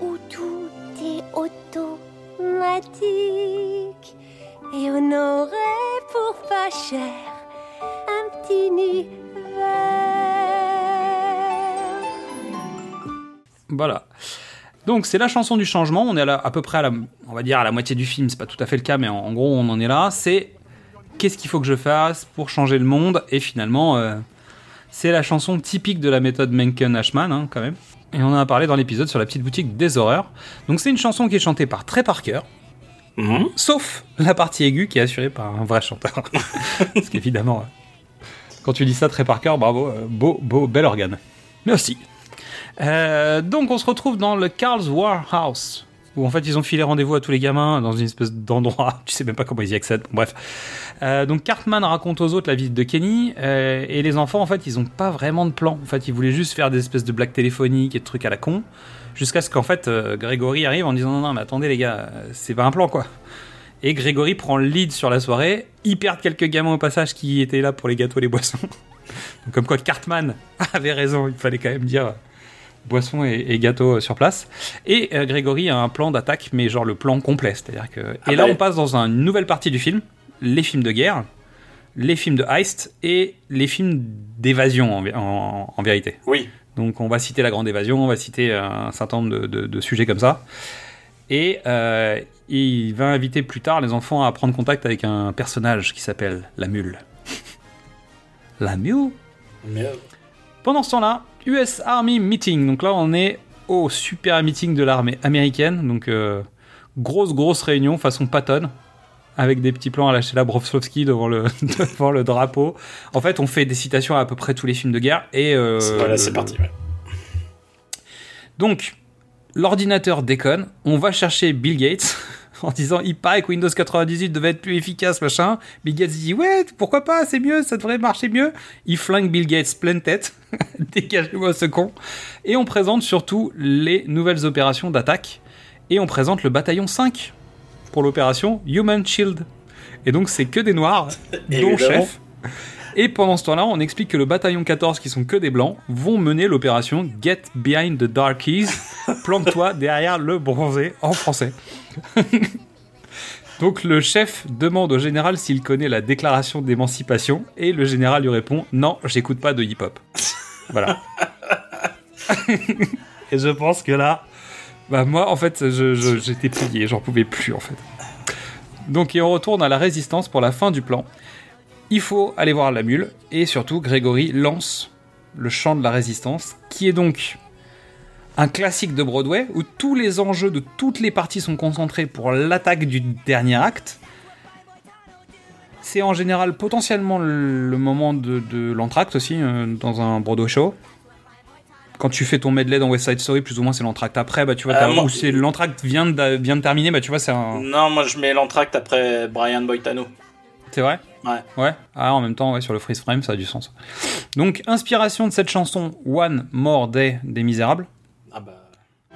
où tout est automatique et on aurait pour pas cher un petit univers. Voilà. Donc c'est la chanson du changement. On est à, la- à peu près à la, on va dire à la moitié du film. C'est pas tout à fait le cas, mais en, en gros on en est là. C'est qu'est-ce qu'il faut que je fasse pour changer le monde? Et finalement, euh, c'est la chanson typique de la méthode Mencken-Ashman, hein, quand même. Et on en a parlé dans l'épisode sur la petite boutique des horreurs. Donc c'est une chanson qui est chantée par Trey Parker, sauf la partie aiguë qui est assurée par un vrai chanteur. Parce qu'évidemment, euh, quand tu dis ça, Trey Parker, bravo, euh, beau, beau, bel organe. Merci. Euh, donc on se retrouve dans le Carl's Warehouse, où en fait ils ont filé rendez-vous à tous les gamins dans une espèce d'endroit, tu sais même pas comment ils y accèdent, bref. Euh, donc Cartman raconte aux autres la visite de Kenny, euh, et les enfants en fait ils ont pas vraiment de plan, en fait ils voulaient juste faire des espèces de blagues téléphoniques et de trucs à la con, jusqu'à ce qu'en fait euh, Grégory arrive en disant non non mais attendez les gars, c'est pas un plan quoi. Et Grégory prend le lead sur la soirée, il perd quelques gamins au passage qui étaient là pour les gâteaux et les boissons. Donc, comme quoi Cartman avait raison, il fallait quand même dire boissons et, et gâteaux euh, sur place. Et euh, Grégory a un plan d'attaque, mais genre le plan complet. C'est-à-dire que. Ah et là, bah. on passe dans une nouvelle partie du film les films de guerre, les films de heist et les films d'évasion en, vé- en- en vérité. Oui. Donc on va citer la grande évasion, on va citer un certain nombre de, de- de sujets comme ça. Et euh, il va inviter plus tard les enfants à prendre contact avec un personnage qui s'appelle la mule. la mule pendant ce temps-là, US Army Meeting. Donc là, on est au super meeting de l'armée américaine. Donc, euh, grosse, grosse réunion façon Patton. Avec des petits plans à lâcher la Brofslovski devant le, devant le drapeau. En fait, on fait des citations à, à peu près tous les films de guerre. Et, euh, Voilà, c'est parti. ouais. donc, l'ordinateur déconne. On va chercher Bill Gates en disant il paraît que Windows 98 devait être plus efficace, machin. Bill Gates dit ouais, pourquoi pas, c'est mieux, ça devrait marcher mieux. Il flingue Bill Gates pleine tête. Dégagez-moi ce con. Et on présente surtout les nouvelles opérations d'attaque. Et on présente le bataillon 5 pour l'opération Human Shield. Et donc, c'est que des noirs, dont chef. Et pendant ce temps-là, on explique que le bataillon 14, qui sont que des blancs, vont mener l'opération Get Behind the Darkies, plante-toi derrière le bronzé en français. Donc le chef demande au général s'il connaît la déclaration d'émancipation et le général lui répond non, j'écoute pas de hip-hop. Voilà. et je pense que là, bah moi en fait, je- je- j'étais plié, j'en pouvais plus en fait. Donc et on retourne à la résistance pour la fin du plan. Il faut aller voir la mule et surtout Grégory lance le chant de la résistance qui est donc un classique de Broadway où tous les enjeux de toutes les parties sont concentrés pour l'attaque du dernier acte. C'est en général potentiellement le moment de, de l'entracte aussi euh, dans un Broadway show. Quand tu fais ton medley dans West Side Story, plus ou moins c'est l'entracte après, bah tu vois, Euh, moi- c'est l'entracte vient de, vient de terminer, bah tu vois, c'est un. Non, moi je mets l'entracte après Brian Boitano. C'est vrai Ouais. Ouais. Ah, en même temps, ouais, sur le freeze frame, ça a du sens. Donc, inspiration de cette chanson One More Day des Misérables.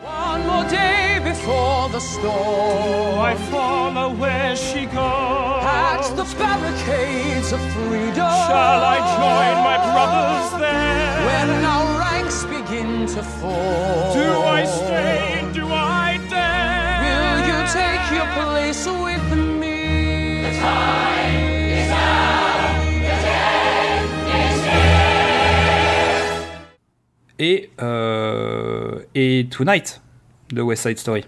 One more day before the storm. I follow where she goes. At the barricades of freedom. Shall I join my brothers there? When our ranks begin to fall. Do I stay? Do I dare? Will you take your place with me? Et, euh, et Tonight de West Side Story.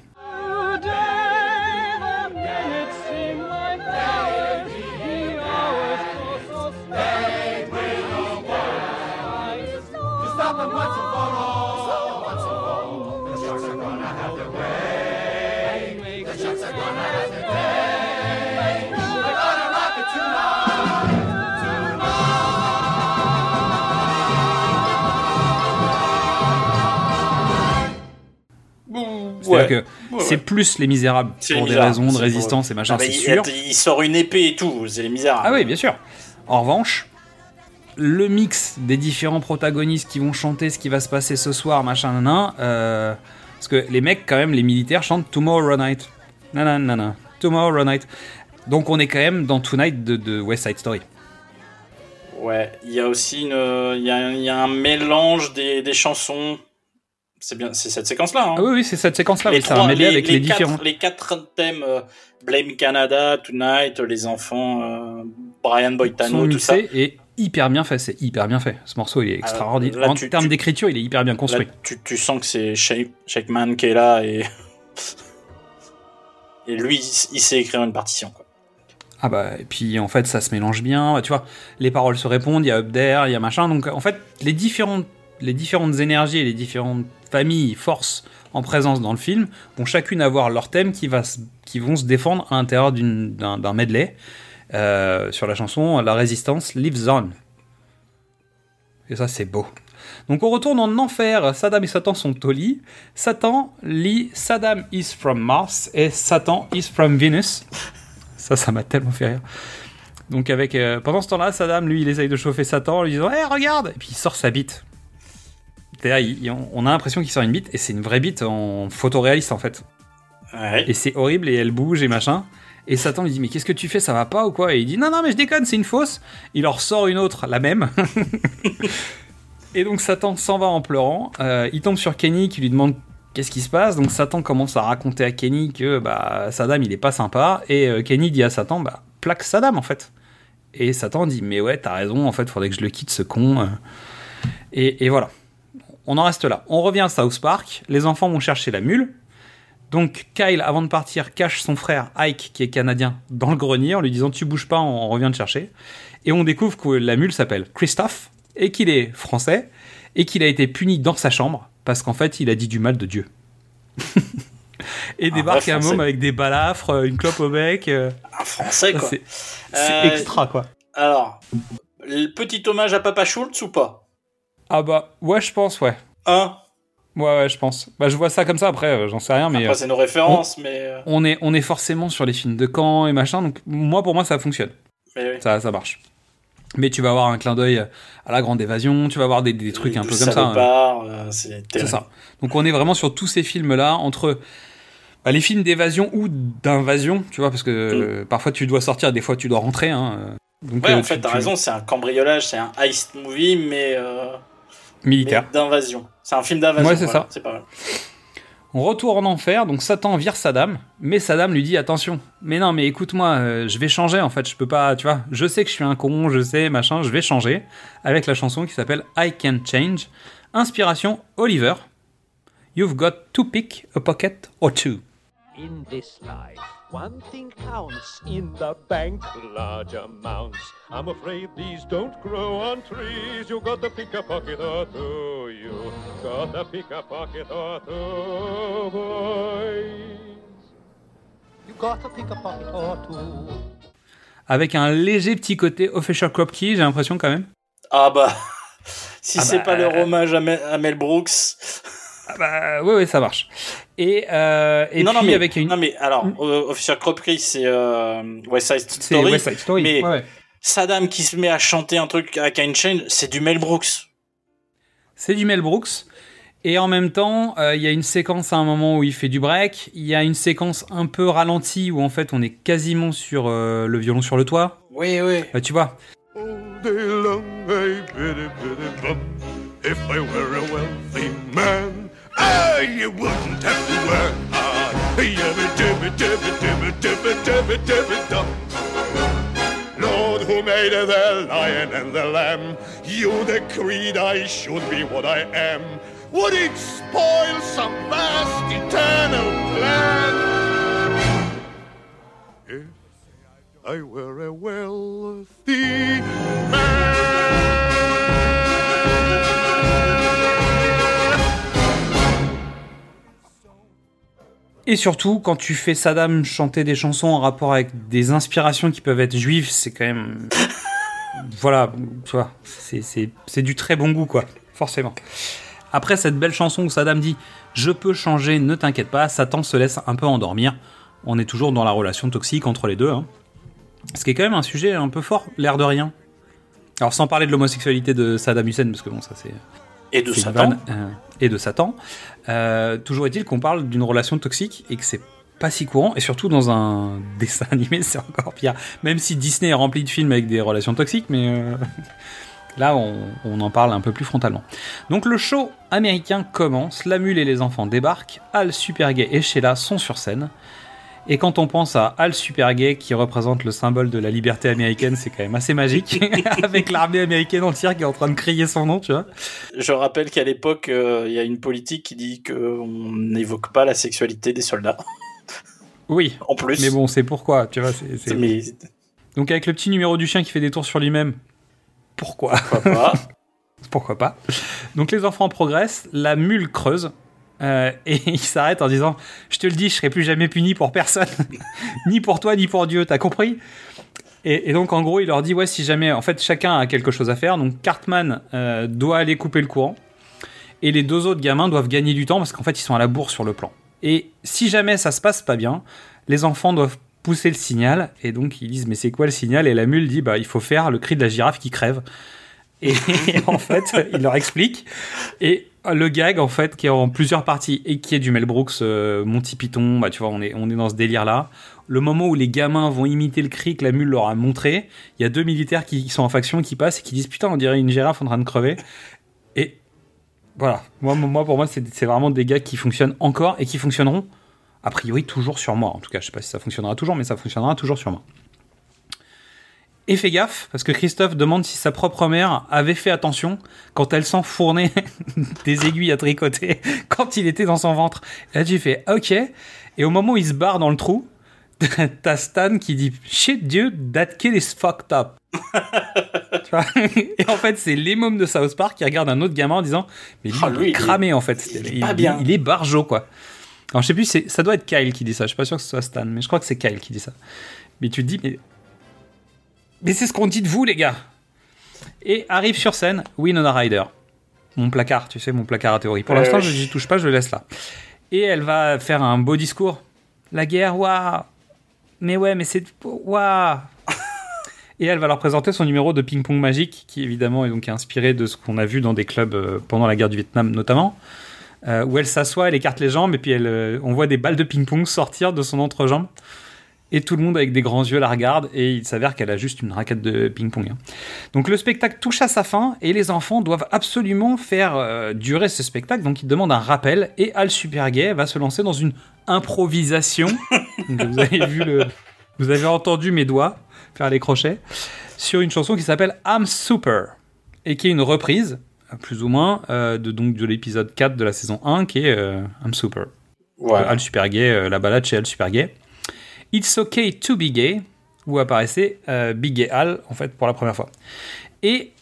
C'est-à-dire Ouais. que Ouais, c'est ouais. plus les Misérables C'est pour des raisons de c'est résistance et machin, Ah bah, c'est il- sûr. Il sort une épée et tout, c'est les misérables. Ah oui, bien sûr. En revanche, le mix des différents protagonistes qui vont chanter ce qui va se passer ce soir, machin, nanan, euh, parce que les mecs, quand même, les militaires chantent Tomorrow Night. Nanana, Tomorrow Night. Donc on est quand même dans Tonight de, de West Side Story. Ouais, il y a aussi une, il y a, il y a un mélange des, des chansons. C'est bien, c'est cette séquence-là. Hein. Ah oui, oui, c'est cette séquence-là, Les oui, trois- medley avec les, quatre, différents. les quatre thèmes euh, Blame Canada, Tonight, les enfants, euh, Brian Boitano, tout ça. et hyper bien fait, c'est hyper bien fait. Ce morceau, il est extraordinaire. là, en tu- termes tu- d'écriture, il est hyper bien construit. Là, tu, tu sens que c'est Shake, Shakeman qui est là et et lui, il, sait écrire une partition. Quoi. Ah bah, et puis en fait, ça se mélange bien. Tu vois, les paroles se répondent, il y a Up There, il y a machin. Donc en fait, les différentes, les différentes énergies et les différentes familles, forces en présence dans le film vont chacune avoir leur thème qui, va qui vont se défendre à l'intérieur d'un medley euh, sur la chanson La Résistance Lives On. Et ça, c'est beau. Donc on retourne en enfer. Saddam et Satan sont au lit. Satan lit Saddam is from Mars et Satan is from Venus. Ça, ça m'a tellement fait rire. Donc avec euh, pendant ce temps-là, Saddam, lui, il essaye de chauffer Satan en lui disant "Eh, regarde!" Et puis il sort sa bite. C'est-à-dire, on a l'impression qu'il sort une bite et c'est une vraie bite en photoréaliste en fait. Et c'est horrible et elle bouge et machin. Et Satan lui dit mais qu'est-ce que tu fais ça va pas ou quoi? Et il dit non non mais je déconne c'est une fausse. Il en ressort une autre la même. et donc Satan s'en va en pleurant. Euh, il tombe sur Kenny qui lui demande qu'est-ce qui se passe? Donc Satan commence à raconter à Kenny que bah Saddam il est pas sympa et euh, Kenny dit à Satan bah plaque Saddam en fait. Et Satan dit mais ouais t'as raison en fait faudrait que je le quitte ce con. Et, et voilà. On en reste là. On revient à South Park. Les enfants vont chercher la mule. Donc Kyle, avant de partir, cache son frère Ike, qui est canadien, dans le grenier en lui disant Tu bouges pas, on revient te chercher. Et on découvre que la mule s'appelle Christophe et qu'il est français et qu'il a été puni dans sa chambre parce qu'en fait il a dit du mal de Dieu. et Un débarque un homme avec des balafres, une clope au bec. euh. Un français, quoi. C'est Euh, extra quoi. Alors, le petit hommage à Papa Schultz ou pas? Ah bah ouais, je pense, ouais. Hein Ouais, ouais, je pense. Bah, je vois ça comme ça, après, euh, j'en sais rien, mais. Après, euh, c'est nos références, on- mais. euh, On est, on est forcément sur les films de camp et machin, donc moi, pour moi, ça fonctionne. mais oui. Ça, ça marche. Mais tu vas avoir un clin d'œil à la grande évasion, tu vas avoir des, des trucs un peu comme ça. hein. C'est ça. Donc on est vraiment sur tous ces films-là, entre bah, les films d'évasion ou d'invasion, tu vois, parce que euh, parfois tu dois sortir, des fois tu dois rentrer. Hein, donc, Ouais, euh, en fait, t'as tu- raison, c'est un cambriolage, c'est un heist movie, mais. euh, Militaire. d'invasion. C'est un film d'invasion. Ouais, c'est voilà, ça. C'est pas mal. On retourne en enfer, donc Satan vire Saddam, mais Saddam lui dit attention, mais non, mais écoute-moi, euh, je vais changer en fait, je peux pas, tu vois, je sais que je suis un con, je sais, machin, je vais changer, avec la chanson qui s'appelle I Can Change, inspiration Oliver. You've got to pick a pocket or two. In this life, one thing counts in the bank, large amounts. I'm afraid these don't grow on trees. You got to pick a pocket or two. You got to pick a pocket or two, boys. You got to pick a pocket or two. Avec un léger petit côté Kropke, j'ai l'impression quand même. Ah bah. si Ah c'est bah, pas leur euh, hommage à Mel, à Mel Brooks. Ah bah, ouais, ouais, ça marche. Et, euh, et non, puis non, mais, avec une. non, mais alors, euh, Officer Kropke, c'est euh, West Side C'est Story. West Side Story, Mais ouais, ouais. Saddam qui se met à chanter un truc à Kane Chain, c'est du Mel Brooks. C'est du Mel Brooks. Et en même temps, euh, il y a une séquence à un moment où il fait du break. Il y a une séquence un peu ralentie où en fait on est quasiment sur euh, le violon sur le toit. Oui, oui. Euh, tu vois. If I were a wealthy man, I wouldn't have to work hard. Lord, who made the lion and the lamb, you decreed I should be what I am. Would it spoil some vast eternal plan? If I were a wealthy Et surtout, quand tu fais Saddam chanter des chansons en rapport avec des inspirations qui peuvent être juives, c'est quand même. voilà, tu vois, c'est- du très bon goût, quoi, forcément. Après cette belle chanson où Saddam dit Je peux changer, ne t'inquiète pas, Satan se laisse un peu endormir. On est toujours dans la relation toxique entre les deux. hein. Ce qui est quand même un sujet un peu fort, l'air de rien. Alors, sans parler de l'homosexualité de Saddam Hussein, parce que bon, ça c'est. Et de Satan. euh, et de Satan. Euh, toujours est-il qu'on parle d'une relation toxique et que c'est pas si courant, et surtout dans un dessin animé, c'est encore pire. Même si Disney est rempli de films avec des relations toxiques, mais euh, là, on, en parle un peu plus frontalement. Donc le show américain commence, la mule et les enfants débarquent, Al Supergay et Sheila sont sur scène. Et quand on pense à Al Supergay, qui représente le symbole de la liberté américaine, c'est quand même assez magique, avec l'armée américaine entière qui est en train de crier son nom, tu vois. Je rappelle qu'à l'époque, euh, il y a une politique qui dit qu'on n'évoque pas la sexualité des soldats. Oui. En plus. Mais bon, c'est pourquoi, tu vois. c'est- c'est- Mais Donc avec le petit numéro du chien qui fait des tours sur lui-même, pourquoi? Pourquoi pas? Pourquoi pas? Donc les enfants progressent, la mule creuse. Euh, et il s'arrête en disant Je te le dis, je serai plus jamais puni pour personne, ni pour toi, ni pour Dieu, t'as compris? Et, donc en gros, il leur dit Ouais, si jamais, en fait, chacun a quelque chose à faire. Donc Cartman euh, doit aller couper le courant, et les deux autres gamins doivent gagner du temps parce qu'en fait, ils sont à la bourre sur le plan. Et si jamais ça se passe pas bien, les enfants doivent pousser le signal, et donc ils disent Mais c'est quoi le signal? Et la mule dit Bah, il faut faire le cri de la girafe qui crève. Et en fait, il leur explique. Et le gag, en fait, qui est en plusieurs parties et qui est du Mel Brooks, euh, Monty Python, bah, tu vois, on est, on est dans ce délire-là. Le moment où les gamins vont imiter le cri que la mule leur a montré, il y a deux militaires qui, sont en faction qui passent et qui disent Putain, on dirait une girafe en train de crever. Et voilà, moi, moi pour moi, c'est vraiment des gags qui fonctionnent encore et qui fonctionneront, a priori, toujours sur moi. En tout cas, je sais pas si ça fonctionnera toujours, mais ça fonctionnera toujours sur moi. Et fais gaffe, parce que Christophe demande si sa propre mère avait fait attention quand elle s'enfournait des aiguilles à tricoter quand il était dans son ventre. Et là, tu fais OK. Et au moment où il se barre dans le trou, t'as Stan qui dit Shit, dude, that kid is fucked up. Tu vois et en fait, c'est les mômes de South Park qui regardent un autre gamin en disant Mais lui, Ah, il est il est- cramé en fait. il est pas bien. il est barjot, quoi. Alors, je sais plus, ça doit être Kyle qui dit ça. Je suis pas sûr que ce soit Stan, mais je crois que c'est Kyle qui dit ça. Mais tu te dis, mais mais c'est ce qu'on dit de vous, les gars. Et arrive sur scène Winona Ryder. Mon placard, tu sais, mon placard à théorie. Pour l'instant, je n'y touche pas, je le laisse là. Et elle va faire un beau discours. La guerre, waouh Mais ouais, mais c'est... Waouh Et elle va leur présenter son numéro de ping-pong magique, qui évidemment est donc inspiré de ce qu'on a vu dans des clubs euh, pendant la guerre du Vietnam notamment, euh, où elle s'assoit, elle écarte les jambes, et puis elle, euh, on voit des balles de ping-pong sortir de son entrejambe. Et tout le monde avec des grands yeux la regarde et il s'avère qu'elle a juste une raquette de ping-pong. hein. Donc le spectacle touche à sa fin et les enfants doivent absolument faire euh, durer ce spectacle. Donc ils demandent un rappel et Al Super Gay va se lancer dans une improvisation. Donc, vous avez vu le, vous avez entendu mes doigts faire les crochets sur une chanson qui s'appelle I'm Super et qui est une reprise plus ou moins euh, de donc de l'épisode 4 de la saison 1 qui est euh, I'm Super. Al Super Gay, euh, la balade chez Al Super Gay. It's Okay to be gay, où apparaissait euh, Big Gay Al, en fait, pour la première fois. Et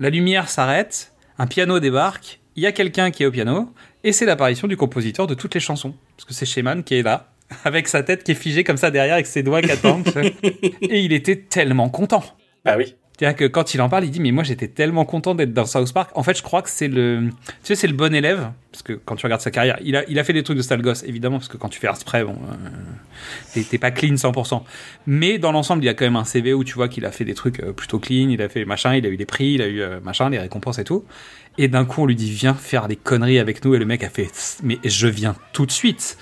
la lumière s'arrête, un piano débarque, il y a quelqu'un qui est au piano, et c'est l'apparition du compositeur de toutes les chansons. Parce que c'est Sheman qui est là, avec sa tête qui est figée comme ça derrière, avec ses doigts qui attendent. et il était tellement content. Bah oui. C'est-à-dire que quand il en parle, il dit mais moi j'étais tellement content d'être dans South Park. En fait, je crois que c'est le, tu sais, c'est le bon élève parce que quand tu regardes sa carrière, il a, il a fait des trucs de sale gosse évidemment parce que quand tu fais Hairspray, bon, euh, t'es- pas clean 100%. Mais dans l'ensemble, il y a quand même un CV où tu vois qu'il a fait des trucs euh, plutôt clean. Il a fait machin, il a eu des prix, il a eu euh, machin, des récompenses et tout. Et d'un coup, on lui dit viens faire des conneries avec nous et le mec a fait mais je viens tout de suite.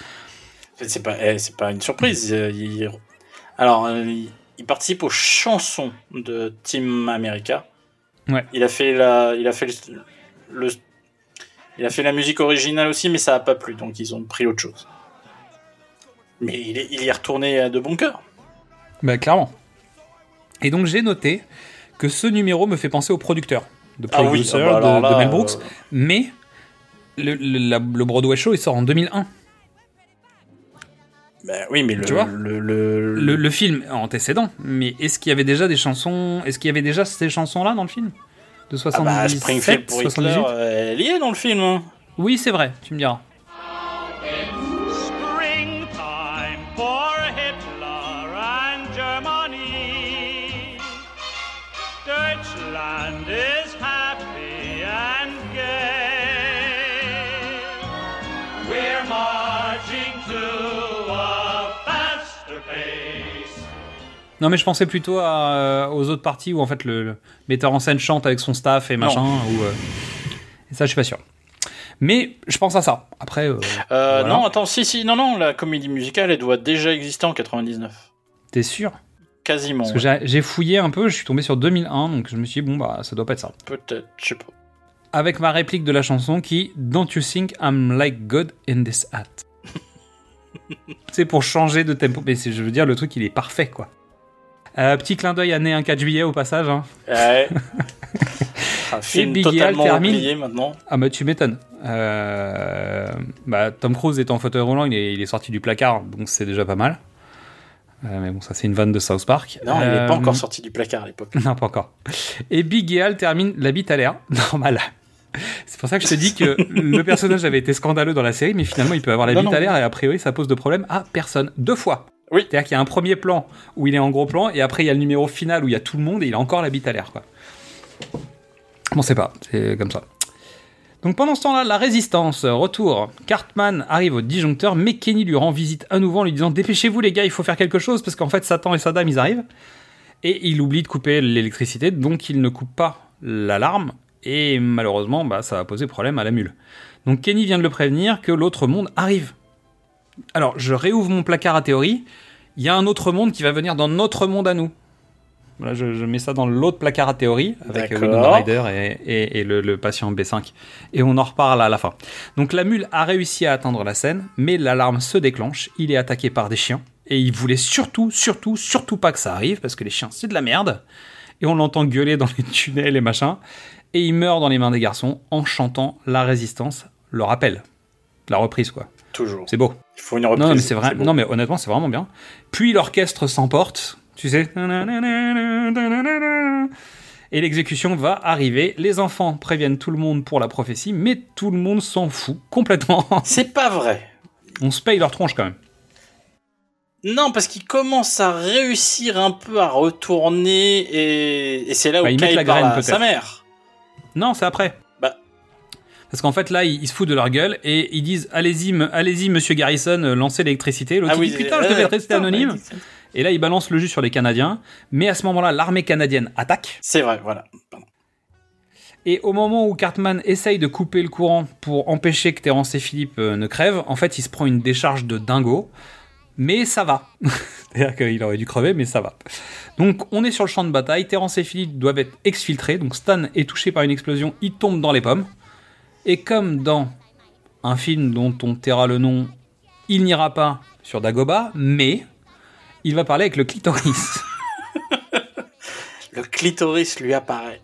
C'est pas, eh, c'est pas une surprise. Alors, euh, il participe aux chansons de Team America. Ouais. Il a fait la, il a fait le, le- il a fait la musique originale aussi, mais ça a pas plu, donc ils ont pris autre chose. Mais il, est- il y est retourné de bon cœur. Bah clairement. Et donc j'ai noté que ce numéro me fait penser au producteur de Ah oui, ah bah de, de là, Mel Brooks, euh, mais le, le- la- le Broadway Show il sort en 2001. Ben oui, mais le, Tu vois le, le, Le, le film antécédent, mais est-ce qu'il y avait déjà des chansons Est-ce qu'il y avait déjà ces chansons-là dans le film de Ah 77, bah, Springfield pour Hitler, 78 euh, elle y est dans le film. hein. Oui, c'est vrai, tu me diras. Non, mais je pensais plutôt à, euh, aux autres parties où en fait le, le metteur en scène chante avec son staff et machin. Ou, euh, et ça, je suis pas sûr. Mais je pense à ça. Après, euh, Euh, voilà. Non, attends, si, si, non, non, la comédie musicale, elle doit déjà exister en 99. t'es sûr? Quasiment. Parce que ouais. j'ai j'ai fouillé un peu, je suis tombé sur 2001, donc je me suis dit, bon, bah, ça doit pas être ça. Peut-être, je sais pas. Avec ma réplique de la chanson qui Don't you think I'm like God in this hat? C'est pour changer de tempo. Mais je veux dire, le truc, il est parfait, quoi. Euh, petit clin d'œil à né un 4 juillet au passage. Hein. Ouais. Un film Al totalement termine- oublié maintenant. Ah bah tu m'étonnes. Euh, bah, Tom Cruise est en fauteuil roulant, il est, il est sorti du placard, donc c'est déjà pas mal. Euh, mais bon, ça c'est une vanne de South Park. Non, il n'est pas encore sorti du placard à l'époque. Non, pas encore. Et Big et Al termine la bite à l'air. Normal. C'est pour ça que je te dis que le personnage avait été scandaleux dans la série, mais finalement il peut avoir la Non, bite non. à l'air et a priori ça pose de problème à personne. Deux fois. Oui. C'est-à-dire qu'il y a un premier plan où il est en gros plan et après il y a le numéro final où il y a tout le monde et il a encore la bite à l'air. Bon, c'est pas, c'est comme ça. Donc pendant ce temps-là, la résistance, retour. Cartman arrive au disjoncteur, mais Kenny lui rend visite à nouveau en lui disant Dépêchez-vous les gars, il faut faire quelque chose parce qu'en fait Satan et sa dame ils arrivent. Et il oublie de couper l'électricité, donc il ne coupe pas l'alarme. Et malheureusement, bah, ça va poser problème à la mule. Donc Kenny vient de le prévenir que l'autre monde arrive. Alors je réouvre mon placard à théorie. Il y a un autre monde qui va venir dans notre monde à nous. Voilà, je, je mets ça dans l'autre placard à théorie avec euh. Winona Ryder et, et- et le, le patient B5. Et on en reparle à la fin. Donc la mule a réussi à atteindre la scène, mais l'alarme se déclenche. Il est attaqué par des chiens. Et il voulait surtout, surtout, surtout pas que ça arrive, parce que les chiens, c'est de la merde. Et on l'entend gueuler dans les tunnels et machin. Et il meurt dans les mains des garçons en chantant La Résistance, le rappel. La reprise, quoi. Toujours. C'est beau. Il faut une reprise. Non, mais c'est vrai. Non, mais honnêtement, c'est vraiment bien. Puis l'orchestre s'emporte, tu sais. Et l'exécution va arriver. Les enfants préviennent tout le monde pour la prophétie, mais tout le monde s'en fout complètement. C'est pas vrai. On se paye leur tronche quand même. Non, parce qu'il commence à réussir un peu à retourner et, et c'est là où Bah, ils mettent Kyle la graine, peut-être. sa mère. Non, c'est après. Parce qu'en fait, là, ils, ils se foutent de leur gueule et ils disent Allez-y, allez-y, monsieur Garrison, euh, lancez l'électricité. L'autre Ah oui, dit Putain, je euh, devais rester anonyme. Et là, il balance le jus sur les Canadiens. Mais à ce moment-là, l'armée canadienne attaque. C'est vrai, voilà. Et au moment où Cartman essaye de couper le courant pour empêcher que Terence et Philippe euh, ne crèvent, en fait, il se prend une décharge de dingo. Mais ça va. C'est-à-dire qu'il aurait dû crever, mais ça va. Donc, on est sur le champ de bataille. Terence et Philippe doivent être exfiltrés. Donc, Stan est touché par une explosion. Il tombe dans les pommes. Et comme dans un film dont on taira le nom, il n'ira pas sur Dagoba, mais il va parler avec le clitoris. Le clitoris lui apparaît.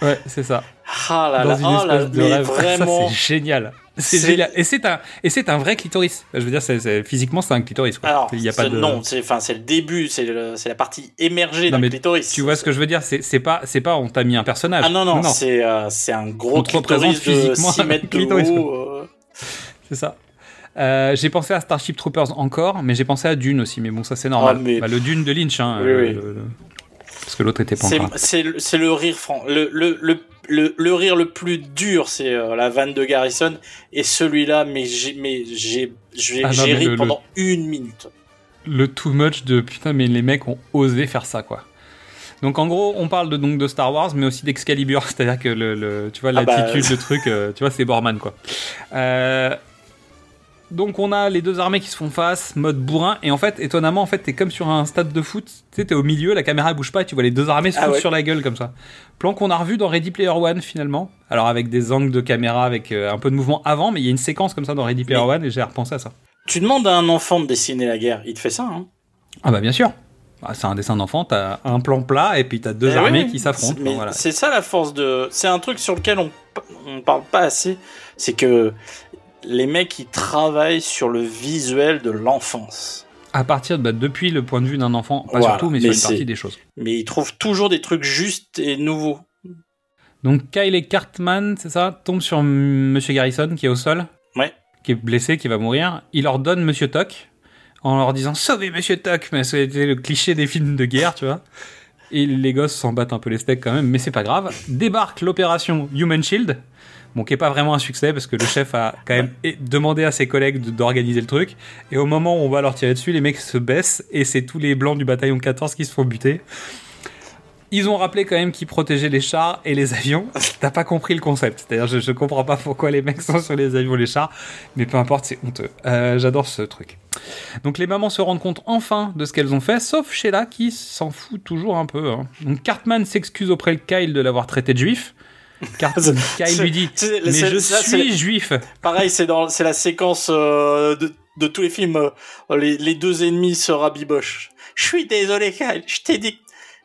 Ouais, c'est ça. Ah là dans là, une oh là, espèce de mais rêve. vraiment. Ça, c'est génial. C'est C'est- génial. Et c'est un, et c'est un vrai clitoris. Je veux dire, physiquement, c'est un clitoris. Quoi. Alors, Il y a pas de... non, c'est enfin c'est le début, c'est la partie émergée Non, d'un clitoris. Tu vois ce que je veux dire c'est, c'est pas, c'est pas, on t'a mis un personnage. Ah non non, c'est euh, c'est un gros On clitoris de physiquement 6 un mètres de clitoris, haut. quoi. euh. C'est ça. Euh, j'ai pensé à Starship Troopers encore, mais j'ai pensé à Dune aussi. Mais bon, ça c'est normal. Ah, mais- Bah, le Dune de Lynch, hein, Oui, oui. le- le- parce que l'autre était pas C'est encore. c'est le, rire franc. Le, le, le, le, le rire le plus dur, c'est euh, la vanne de Garrison. Et celui-là, mais j'ai mais j'ai j'ai Ah ri pendant une minute. le too much de putain mais les mecs ont osé faire ça quoi. Donc en gros on parle de donc de Star Wars mais aussi d'Excalibur c'est-à-dire que le, le- tu vois Ah bah, l'attitude le truc euh, tu vois c'est Borman quoi. Euh, donc on a les deux armées qui se font face mode bourrin et en fait étonnamment en fait t'es comme sur un stade de foot tu sais t'es au milieu la caméra bouge pas et tu vois les deux armées se Ah foutre ouais. sur la gueule comme ça. Plan qu'on a revu dans Ready Player One finalement alors avec des angles de caméra avec euh, un peu de mouvement avant mais il y a une séquence comme ça dans Ready Player Mais- One et j'ai repensé à ça. Tu demandes à un enfant de dessiner la guerre, il te fait ça. Hein? Ah bah bien sûr. Ah, c'est un dessin d'enfant, t'as un plan plat et puis t'as deux Eh armées oui, qui s'affrontent. voilà. C'est ça la force de. C'est un truc sur lequel on on parle pas assez. C'est que les mecs ils travaillent sur le visuel de l'enfance. À partir de, bah, depuis le point de vue d'un enfant, pas Voilà, surtout, mais, sur mais une partie des choses. Mais ils trouvent toujours des trucs justes et nouveaux. Donc Kyle et Cartman, c'est ça, tombent sur M- Monsieur Garrison qui est au sol, Ouais. qui est blessé, qui va mourir. Il leur donne Monsieur Toc en leur disant sauvez Monsieur Toc, mais c'était le cliché des films de guerre, tu vois. Et les gosses s'en battent un peu les steaks quand même, mais c'est pas grave. Débarque l'opération Human Shield, bon, qui est pas vraiment un succès parce que le chef a quand même demandé à ses collègues d'organiser le truc. Et au moment où on va leur tirer dessus, les mecs se baissent et c'est tous les blancs du bataillon 14 qui se font buter. Ils ont rappelé quand même qu'ils protégeaient les chars et les avions. T'as pas compris le concept. C'est-à-dire, je, je comprends pas pourquoi les mecs sont sur les avions et les chars, mais peu importe, c'est honteux. Euh, J'adore ce truc. Donc les mamans se rendent compte enfin de ce qu'elles ont fait, sauf Sheila qui s'en fout toujours un peu. hein. Donc Cartman s'excuse auprès de Kyle de l'avoir traité de juif. Car Kyle lui dit Mais je ça, suis juif. Pareil, c'est dans c'est la séquence euh, de, de tous les films. euh, les, les deux ennemis se rabibochent. Je suis désolé, Kyle. Je t'ai dit,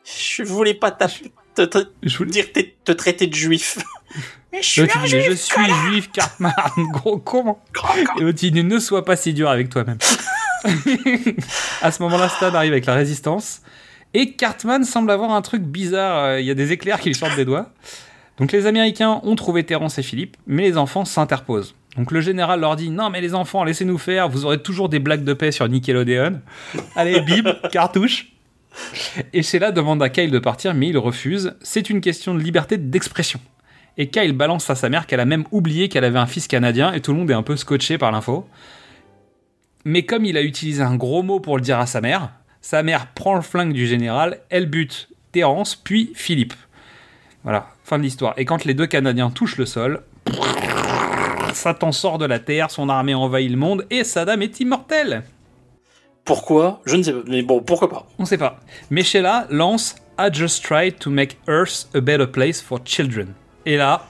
je voulais pas t'a- te, te- dire te traiter de juif. Mais je suis un je juif, suis juif, Cartman, gros con. Et l'autre, il dit Ne sois pas si dur avec toi-même. à ce moment-là, Stan arrive avec la résistance. Et Cartman semble avoir un truc bizarre. euh, Il y a des éclairs qui lui sortent des doigts. Donc les Américains ont trouvé Terrence et Philippe, mais les enfants s'interposent. Donc le général leur dit Non, mais les enfants, laissez-nous faire, vous aurez toujours des blagues de paix sur Nickelodeon. Allez, bim, cartouche. Et Sheila demande à Kyle de partir, mais il refuse. C'est une question de liberté d'expression. Et Kyle balance à sa mère qu'elle a même oublié qu'elle avait un fils canadien, et tout le monde est un peu scotché par l'info. Mais comme il a utilisé un gros mot pour le dire à sa mère, sa mère prend le flingue du général, elle bute Terence, puis Philippe. Voilà, fin de l'histoire. Et quand les deux Canadiens touchent le sol, Satan sort de la terre, son armée envahit le monde, et Saddam est immortel. Pourquoi? Je ne sais pas. Mais bon, pourquoi pas? On sait pas. Mais Sheila lance I just tried to make Earth a better place for children. Et là,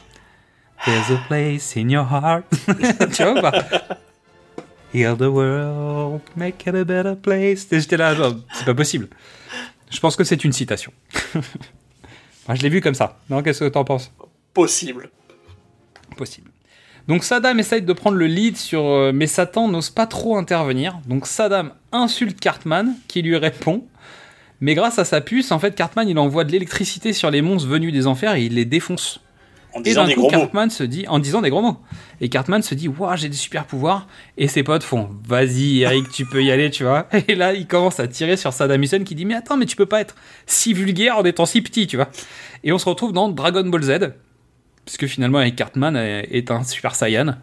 There's a place in your heart. tu vois ou pas? Heal the world, make it a better place. J'étais là, genre, c'est pas possible. Je pense que c'est une citation. Moi, je l'ai vu comme ça. Non, qu'est-ce que t'en penses? Possible. Possible. Donc Saddam essaye de prendre le lead sur, euh, mais Satan n'ose pas trop intervenir. Donc Saddam insulte Cartman, qui lui répond. Mais grâce à sa puce, en fait, Cartman il envoie de l'électricité sur les monstres venus des enfers et il les défonce. En Et disant d'un des coup, gros mots. Cartman se dit, en disant des gros mots. Et Cartman se dit, waouh, j'ai des super pouvoirs. Et ses potes font, vas-y, Eric, tu peux y aller, tu vois. Et là, il commence à tirer sur Saddam Hussein qui dit, mais attends, mais tu peux pas être si vulgaire en étant si petit, tu vois. Et on se retrouve dans Dragon Ball Z. Puisque finalement, Eric Cartman est est un super Saiyan.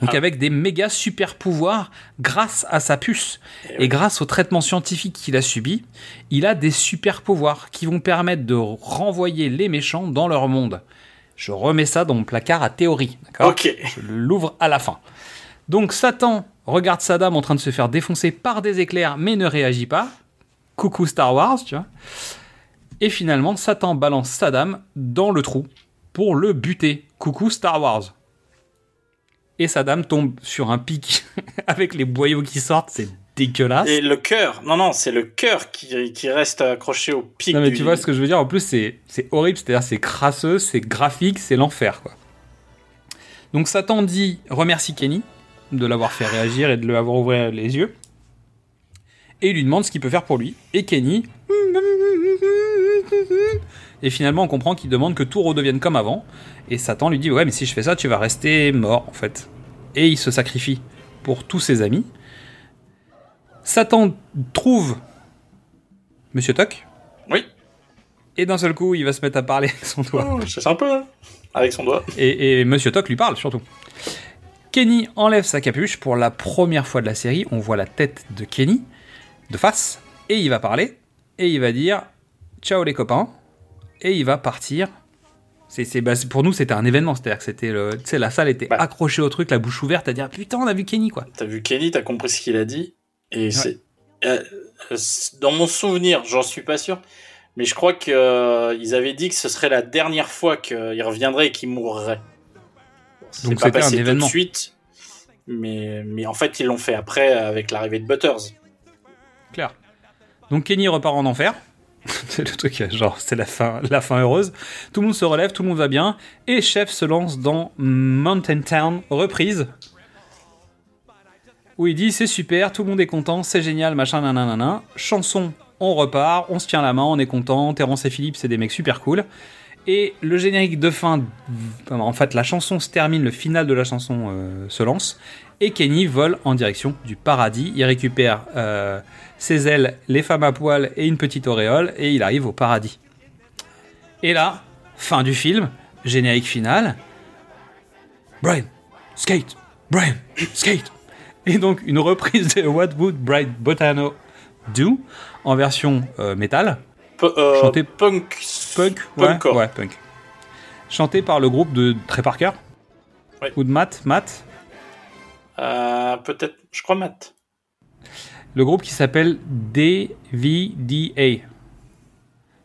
Donc avec des méga super pouvoirs grâce à sa puce et grâce au traitement scientifique qu'il a subi, il a des super pouvoirs qui vont permettre de renvoyer les méchants dans leur monde. Je remets ça dans mon placard à théorie, d'accord Ok. Je l'ouvre à la fin. Donc Satan regarde Saddam en train de se faire défoncer par des éclairs mais ne réagit pas. Coucou Star Wars, tu vois. Et finalement, Satan balance Saddam dans le trou pour le buter. Coucou Star Wars. Et Saddam tombe sur un pic avec les boyaux qui sortent, c'est dégueulasse. Et le cœur, non, non, c'est le cœur qui, qui reste accroché au pic. Non mais du- tu vois ce que je veux dire, en plus c'est c'est horrible, c'est-à-dire c'est crasseux, c'est graphique, c'est l'enfer quoi. Donc Satan dit remercie Kenny de l'avoir fait réagir et de lui avoir ouvert les yeux. Et il lui demande ce qu'il peut faire pour lui. Et Kenny... Et finalement on comprend qu'il demande que tout redevienne comme avant. Et Satan lui dit ouais mais si je fais ça tu vas rester mort en fait. Et il se sacrifie pour tous ses amis. Satan trouve Monsieur Toc. Oui. Et d'un seul coup, il va se mettre à parler avec son doigt. Oh, c'est sympa. Avec son doigt. Et, et Monsieur Toc lui parle surtout. Kenny enlève sa capuche. Pour la première fois de la série, on voit la tête de Kenny de face. Et il va parler. Et il va dire Ciao les copains. Et il va partir. C'est, bah, pour nous, c'était un événement. C'est-à-dire que c'était le, la salle était accrochée au truc, la bouche ouverte, à dire Putain, on a vu Kenny quoi. T'as vu Kenny, t'as compris ce qu'il a dit. Et c'est. euh, euh, dans mon souvenir, j'en suis pas sûr, mais je crois qu'ils avaient dit que ce serait la dernière fois qu'il reviendrait et qu'il mourrait. C'est Donc pas c'était un passé tout de événement. suite, mais, mais en fait, ils l'ont fait après avec l'arrivée de Butters. Clair. Donc Kenny repart en enfer. c'est le truc, genre, c'est la fin, la fin heureuse. Tout le monde se relève, tout le monde va bien. Et Chef se lance dans Mountain Town, reprise. Où il dit c'est super, tout le monde est content, c'est génial, machin, nanana. Chanson, on repart, on se tient la main, on est content. Terence et Philippe, c'est des mecs super cool. Et le générique de fin, en fait, la chanson se termine, le final de la chanson euh, se lance. Et Kenny vole en direction du paradis. Il récupère euh, ses ailes, les femmes à poil et une petite auréole. Et il arrive au paradis. Et là, fin du film, générique final. Brian, skate, Brian, skate. Et donc une reprise de What Would Bright Botano Do en version euh, métal. Euh, Chanté punk. Punk, ouais, Punkcore. ouais, punk. Chanté par le groupe de Trey Parker. Ou de Matt, Matt. Euh, Peut-être, je crois Matt. Le groupe qui s'appelle DVDA.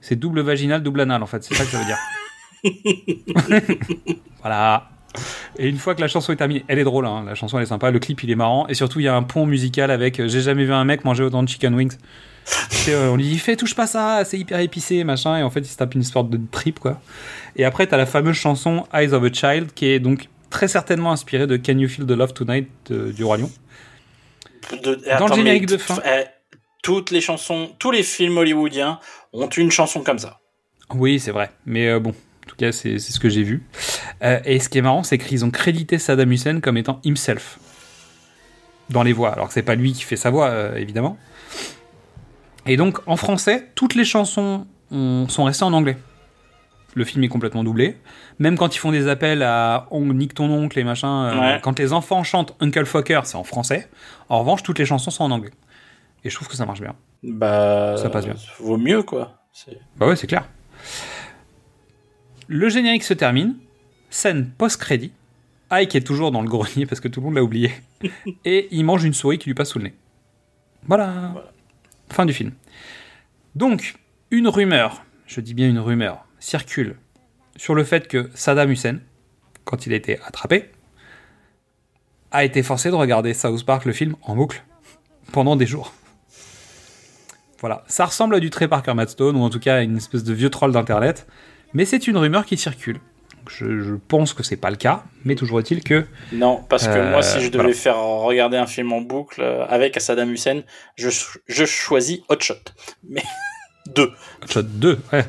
C'est double vaginal, double anal en fait, c'est ça que ça veut dire. voilà. Et une fois que la chanson est terminée, elle est drôle, hein, la chanson elle est sympa, le clip il est marrant, et surtout il y a un pont musical avec euh, J'ai jamais vu un mec manger autant de chicken wings. Et, euh, on lui dit fais touche pas ça, c'est hyper épicé, machin, et en fait il se tape une sorte de trip quoi. Et après t'as la fameuse chanson Eyes of a Child qui est donc très certainement inspirée de Can You Feel the Love Tonight euh, du Roi Lion. de- Dans attends, le générique de fin. eh, toutes les chansons, tous les films hollywoodiens ont une chanson comme ça. Oui, c'est vrai. Mais euh, bon, en tout cas, c'est ce que j'ai vu. Euh, et ce qui est marrant, c'est qu'ils ont crédité Saddam Hussein comme étant himself dans les voix. Alors que c'est pas lui qui fait sa voix, euh, évidemment. Et donc, en français, toutes les chansons ont- sont restées en anglais. Le film est complètement doublé. Même quand ils font des appels à On nique ton oncle et machin, euh, Ouais. quand les enfants chantent Uncle Fucker, c'est en français. En revanche, toutes les chansons sont en anglais. Et je trouve que ça marche bien. Bah, Ça passe bien. Vaut mieux, quoi. Bah ouais, c'est clair. Le générique se termine. Scène post-crédit. Ike est toujours dans le grenier parce que tout le monde l'a oublié. Et il mange une souris qui lui passe sous le nez. Voilà. Fin du film. Donc, une rumeur, je dis bien une rumeur, circule sur le fait que Saddam Hussein, quand il a été attrapé, a été forcé de regarder South Park, le film, en boucle pendant des jours. Voilà, ça ressemble à du Trey Parker Matt Stone, ou en tout cas à une espèce de vieux troll d'internet, mais c'est une rumeur qui circule. Je, je pense que c'est pas le cas, mais toujours est-il que. Non, parce que Euh, moi, si je devais voilà. faire regarder un film en boucle euh, avec Saddam Hussein, je, je choisis Hot Shot. Mais deux. Shot 2, ouais.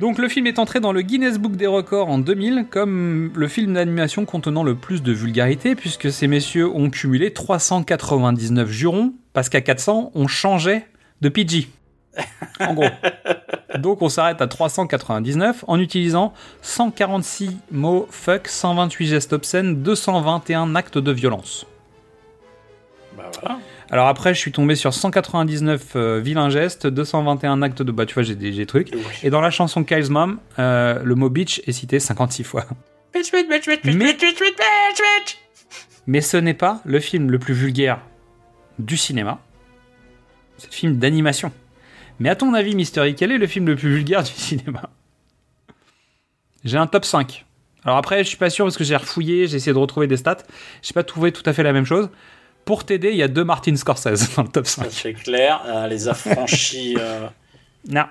Donc le film est entré dans le Guinness Book des records en 2000 comme le film d'animation contenant le plus de vulgarité puisque ces messieurs ont cumulé 399 jurons parce qu'à 400 on changeait de PG. En gros. Donc on s'arrête à 399 en utilisant 146 mots fuck, 128 gestes obscènes, 221 actes de violence. Bah voilà. Alors après, je suis tombé sur 199 euh, vilains gestes, 221 actes de... Bah tu vois, j'ai des, trucs. Et dans la chanson Kyle's Mom, euh, le mot bitch est cité 56 fois. Bitch, bitch, bitch, bitch, bitch, Mais- bitch, bitch, bitch, bitch, bitch. Mais ce n'est pas le film le plus vulgaire du cinéma. C'est le film d'animation. Mais à ton avis, Mystery, quel est le film le plus vulgaire du cinéma? J'ai un top 5. Alors après, je suis pas sûr parce que j'ai refouillé, j'ai essayé de retrouver des stats. J'ai pas trouvé tout à fait la même chose. Pour t'aider, il y a deux Martin Scorsese dans le top 5. C'est clair, euh, les affranchis. euh. Non.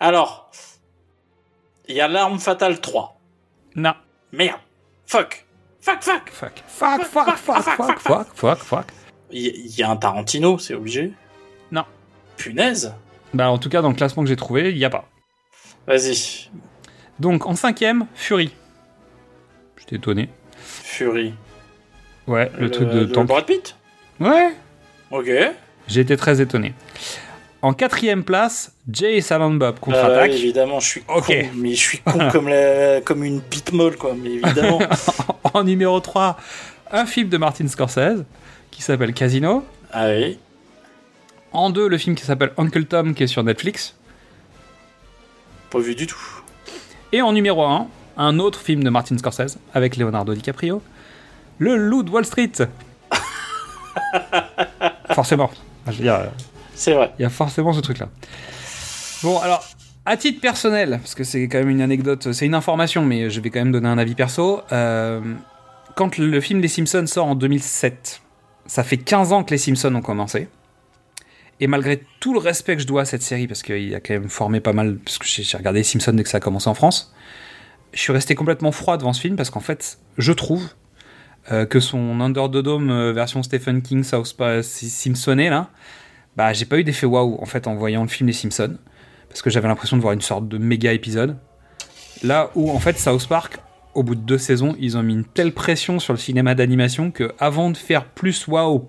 Alors, il y a L'arme fatale 3. Non. Merde. Fuck. Fuck, fuck. Fuck. Fuck, fuck, fuck, fuck, fuck, fuck, fuck. Il y, a un Tarantino, c'est obligé. Punaise. Bah en tout cas, dans le classement que j'ai trouvé, il n'y a pas. Vas-y. Donc en cinquième, Fury. J'étais étonné. Fury. Ouais, le, truc de le tank. Brad Pitt Ouais. Ok. J'ai été très étonné. En quatrième place, Jay et Silent Bob Ah ouais, contre-attaque. évidemment, je suis Ok. con, mais je suis con comme, la- comme une bite molle, quoi. Mais évidemment. en numéro 3, un film de Martin Scorsese qui s'appelle Casino. Ah oui. En 2, le film qui s'appelle Uncle Tom qui est sur Netflix. Pas vu du tout. Et en numéro 1, un autre film de Martin Scorsese avec Leonardo DiCaprio, Le Loup de Wall Street. forcément. Je veux dire, euh, C'est vrai. Il y a forcément ce truc-là. Bon, alors, à titre personnel, parce que c'est quand même une anecdote, c'est une information, mais je vais quand même donner un avis perso. euh, quand le film Les Simpsons sort en 2007, ça fait 15 ans que Les Simpsons ont commencé. Et malgré tout le respect que je dois à cette série, parce qu'il a quand même formé pas mal, parce que j'ai regardé Les Simpsons dès que ça a commencé en France, je suis resté complètement froid devant ce film, parce qu'en fait, je trouve euh, que son Under the Dome euh, version Stephen King South Park Simpsonné, là, bah j'ai pas eu d'effet waouh en fait en voyant le film Les Simpsons, parce que j'avais l'impression de voir une sorte de méga épisode. Là où en fait South Park, au bout de deux saisons, ils ont mis une telle pression sur le cinéma d'animation que avant de faire plus waouh,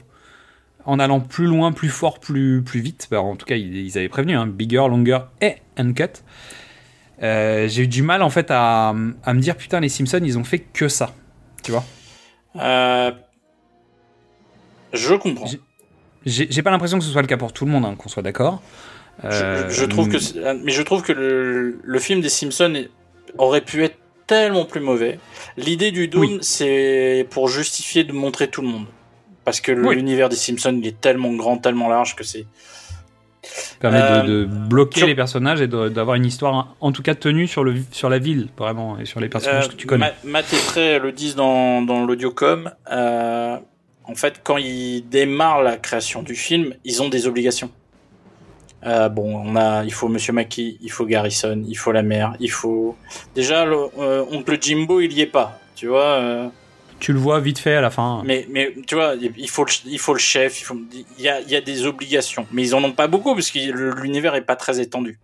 en allant plus loin, plus fort, plus, plus vite, bah, en tout cas ils, ils avaient prévenu, hein, bigger, longer et uncut. Euh, j'ai eu du mal en fait à, à me dire putain les Simpsons ils ont fait que ça, tu vois? Euh, Je comprends. J'ai pas l'impression que ce soit le cas pour tout le monde, hein, qu'on soit d'accord. Je, Euh, je trouve que, euh, mais je trouve que le, le film des Simpsons aurait pu être tellement plus mauvais. L'idée du Dome, c'est pour justifier de montrer tout le monde, parce que Oui. l'univers des Simpsons il est tellement grand, tellement large que c'est. permet de- Euh, de, bloquer sur- les personnages et d'avoir une histoire en tout cas tenue sur, le, sur la ville vraiment et sur les personnages Euh, que tu connais. Ma- Matt et Trey le disent dans, dans l'audiocom. Euh, en fait, quand ils démarrent la création du film, ils ont des obligations. Euh, bon, on a, il faut Monsieur Mackie, il faut Garrison, il faut la mère, il faut. Déjà, le, euh, oncle Jimbo, il y est pas, tu vois. euh, Tu le vois vite fait à la fin. Mais, mais tu vois, il faut le, il faut le chef, il, faut, il, y a, il y a des obligations. Mais ils en ont pas beaucoup parce que l'univers est pas très étendu.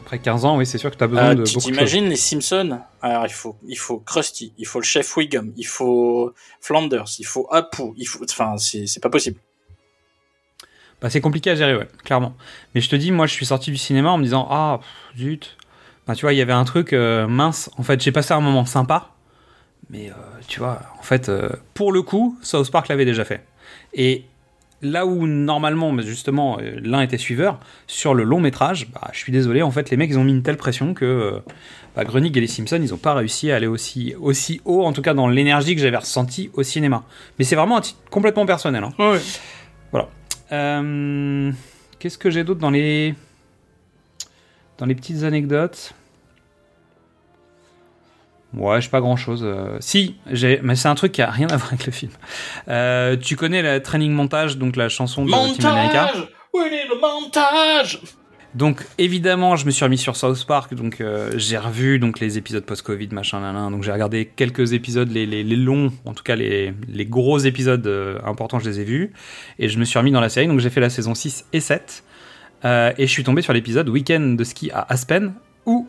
Après 15 ans, oui, c'est sûr que tu as besoin Euh, de tu beaucoup de t'imagines les Simpsons? Alors il faut, il faut Krusty, il faut le chef Wiggum, il faut Flanders, il faut Apu, il faut, enfin c'est c'est pas possible. Bah, c'est compliqué à gérer, ouais, clairement. Mais je te dis, moi, je suis sorti du cinéma en me disant, ah, pff, zut. Bah, tu vois, il y avait un truc euh, mince. En fait, j'ai passé un moment sympa. Mais, euh, tu vois, en fait, euh, pour le coup, South Park l'avait déjà fait. Et là où, normalement, mais justement, euh, l'un était suiveur, sur le long métrage, bah, je suis désolé, en fait, les mecs, ils ont mis une telle pression que bah, Groening et les Simpsons, ils n'ont pas réussi à aller aussi, aussi haut, en tout cas dans l'énergie que j'avais ressentie au cinéma. Mais c'est vraiment un titre complètement personnel. hein. Voilà. Euh, Qu'est-ce que j'ai d'autre dans les dans les petites anecdotes? Ouais, j'ai pas grand chose. Si, j'ai, mais c'est un truc qui a rien à voir avec le film. Euh, tu connais la training montage, donc la chanson de Team America. Montage Oui, le montage Donc évidemment, je me suis remis sur South Park, donc euh, j'ai revu donc les épisodes post-Covid, machin, nan, nan. donc j'ai regardé quelques épisodes, les, les, les longs, en tout cas les, les gros épisodes euh, importants, je les ai vus, et je me suis remis dans la série, donc j'ai fait la saison 6 et 7, euh, et je suis tombé sur l'épisode Week-end de ski à Aspen, où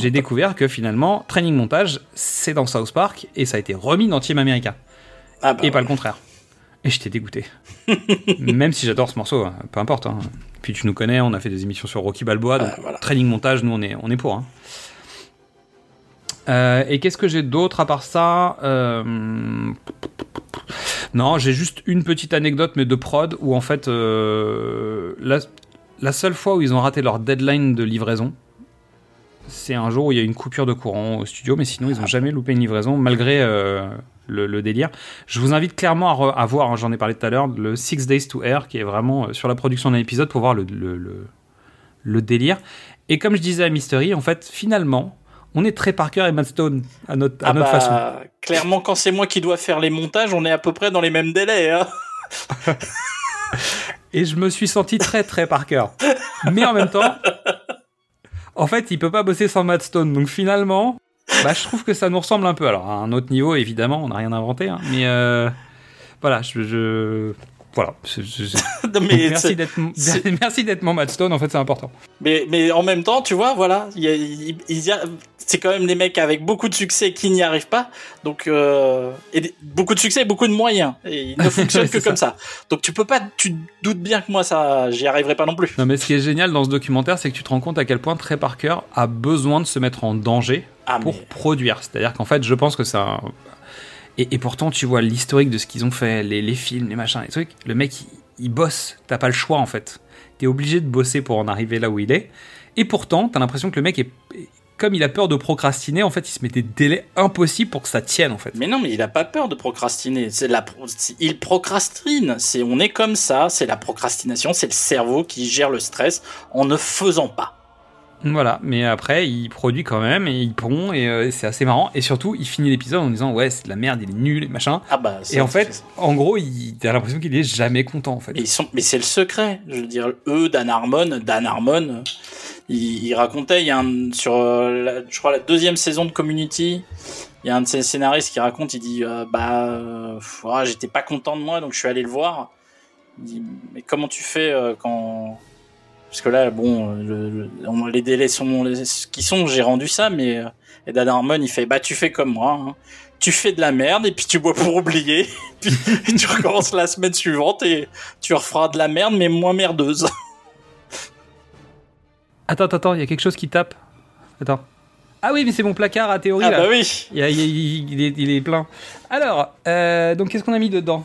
j'ai découvert que finalement, Training Montage, c'est dans South Park, et ça a été remis dans Team America, bah et pas le contraire. Et j'étais dégoûté. Même si j'adore ce morceau, hein, peu importe. hein. Puis tu nous connais, on a fait des émissions sur Rocky Balboa, donc training montage, nous on est, on est pour. hein. Euh, et qu'est-ce que j'ai d'autre à part ça Euh, Non, j'ai juste une petite anecdote, mais de prod, où en fait, euh, la, la seule fois où ils ont raté leur deadline de livraison, c'est un jour où il y a une coupure de courant au studio, mais sinon ils n'ont jamais loupé une livraison, malgré euh, le, le délire. Je vous invite clairement à, voir, hein, j'en ai parlé tout à l'heure, le Six Days to Air, qui est vraiment euh, sur la production d'un épisode pour voir le, le, le- délire. Et comme je disais à Mystery, en fait, finalement, on est très Parker et Matt Stone à notre, à Ah notre bah, façon. Clairement, quand c'est moi qui dois faire les montages, on est à peu près dans les mêmes délais. Hein. Et je me suis senti très très Parker. Mais en même temps, en fait, il peut pas bosser sans Matt Stone. Donc finalement, bah, je trouve que ça nous ressemble un peu. Alors, à un autre niveau, évidemment, on n'a rien inventé. hein, mais euh, voilà, je. je- Voilà. Je- je- mais merci d'être merci d'être mon Matt Stone, en fait, c'est important. Mais, mais en même temps, tu vois, voilà, il y a- il- il y a- c'est quand même des mecs avec beaucoup de succès qui n'y arrivent pas. Donc, euh, et beaucoup de succès et beaucoup de moyens. Et ils ne fonctionnent que comme ça. Donc, tu peux pas, tu te doutes bien que moi, ça, j'y arriverai pas non plus. Non, mais ce qui est génial dans ce documentaire, c'est que tu te rends compte à quel point Trey Parker a besoin de se mettre en danger Ah, pour produire. C'est-à-dire qu'en fait, je pense que un. Et, et pourtant, tu vois l'historique de ce qu'ils ont fait, les, les films, les machins, les trucs. Le mec, il, il bosse. T'as pas le choix, en fait. T'es obligé de bosser pour en arriver là où il est. Et pourtant, t'as l'impression que le mec est. Comme il a peur de procrastiner, en fait, il se met des délais impossibles pour que ça tienne, en fait. Mais non, mais il a pas peur de procrastiner. C'est la, pro- il procrastine. C'est, on est comme ça. C'est la procrastination. C'est le cerveau qui gère le stress en ne faisant pas. Voilà, mais après, il produit quand même et il pond et euh, c'est assez marrant. Et surtout, il finit l'épisode en disant Ouais, c'est de la merde, il est nul et machin. Ah bah, et en fait, en gros, il, t'as l'impression qu'il est jamais content en fait. Mais, ils sont, mais c'est le secret. Je veux dire, eux, Dan Harmon, Dan Harmon, il, il racontait, il y a un, sur, euh, la- je crois, la deuxième saison de Community, il y a un de ses scénaristes qui raconte, il dit, euh, bah, ah, j'étais pas content de moi, donc je suis allé le voir. Il dit, mais comment tu fais quand, parce que là, bon, le- les délais sont les- ce qui sont, j'ai rendu ça, mais, euh, et Dan Harmon, il fait, bah, tu fais comme moi, hein. Tu fais de la merde et puis tu bois pour oublier. puis tu recommences la semaine suivante et tu referas de la merde mais moins merdeuse. Attends, attends, attends, il y a quelque chose qui tape. Attends. Ah oui, mais c'est mon placard à théorie Ah là. bah oui. Il, y a- il y a- il- il est, il est plein. Alors, euh, donc qu'est-ce qu'on a mis dedans?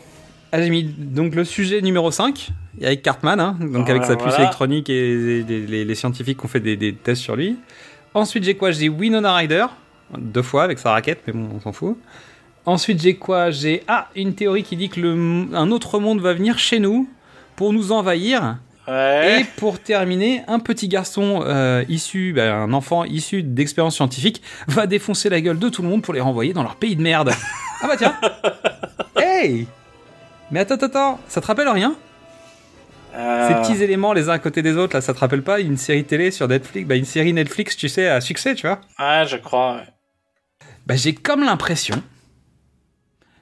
Ah, J'ai mis donc le sujet numéro 5, avec Cartman, hein, donc avec sa puce Voilà. électronique et les, les- les- les scientifiques qui ont fait des, des tests sur lui. Ensuite, j'ai quoi? J'ai Winona Ryder, deux fois avec sa raquette, mais bon, on s'en fout. Ensuite, j'ai quoi? J'ai ah, une théorie qui dit que le, un autre monde va venir chez nous pour nous envahir. Et pour terminer, un petit garçon euh, issu, bah, un enfant issu d'expériences scientifiques, va défoncer la gueule de tout le monde pour les renvoyer dans leur pays de merde. ah bah tiens Hey Mais attends, attends, attends, ça te rappelle rien? Ces petits éléments les uns à côté des autres, là, ça te rappelle pas une série télé sur Netflix? Bah une série Netflix, tu sais, à succès, tu vois Ouais, je crois. ouais. Bah j'ai comme l'impression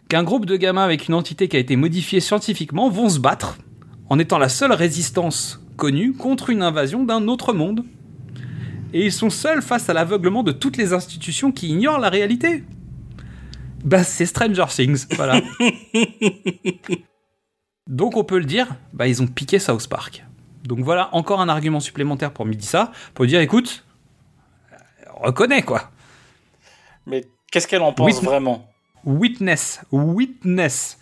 qu'un groupe de gamins avec une entité qui a été modifiée scientifiquement vont se battre en étant la seule résistance connue contre une invasion d'un autre monde. Et ils sont seuls face à l'aveuglement de toutes les institutions qui ignorent la réalité. Bah, c'est Stranger Things, voilà. Donc on peut le dire, bah ils ont piqué South Park. Donc voilà encore un argument supplémentaire pour Midissa, pour dire écoute, reconnais quoi. Mais qu'est-ce qu'elle en pense vraiment? Witness, witness.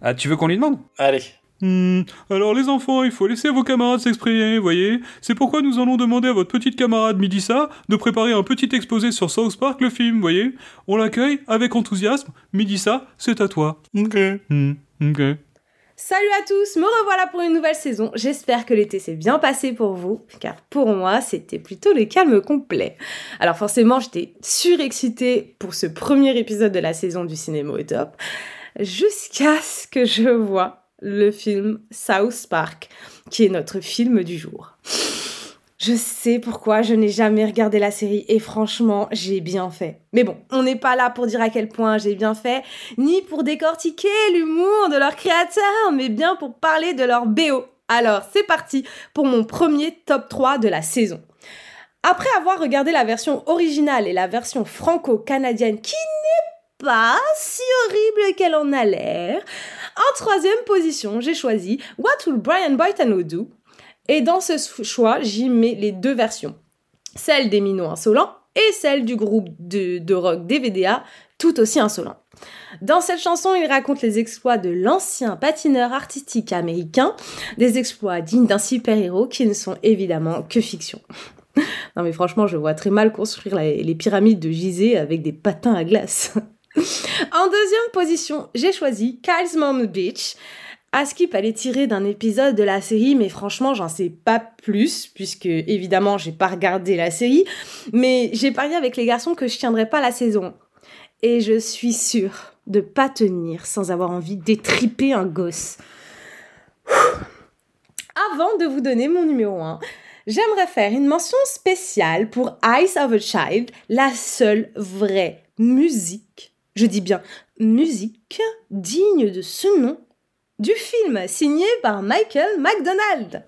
Ah, tu veux qu'on lui demande? Allez. Hmm, alors les enfants, il faut laisser vos camarades s'exprimer, voyez. C'est pourquoi nous allons demander à votre petite camarade Midissa de préparer un petit exposé sur South Park le film, voyez. On l'accueille avec enthousiasme. Midissa, c'est à toi. Ok. Hmm, ok. Salut à tous, me revoilà pour une nouvelle saison. J'espère que l'été s'est bien passé pour vous, car pour moi, c'était plutôt le calme complet. Alors forcément, j'étais surexcitée pour ce premier épisode de la saison du cinéma au top, jusqu'à ce que je vois le film South Park, qui est notre film du jour. Je sais pourquoi je n'ai jamais regardé la série et franchement, j'ai bien fait. Mais bon, on n'est pas là pour dire à quel point j'ai bien fait, ni pour décortiquer l'humour de leurs créateurs, mais bien pour parler de leur BO. Alors, c'est parti pour mon premier top 3 de la saison. Après avoir regardé la version originale et la version franco-canadienne qui n'est pas si horrible qu'elle en a l'air, en troisième position, j'ai choisi What Will Brian Boitano Do? Et dans ce choix, j'y mets les deux versions. Celle des minots insolents et celle du groupe de, rock DVDA, tout aussi insolent. Dans cette chanson, il raconte les exploits de l'ancien patineur artistique américain, des exploits dignes d'un super-héros qui ne sont évidemment que fiction. non mais franchement, je vois très mal construire les pyramides de Gizeh avec des patins à glace. en deuxième position, j'ai choisi Kyle's Mom Beach, à skip elle est tirée d'un épisode de la série, mais franchement, j'en sais pas plus, puisque évidemment, j'ai pas regardé la série, mais j'ai parié avec les garçons que je tiendrais pas la saison. Et je suis sûre de pas tenir sans avoir envie d'étriper un gosse. Avant de vous donner mon numéro 1, j'aimerais faire une mention spéciale pour Eyes of a Child, la seule vraie musique, je dis bien musique, digne de ce nom, du film signé par Michael McDonald.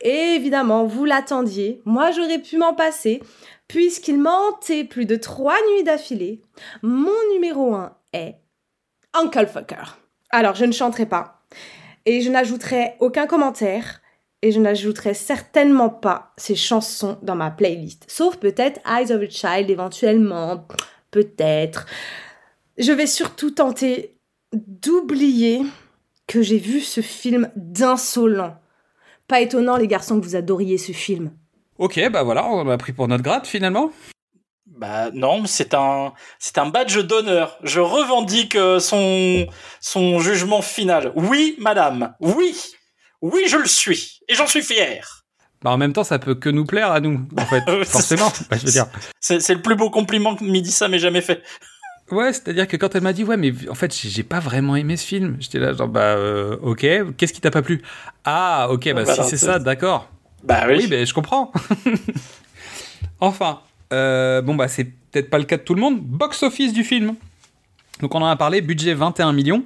Et évidemment, vous l'attendiez, moi j'aurais pu m'en passer, puisqu'il m'a hanté plus de trois nuits d'affilée. Mon numéro 1 est Uncle Fucker. Alors, je ne chanterai pas, et je n'ajouterai aucun commentaire, et je n'ajouterai certainement pas ces chansons dans ma playlist. Sauf peut-être Eyes of a Child éventuellement, peut-être. Je vais surtout tenter d'oublier que j'ai vu ce film d'insolent. Pas étonnant, les garçons, que vous adoriez ce film. Ok, bah voilà, on a pris pour notre grade finalement. Bah non, c'est un c'est un badge d'honneur. Je revendique euh, son son jugement final. Oui, madame. Oui. Oui, je le suis et j'en suis fier. Bah en même temps, ça peut que nous plaire à nous, en fait, forcément. Bah, je veux dire. C'est c'est le plus beau compliment que Midissa m'ait jamais fait. Ouais, c'est-à-dire que quand elle m'a dit ouais, mais en fait, j'ai pas vraiment aimé ce film. J'étais là genre bah euh, ok, qu'est-ce qui t'a pas plu? Ah ok, bah, Bah, si c'est ça, d'accord. Bah oui. Oui, bah, je comprends. enfin, euh, bon bah c'est peut-être pas le cas de tout le monde. Box office du film. Donc on en a parlé, budget 21 millions.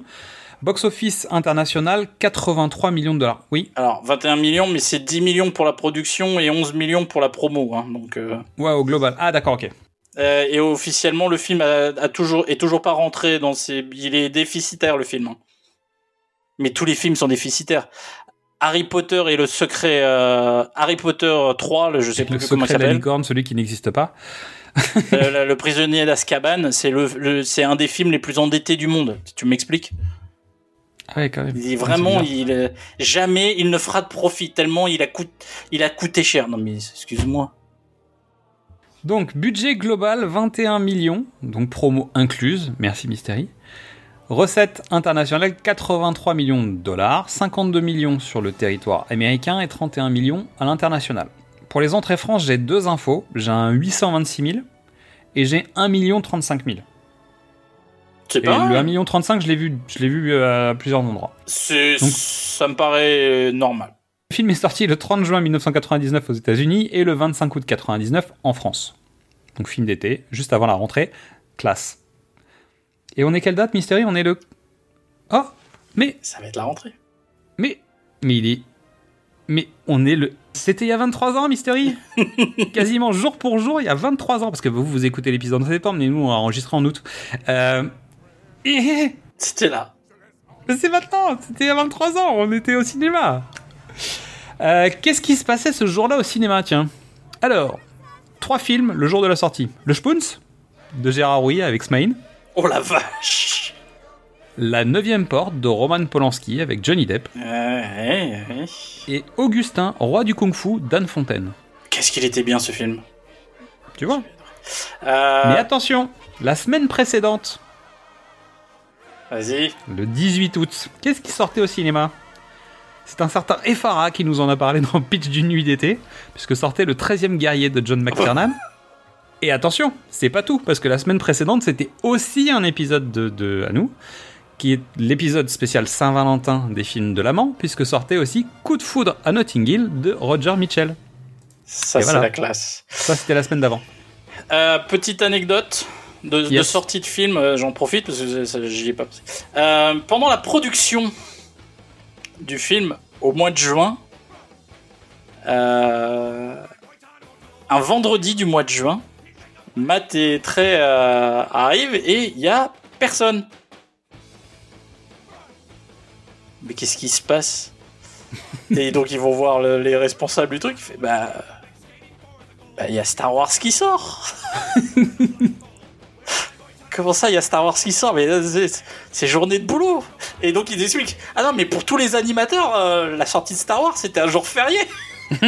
Box office international 83 millions de dollars. Oui. Alors 21 millions, mais c'est 10 millions pour la production et 11 millions pour la promo. Hein, donc. euh, Ouais, au global. Ah d'accord, ok. Euh, et officiellement, le film a, a toujours est toujours pas rentré dans ses. Il est déficitaire le film. hein. Mais tous les films sont déficitaires. Harry Potter et le secret euh, Harry Potter 3, le, je sais Le plus comment il secret de la s'appelle. licorne, celui qui n'existe pas. Le, le prisonnier d'Azkaban, c'est le, le- c'est un des films les plus endettés du monde. Tu m'expliques Ah ouais, quand même. Il est vraiment, il euh, jamais il ne fera de profit tellement il a coûté, il a coûté cher. Non mais excuse-moi. Donc, budget global 21 millions, donc promo incluse, merci Mystery. Recettes internationales 83 millions de dollars, 52 millions sur le territoire américain et 31 millions à l'international. Pour les entrées franches, j'ai deux infos. J'ai un 826 000 et j'ai 1 million 35 000. C'est pas le mal. 1 million 35, je l'ai vu, je l'ai vu euh, à plusieurs endroits. C'est, ça me paraît euh, normal. Le film est sorti le 30 juin 1999 aux États-Unis et le 25 août 99 en France. Donc film d'été, juste avant la rentrée, classe. Et on est quelle date, Mystery? On est le. Oh Mais. Ça va être la rentrée. Mais. Mais il est. Mais on est le. C'était il y a 23 ans, Mystery? Quasiment jour pour jour, il y a 23 ans. Parce que vous, vous écoutez l'épisode en septembre, mais nous, on a enregistré en août. Euh... Et. C'était là. Mais c'est maintenant C'était il y a 23 ans, on était au cinéma Euh, Qu'est-ce qui se passait ce jour-là au cinéma, tiens? Alors, trois films le jour de la sortie. Le Spoons, de Gérard Rouillet avec Smaïn. Oh la vache La neuvième porte de Roman Polanski avec Johnny Depp. Et Augustin, roi du kung-fu d'Anne Fontaine. Qu'est-ce qu'il était bien ce film? Tu vois? Euh, Mais attention, la semaine précédente, Vas-y. le 18 août, qu'est-ce qui sortait au cinéma? C'est un certain Efara qui nous en a parlé dans Pitch d'une nuit d'été, puisque sortait le 13e guerrier de John McTiernan. Et attention, c'est pas tout, parce que la semaine précédente, c'était aussi un épisode de, de à nous, qui est l'épisode spécial Saint-Valentin des films de l'amant, puisque sortait aussi Coup de foudre à Notting Hill de Roger Mitchell. Ça, Et c'est voilà. la classe. Ça, c'était la semaine d'avant. Euh, petite anecdote de, sortie de film, euh, j'en profite parce que j'y ai pas pensé. Euh, pendant la production du film, au mois de juin, euh, un vendredi du mois de juin, Matt et Trey euh, arrivent et il y a personne. Mais qu'est-ce qui se passe? Et donc ils vont voir le- les responsables du truc. Il fait bah bah, il y a Star Wars qui sort. Comment ça, il y a Star Wars qui sort Mais euh, c'est- journée de boulot. Et donc ils expliquent Ah non, mais pour tous les animateurs, euh, la sortie de Star Wars c'était un jour férié.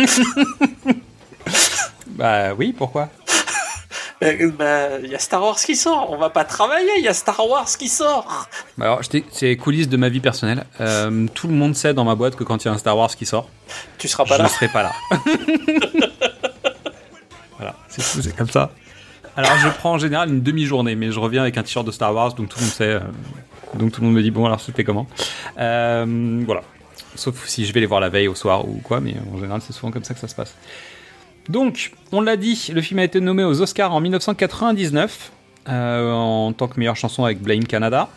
Bah oui, pourquoi Euh, bah, il y a Star Wars qui sort. On va pas travailler. Il y a Star Wars qui sort. Bah alors, je c'est les coulisses de ma vie personnelle. Euh, tout le monde sait dans ma boîte que quand il y a un Star Wars qui sort, Tu seras pas je là. ne serai pas là. voilà, c'est tout, c'est comme ça. Alors, je prends en général une demi-journée, mais je reviens avec un t-shirt de Star Wars, donc tout le monde sait. euh, donc tout le monde me dit bon, alors c'était comment? Euh, Voilà. Sauf si je vais les voir la veille au soir ou quoi, mais en général, c'est souvent comme ça que ça se passe. Donc, on l'a dit, le film a été nommé aux Oscars en 1999 euh, en tant que meilleure chanson avec Blame Canada.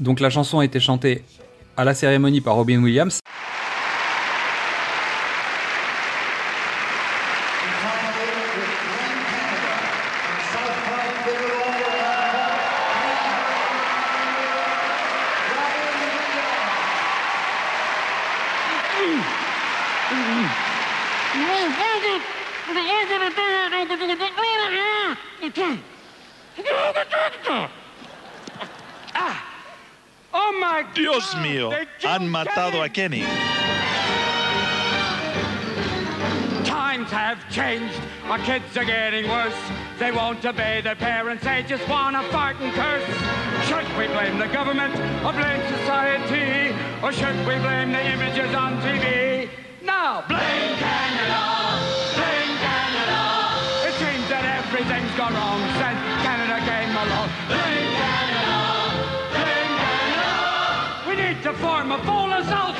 Donc la chanson a été chantée à la cérémonie par Robin Williams. Dios ah, mío, han matado a Kenny. Times have changed. Our kids are getting worse. They won't obey their parents. They just want to fart and curse. Should we blame the government or blame society? Or should we blame the images on TV? Now, blame Canada! Blame Canada! It seems that everything's gone wrong since Canada came along. Blame Full assault!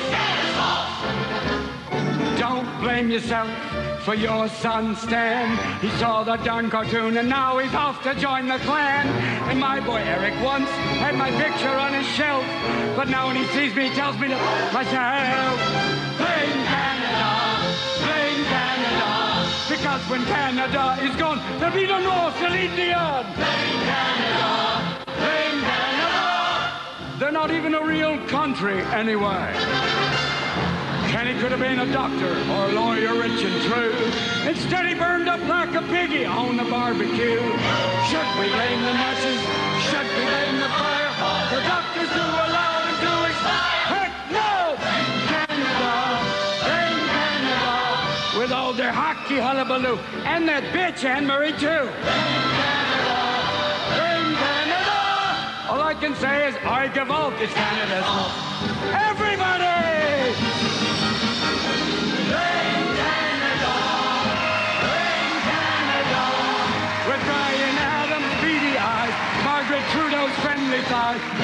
Don't blame yourself for your son Stan. He saw the darn cartoon and now he's off to join the clan. And my boy Eric once had my picture on his shelf, but now when he sees me, he tells me to myself. Blame Canada, blame Canada, because when Canada is gone, there'll be no North, Dion. Blame Canada. They're not even a real country anyway. Kenny could have been a doctor or a lawyer rich and true. Instead, he burned up like a piggy on the barbecue. Should we blame the nurses? Should we blame the fire? The doctors who allowed him to expire? Heck no! Canada, blame Canada, with all their hockey hullabaloo, and that bitch Anne Marie too. Blame Canada! All I can say is I give it's Canada's fault. Everybody! Blame Canada! Blame Canada! Adams' Margaret Trudeau's friendly thighs.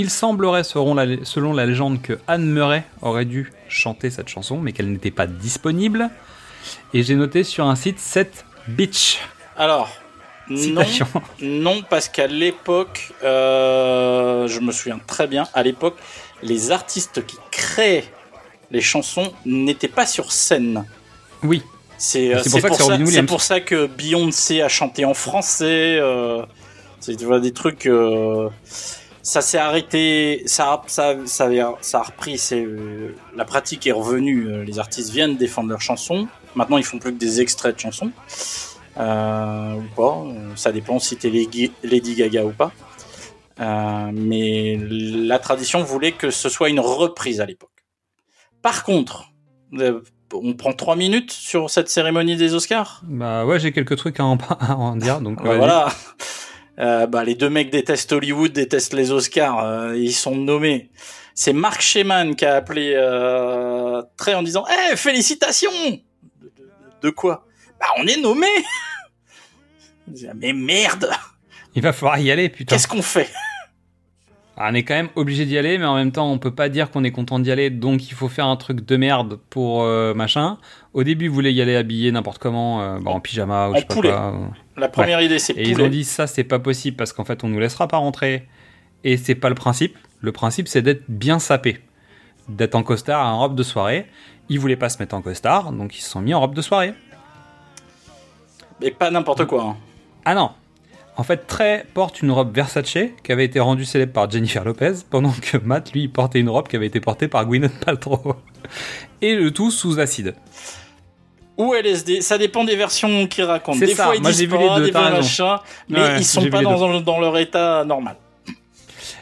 Il semblerait, selon la, selon la, légende, que Anne Murray aurait dû chanter cette chanson, mais qu'elle n'était pas disponible. Et j'ai noté sur un site cette bitch. Alors, non, non, parce qu'à l'époque, euh, je me souviens très bien, à l'époque, les artistes qui créaient les chansons n'étaient pas sur scène. Oui. C'est euh, pour ça que pour ça Beyoncé a chanté en français. euh, c'est des trucs. euh, ça s'est arrêté, ça, a- ça, ça, a- ça a repris. C'est euh, la pratique est revenue. Les artistes viennent défendre leurs chansons. Maintenant, ils font plus que des extraits de chansons euh, ou pas. euh, Ça dépend si t'es Lady Gaga ou pas. Euh, mais la tradition voulait que ce soit une reprise à l'époque. Par contre, euh, on prend trois minutes sur cette cérémonie des Oscars? Bah ouais, j'ai quelques trucs à en, à en dire. Donc, Bah voilà. Euh, bah, les deux mecs détestent Hollywood, détestent les Oscars. euh, ils sont nommés. C'est Mark Sheman qui a appelé euh, Trey en disant Eh, félicitations de, de- de quoi? Bah, on est nommé Mais merde Il va falloir y aller, putain. Qu'est-ce qu'on fait? Ah, On est quand même obligé d'y aller, mais en même temps, on peut pas dire qu'on est content d'y aller, donc il faut faire un truc de merde pour euh, machin. Au début, vous voulez y aller habillé n'importe comment, euh, bah, en pyjama ou En je sais pas poulet. quoi. La première idée, c'est Et ils ont dit ça, c'est pas possible parce qu'en fait, on nous laissera pas rentrer. Et c'est pas le principe. Le principe, c'est d'être bien sapé, d'être en costard en robe de soirée. Ils voulaient pas se mettre en costard, donc ils se sont mis en robe de soirée. Et pas n'importe quoi. hein. Ah non En fait, Trey porte une robe Versace qui avait été rendue célèbre par Jennifer Lopez, pendant que Matt, lui, portait une robe qui avait été portée par Gwyneth Paltrow. Et le tout sous acide. Ou LSD, ça dépend des versions qu'ils racontent. Des ça, fois ils moi, disent vu pas, les deux, des fois machin, mais Ouais, ils sont pas dans, dans leur état normal.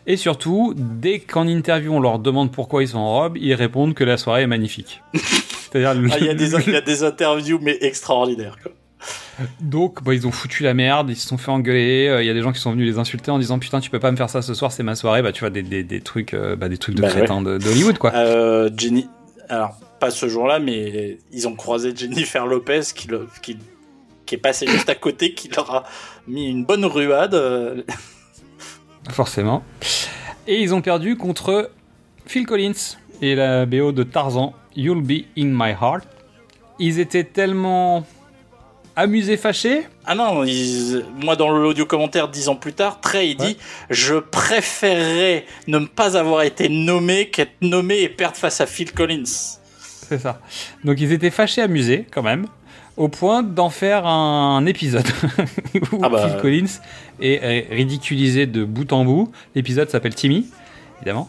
Et surtout, dès qu'en interview on leur demande pourquoi ils sont en robe, ils répondent que la soirée est magnifique. C'est-à-dire Ah, Il y, a des- il y a des interviews, mais extraordinaires. quoi. Donc, bah, ils ont foutu la merde, ils se sont fait engueuler. euh, Il y a des gens qui sont venus les insulter en disant Putain, tu peux pas me faire ça ce soir, c'est ma soirée. Bah, tu vois, des, des, des trucs, euh, bah, des trucs de Bah, crétins ouais. de- d'Hollywood, quoi. Euh, Jenny, alors pas ce jour-là, mais ils ont croisé Jennifer Lopez qui, le- qui, qui est passée juste à côté, qui leur a mis une bonne ruade. Forcément. Et ils ont perdu contre Phil Collins et la BO de Tarzan, You'll Be In My Heart. Ils étaient tellement amusés, fâchés. Ah non, ils- moi dans l'audio commentaire dix ans plus tard, Trey il dit je préférerais ne pas avoir été nommé qu'être nommé et perdre face à Phil Collins. C'est ça. Donc ils étaient fâchés, amusés quand même, au point d'en faire un épisode où Ah bah. Phil Collins est est ridiculisé de bout en bout. L'épisode s'appelle Timmy, évidemment.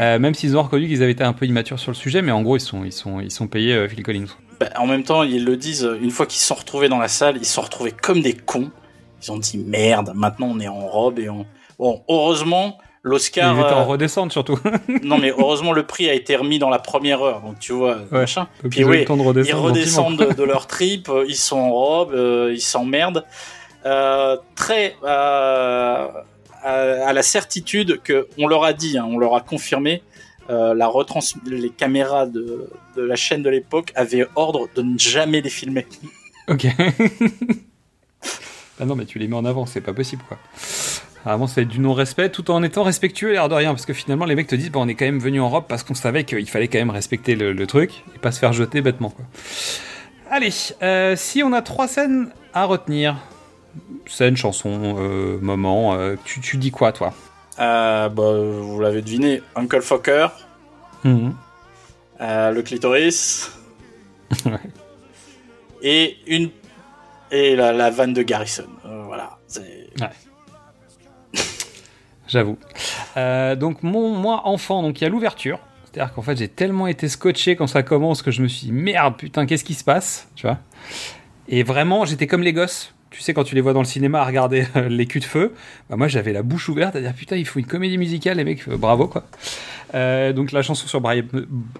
Euh, même s'ils ont reconnu qu'ils avaient été un peu immatures sur le sujet, mais en gros ils sont, ils sont, ils sont payés euh, Phil Collins. Bah, en même temps, ils le disent, une fois qu'ils sont retrouvés dans la salle, ils se sont retrouvés comme des cons. Ils ont dit merde, maintenant on est en robe et on. Bon, heureusement, l'Oscar. ils étaient en euh, redescente surtout. Non, mais heureusement, le prix a été remis dans la première heure, donc tu vois, Ouais. machin. Puis oui, ils redescendent de, leur trip, euh, ils sont en robe, euh, ils s'emmerdent. Euh, très euh, à, à la certitude que on leur a dit, hein, on leur a confirmé, euh, la retrans les caméras de, de la chaîne de l'époque avaient ordre de ne jamais les filmer. Ok. ah non, mais tu les mets en avant, c'est pas possible quoi. Vraiment, c'est du non-respect tout en étant respectueux, l'air de rien. Parce que finalement, les mecs te disent, bah, on est quand même venu en robe parce qu'on savait qu'il fallait quand même respecter le, truc et pas se faire jeter bêtement. Quoi. Allez, euh, si on a trois scènes à retenir, scène, chanson, euh, moment, tu, tu dis quoi toi? Euh, bah, vous l'avez deviné, Uncle Fokker, Mhm. euh, le clitoris, et une et la, la vanne de Garrison. Euh, voilà. J'avoue. Donc mon moi enfant, donc il y a l'ouverture. C'est-à-dire qu'en fait j'ai tellement été scotché quand ça commence que je me suis dit merde putain qu'est-ce qui se passe, tu vois? Et vraiment j'étais comme les gosses. Tu sais quand tu les vois dans le cinéma à regarder euh, les culs de feu, bah moi j'avais la bouche ouverte à dire putain il faut une comédie musicale les mecs euh, bravo quoi. Euh, donc la chanson sur Brian,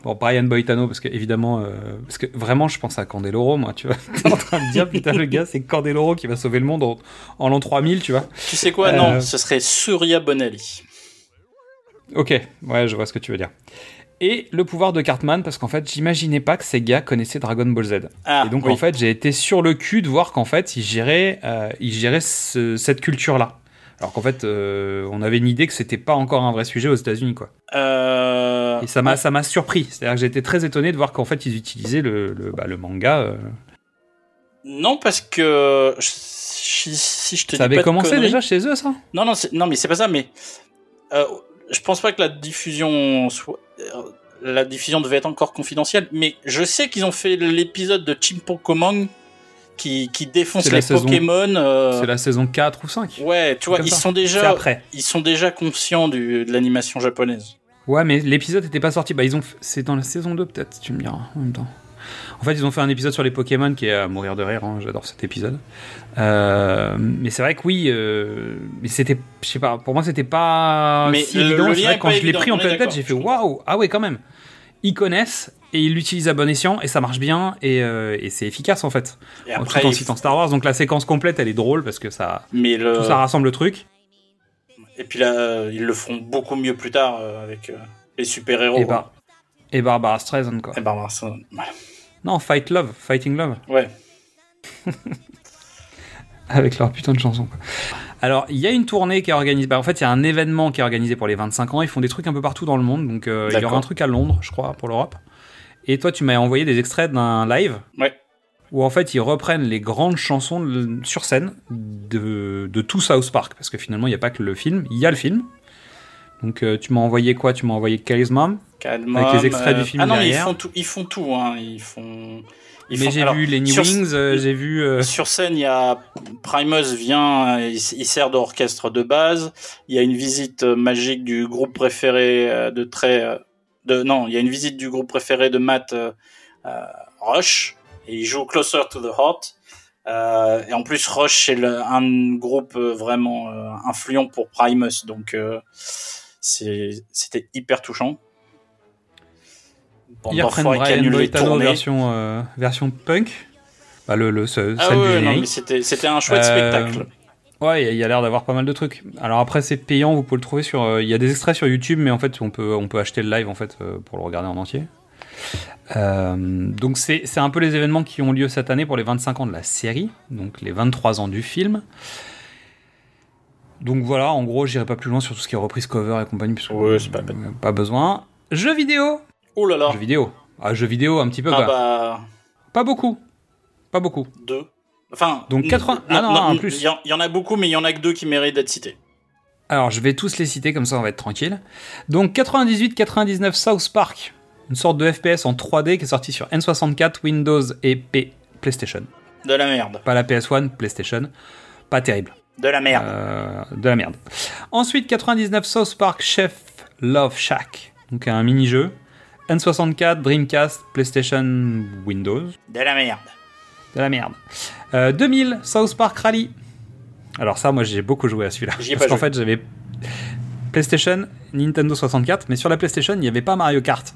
bon, Brian Boitano parce que évidemment euh, parce que vraiment je pense à Candeloro moi tu vois. T'es en train de dire putain le gars c'est Candeloro qui va sauver le monde en, en l'an 3000 tu vois. Tu sais quoi? Euh, Non, ce serait Surya Bonelli. Ok, ouais, je vois ce que tu veux dire. Et le pouvoir de Cartman, parce qu'en fait, j'imaginais pas que ces gars connaissaient Dragon Ball Z. Ah, et donc, oui. en fait, j'ai été sur le cul de voir qu'en fait, ils géraient, euh, ils géraient ce- cette culture-là. Alors qu'en fait, euh, on avait une idée que c'était pas encore un vrai sujet aux États-Unis, quoi. Euh, Et ça m'a, ça m'a surpris. C'est-à-dire que été très étonné de voir qu'en fait, ils utilisaient le, le, bah, le manga. Non, parce que si, si je te Ça dis avait pas commencé déjà chez eux, ça? Non, non, non, mais c'est pas ça. Mais je pense pas que la diffusion soit. Euh, La diffusion devait être encore confidentielle, mais je sais qu'ils ont fait l'épisode de Chimpokomong qui, qui défonce les saison- Pokémon. euh, C'est la saison 4 ou 5. Ouais, tu vois, ils ça. sont déjà, après. ils sont déjà conscients du, de l'animation japonaise. Ouais, mais l'épisode n'était pas sorti. Bah, ils ont. C'est dans la saison 2, peut-être, tu me diras en même temps. En fait, ils ont fait un épisode sur les Pokémon qui est à mourir de rire. hein, J'adore cet épisode. Euh, mais c'est vrai que oui. euh, mais c'était. Je sais pas. Pour moi, c'était pas Mais si évident. le vrai quand je l'ai pris en pleine tête, j'ai fait waouh. Ah ouais, quand même. Ils connaissent et ils l'utilisent à bon escient et ça marche bien et, euh, et c'est efficace en fait. Et En après, tout en citant Star Wars. Donc la séquence complète, elle est drôle parce que ça. Mais le- Tout ça rassemble le truc. Et puis là, ils le feront beaucoup mieux plus tard avec les super-héros. Et, Bar- et Barbara Streisand, quoi. Et Barbara Streisand. Non, Fight Love, Fighting Love. Ouais. Avec leur putain de chanson. quoi. Alors, il y a une tournée qui est organisée. bah, en fait, il y a un événement qui est organisé pour les 25 ans. Ils font des trucs un peu partout dans le monde. Donc, euh, il y aura un truc à Londres, je crois, pour l'Europe. Et toi, tu m'as envoyé des extraits d'un live. Ouais. Où en fait, ils reprennent les grandes chansons sur scène de, de tout South Park. Parce que finalement, il n'y a pas que le film. Il y a le film. Donc, euh, tu m'as envoyé quoi? Tu m'as envoyé Kelly's Mom Calmum, Avec les extraits euh, du film Ah non, mais ils font tout. Ils font tout. Hein. Ils font. ils Mais font- j'ai vu Lenny sur- Wings, euh, j'ai vu. euh, Sur scène, il y a Primus vient, euh, il, il sert d'orchestre de base. Il y a une visite euh, magique du groupe préféré euh, de très, euh, de non, il y a une visite du groupe préféré de Matt euh, euh, Rush et il joue Closer to the Heart. Euh, et en plus, Rush c'est le- un groupe euh, vraiment euh, influent pour Primus, donc euh, c'était hyper touchant. Bon, Ils reprennent Brian Boitano version, euh, version punk. Bah, le, le, ce- Ah ouais, c'était c'était un chouette Euh, spectacle. Ouais, il y a- l'air d'avoir pas mal de trucs. Alors après, c'est payant, vous pouvez le trouver sur. euh, Il y a des extraits sur YouTube, mais en fait, on peut, on peut acheter le live en fait euh, pour le regarder en entier. Euh, donc c'est c'est un peu les événements qui ont lieu cette année pour les 25 ans de la série, donc les 23 ans du film. Donc voilà, en gros, j'irai pas plus loin sur tout ce qui est reprise cover et compagnie, puisque c'est pas, pas besoin. Jeux vidéo. Oh là là. Jeux vidéo. Ah, jeux vidéo un petit peu. Ah quoi. bah Pas beaucoup. Pas beaucoup. deux. Enfin. Donc 80 Ah non, non, en plus. Il y, en- il y en a beaucoup, mais il y en a que deux qui méritent d'être cités. Alors, je vais tous les citer, comme ça on va être tranquille. Donc, 98-99 South Park, une sorte de FPS en 3D qui est sorti sur N64, Windows et P PlayStation. De la merde. Pas la PS1, PlayStation. Pas terrible. De la merde. Euh, de la merde. Ensuite, 99 South Park Chef Love Shack, donc un mini-jeu. N64, Dreamcast, PlayStation, Windows. De la merde. De la merde. Euh, 2000 South Park Rally. Alors ça, moi j'ai beaucoup joué à celui-là. Parce qu'en fait, j'avais PlayStation, Nintendo 64, mais sur la PlayStation, il n'y avait pas Mario Kart.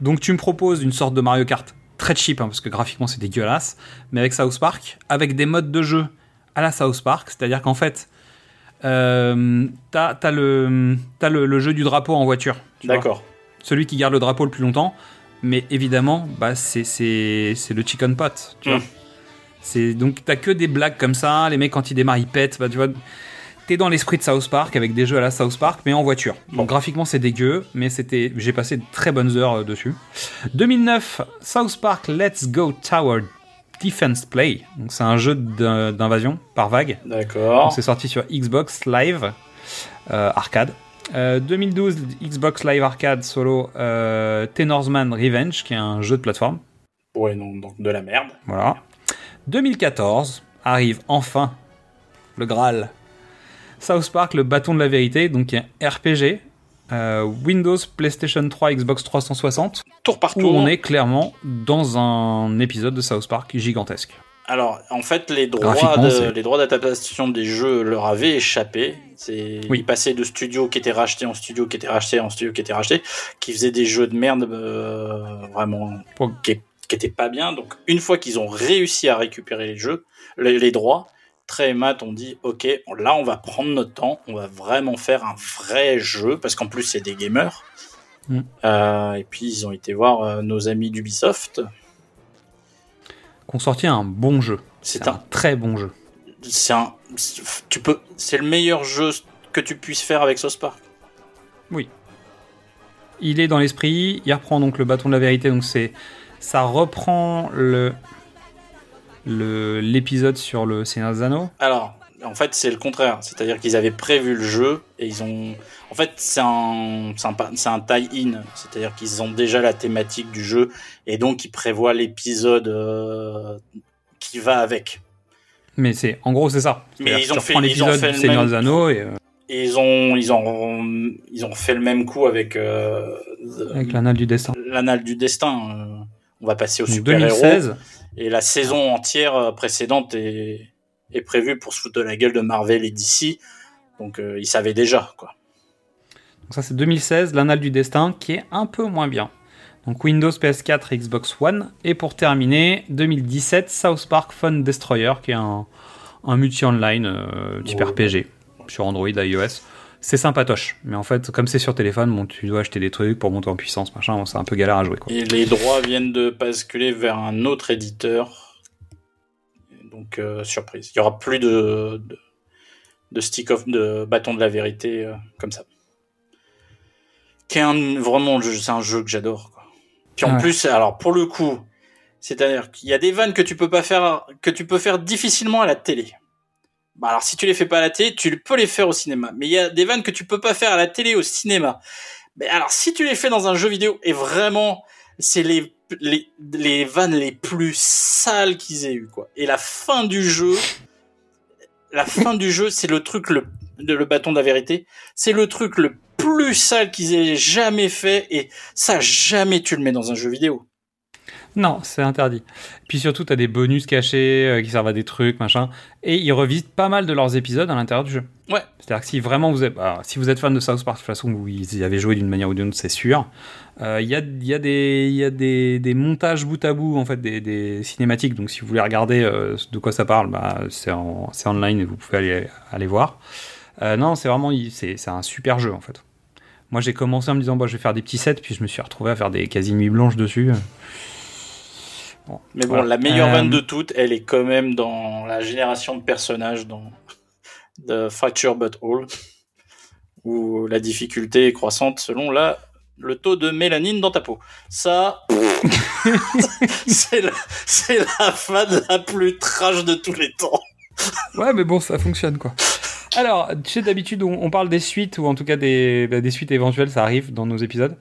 Donc tu me proposes une sorte de Mario Kart très cheap, hein, parce que graphiquement c'est dégueulasse, mais avec South Park, avec des modes de jeu à la South Park, c'est-à-dire qu'en fait, euh, t'as as le, le, le jeu du drapeau en voiture. D'accord. Celui qui garde le drapeau le plus longtemps, mais évidemment, bah, c'est le chicken pot, tu vois. C'est donc t'as que des blagues comme ça. Les mecs quand ils démarrent ils pètent. Bah, tu vois, t'es dans l'esprit de South Park avec des jeux à la South Park mais en voiture. Donc graphiquement c'est dégueu, mais c'était j'ai passé de très bonnes heures euh, dessus. 2009 South Park Let's Go Tower Defense Play. Donc c'est un jeu d'in- d'invasion par vague. D'accord. C'est sorti sur Xbox Live euh, Arcade. Euh, 2012 Xbox Live Arcade solo euh, Tenorsman Revenge qui est un jeu de plateforme. Ouais, non, donc de la merde. Voilà. 2014 arrive enfin le Graal. South Park, le bâton de la vérité, donc qui est un RPG. Euh, Windows, PlayStation 3, Xbox 360. Tour par Où tour. on est clairement dans un épisode de South Park gigantesque. Alors, en fait, les droits, de- les droits d'adaptation des jeux leur avaient échappé. C'est, Ils passaient de studios qui étaient rachetés en studios qui étaient rachetés en studios qui étaient rachetés, qui faisaient des jeux de merde euh, vraiment qui, qui étaient pas bien. Donc, une fois qu'ils ont réussi à récupérer les jeux, les, les droits, Trey et Matt ont dit OK, là, on va prendre notre temps, on va vraiment faire un vrai jeu parce qu'en plus, c'est des gamers. Mm. Euh, et puis, ils ont été voir euh, nos amis d'Ubisoft. Qu'on sorti un bon jeu. C'est un très bon jeu. c'est un, tu peux, c'est le meilleur jeu que tu puisses faire avec South Park. Oui. Il est dans l'esprit, il reprend donc le bâton de la vérité, donc c'est ça reprend le l'épisode sur le Seigneur des Anneaux. Alors, en fait, c'est le contraire. C'est-à-dire qu'ils avaient prévu le jeu et ils ont. En fait, c'est un, un, un tie-in. C'est-à-dire qu'ils ont déjà la thématique du jeu et donc ils prévoient l'épisode euh, qui va avec. Mais c'est en gros c'est ça. Mais ils ont fait- ils ont l'épisode fait du le Seigneur même- des Anneaux et euh, Et ils ont, ils ont, ils ont fait le même coup avec euh, avec l'anal du destin. l'anal du destin. on va passer au Donc, super 2016. Et la saison entière euh, précédente est, est prévue pour se foutre de la gueule de Marvel et DC. Donc euh, ils savaient déjà quoi. Donc ça c'est 2016, l'anal du destin qui est un peu moins bien. Donc Windows, PS4 et Xbox One. Et pour terminer, 2017, South Park Fun Destroyer qui est un, un multi-online euh, type. RPG sur Android, iOS. C'est sympatoche, mais en fait, comme c'est sur téléphone, bon, tu dois acheter des trucs pour monter en puissance, machin, bon, c'est un peu galère à jouer. Quoi. Et les droits viennent de basculer vers un autre éditeur. Donc euh, surprise, il y aura plus de, de, de stick of de bâton de la vérité euh, comme ça. Qui est un, vraiment c'est un jeu que j'adore. quoi. Puis en Ouais. plus, alors pour le coup, c'est-à-dire qu'il y a des vannes que tu peux pas faire, que tu peux faire difficilement à la télé. Bah alors si tu les fais pas à la télé, tu peux les faire au cinéma. Mais il y a des vannes que tu peux pas faire à la télé au cinéma. Mais alors si tu les fais dans un jeu vidéo, et vraiment, c'est les, les, les vannes les plus sales qu'ils aient eu quoi. Et la fin du jeu, la fin du jeu, c'est le truc le, de le bâton de la vérité, c'est le truc le plus sale qu'ils aient jamais fait. Et ça, jamais tu le mets dans un jeu vidéo. Non, c'est interdit. Puis surtout, t'as des bonus cachés euh, qui servent à des trucs, machin. Et ils revisitent pas mal de leurs épisodes à l'intérieur du jeu. Ouais. C'est-à-dire que si vraiment vous êtes, si vous êtes fan de South Park, de toute façon, vous y avez joué d'une manière ou d'une autre, c'est sûr. Euh, Il y, a, il y a, des, il y a des, des montages bout à bout, en fait, des, des cinématiques. Donc si vous voulez regarder euh, de quoi ça parle, bah, c'est en, online et vous pouvez aller, aller voir. Non, c'est vraiment, c'est c'est un super jeu, en fait. Moi, j'ai commencé en me disant, bah, je vais faire des petits sets, puis je me suis retrouvé à faire des quasi nuits blanches dessus. Bon, Mais bon, voilà. la meilleure Euh, vanne de toutes, elle est quand même dans la génération de personnages dans The Fracture But All, où la difficulté est croissante selon la, le taux de mélanine dans ta peau. Ça, c'est la, la vanne la plus trash de tous les temps. Ouais, mais bon, ça fonctionne quoi. Alors, tu sais, d'habitude, on, on parle des suites, ou en tout cas des, bah, des suites éventuelles, ça arrive dans nos épisodes.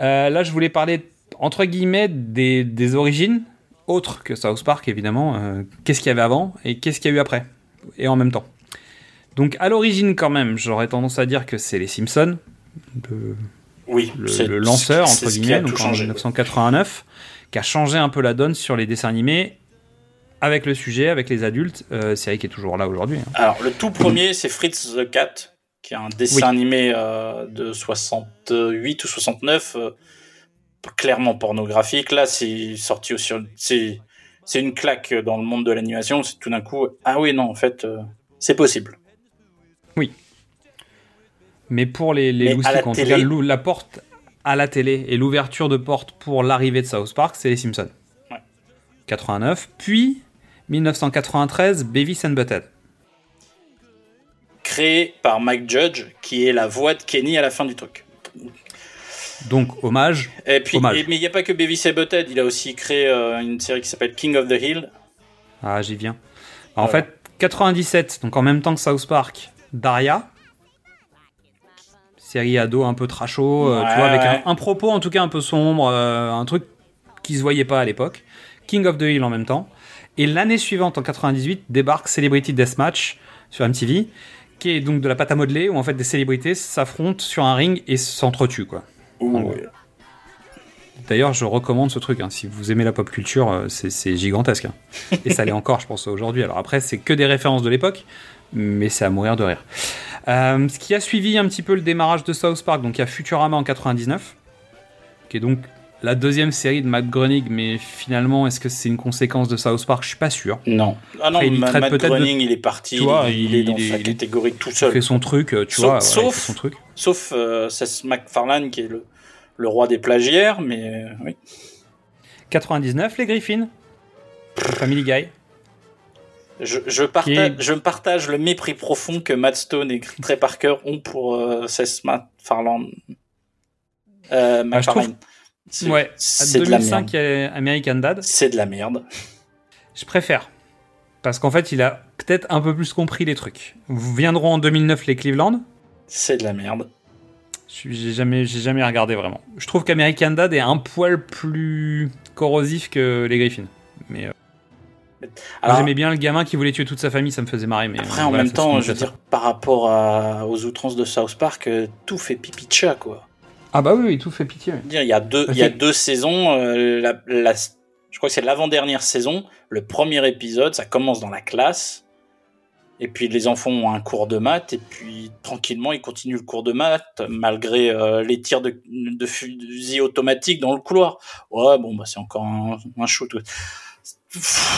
Euh, là, je voulais parler, entre guillemets, des, des origines, autres que South Park, évidemment. Euh, qu'est-ce qu'il y avait avant et qu'est-ce qu'il y a eu après, et en même temps. Donc, à l'origine, quand même, j'aurais tendance à dire que c'est les Simpsons. Le, Oui, le, lanceur, entre guillemets, donc en changé. 1989, qui a changé un peu la donne sur les dessins animés, avec le sujet, avec les adultes, euh, série qui est toujours là aujourd'hui. hein. Alors, le tout premier, c'est Fritz the Cat, qui est un dessin Oui. animé euh, de 68 ou 69, euh, clairement pornographique. Là, c'est sorti aussi. C'est c'est une claque dans le monde de l'animation. C'est tout d'un coup, ah oui, non, en fait, euh, c'est possible. Oui. Mais pour les, les loustiques, la télé- porte à la télé et l'ouverture de porte pour l'arrivée de South Park, c'est les Simpsons. Ouais. 89, puis 1993, Beavis and Butthead. Créé par Mike Judge, qui est la voix de Kenny à la fin du truc. Donc, hommage. Et puis, Hommage. et- mais il n'y a pas que Beavis et Butthead, il a aussi créé euh, une série qui s'appelle King of the Hill. Ah, j'y viens. En Voilà. fait, 97, donc en même temps que South Park, Daria. Série ado un peu tracho, euh, tu vois, avec ouais. un, un propos en tout cas un peu sombre, euh, un truc qui se voyait pas à l'époque. King of the Hill en même temps. Et l'année suivante, en 98, débarque Celebrity Deathmatch sur MTV, qui est donc de la pâte à modeler où en fait des célébrités s'affrontent sur un ring et s'entretuent quoi. Gros. D'ailleurs, je recommande ce truc. hein. Si vous aimez la pop culture, euh, c'est gigantesque. hein. Et ça l'est encore, je pense, aujourd'hui. Alors après, c'est que des références de l'époque, mais c'est à mourir de rire. Euh, ce qui a suivi un petit peu le démarrage de South Park, donc il y a Futurama en 99, qui est donc la deuxième série de Matt Groening, mais finalement, est-ce que c'est une conséquence de South Park? Je suis pas sûr. Non. Ah non, Après, il traite Matt de- Groening, il est parti, Tu vois, il, est dans il sa est- catégorie tout Il seul. fait son truc, euh, tu sauf, vois. ouais, il fait sauf, son truc. sauf euh, Seth MacFarlane qui est le, le roi des plagiaires, mais euh, oui. 99, les Griffins. Family Guy. Je, je, partage, je partage le mépris profond que Matt Stone et Trey Parker ont pour euh, Seth MacFarlane. Euh, Ah, je trouve- McFarlane. C'est- Ouais, c'est de la 2005, merde. a American Dad. C'est de la merde. Je préfère. Parce qu'en fait, il a peut-être un peu plus compris les trucs. Vous viendront en 2009 les Cleveland. C'est de la merde. J'ai jamais, j'ai jamais regardé vraiment. Je trouve qu'American Dad est un poil plus corrosif que les Griffins. Mais euh, Alors- j'aimais bien le gamin qui voulait tuer toute sa famille, ça me faisait marrer. Mais Après, euh, en voilà, même temps, je veux dire, par rapport à- aux outrances de South Park, euh, tout fait pipi de chat, quoi. Ah bah oui, oui, tout fait pitié. dire, il y a deux, il y a deux saisons. euh, la, la- je crois que c'est l'avant-dernière saison. Le premier épisode, ça commence dans la classe. Et puis les enfants ont un cours de maths. Et puis tranquillement, ils continuent le cours de maths malgré euh, les tirs de, de fusil automatique dans le couloir. Ouais, bon, bah c'est encore un, un shoot.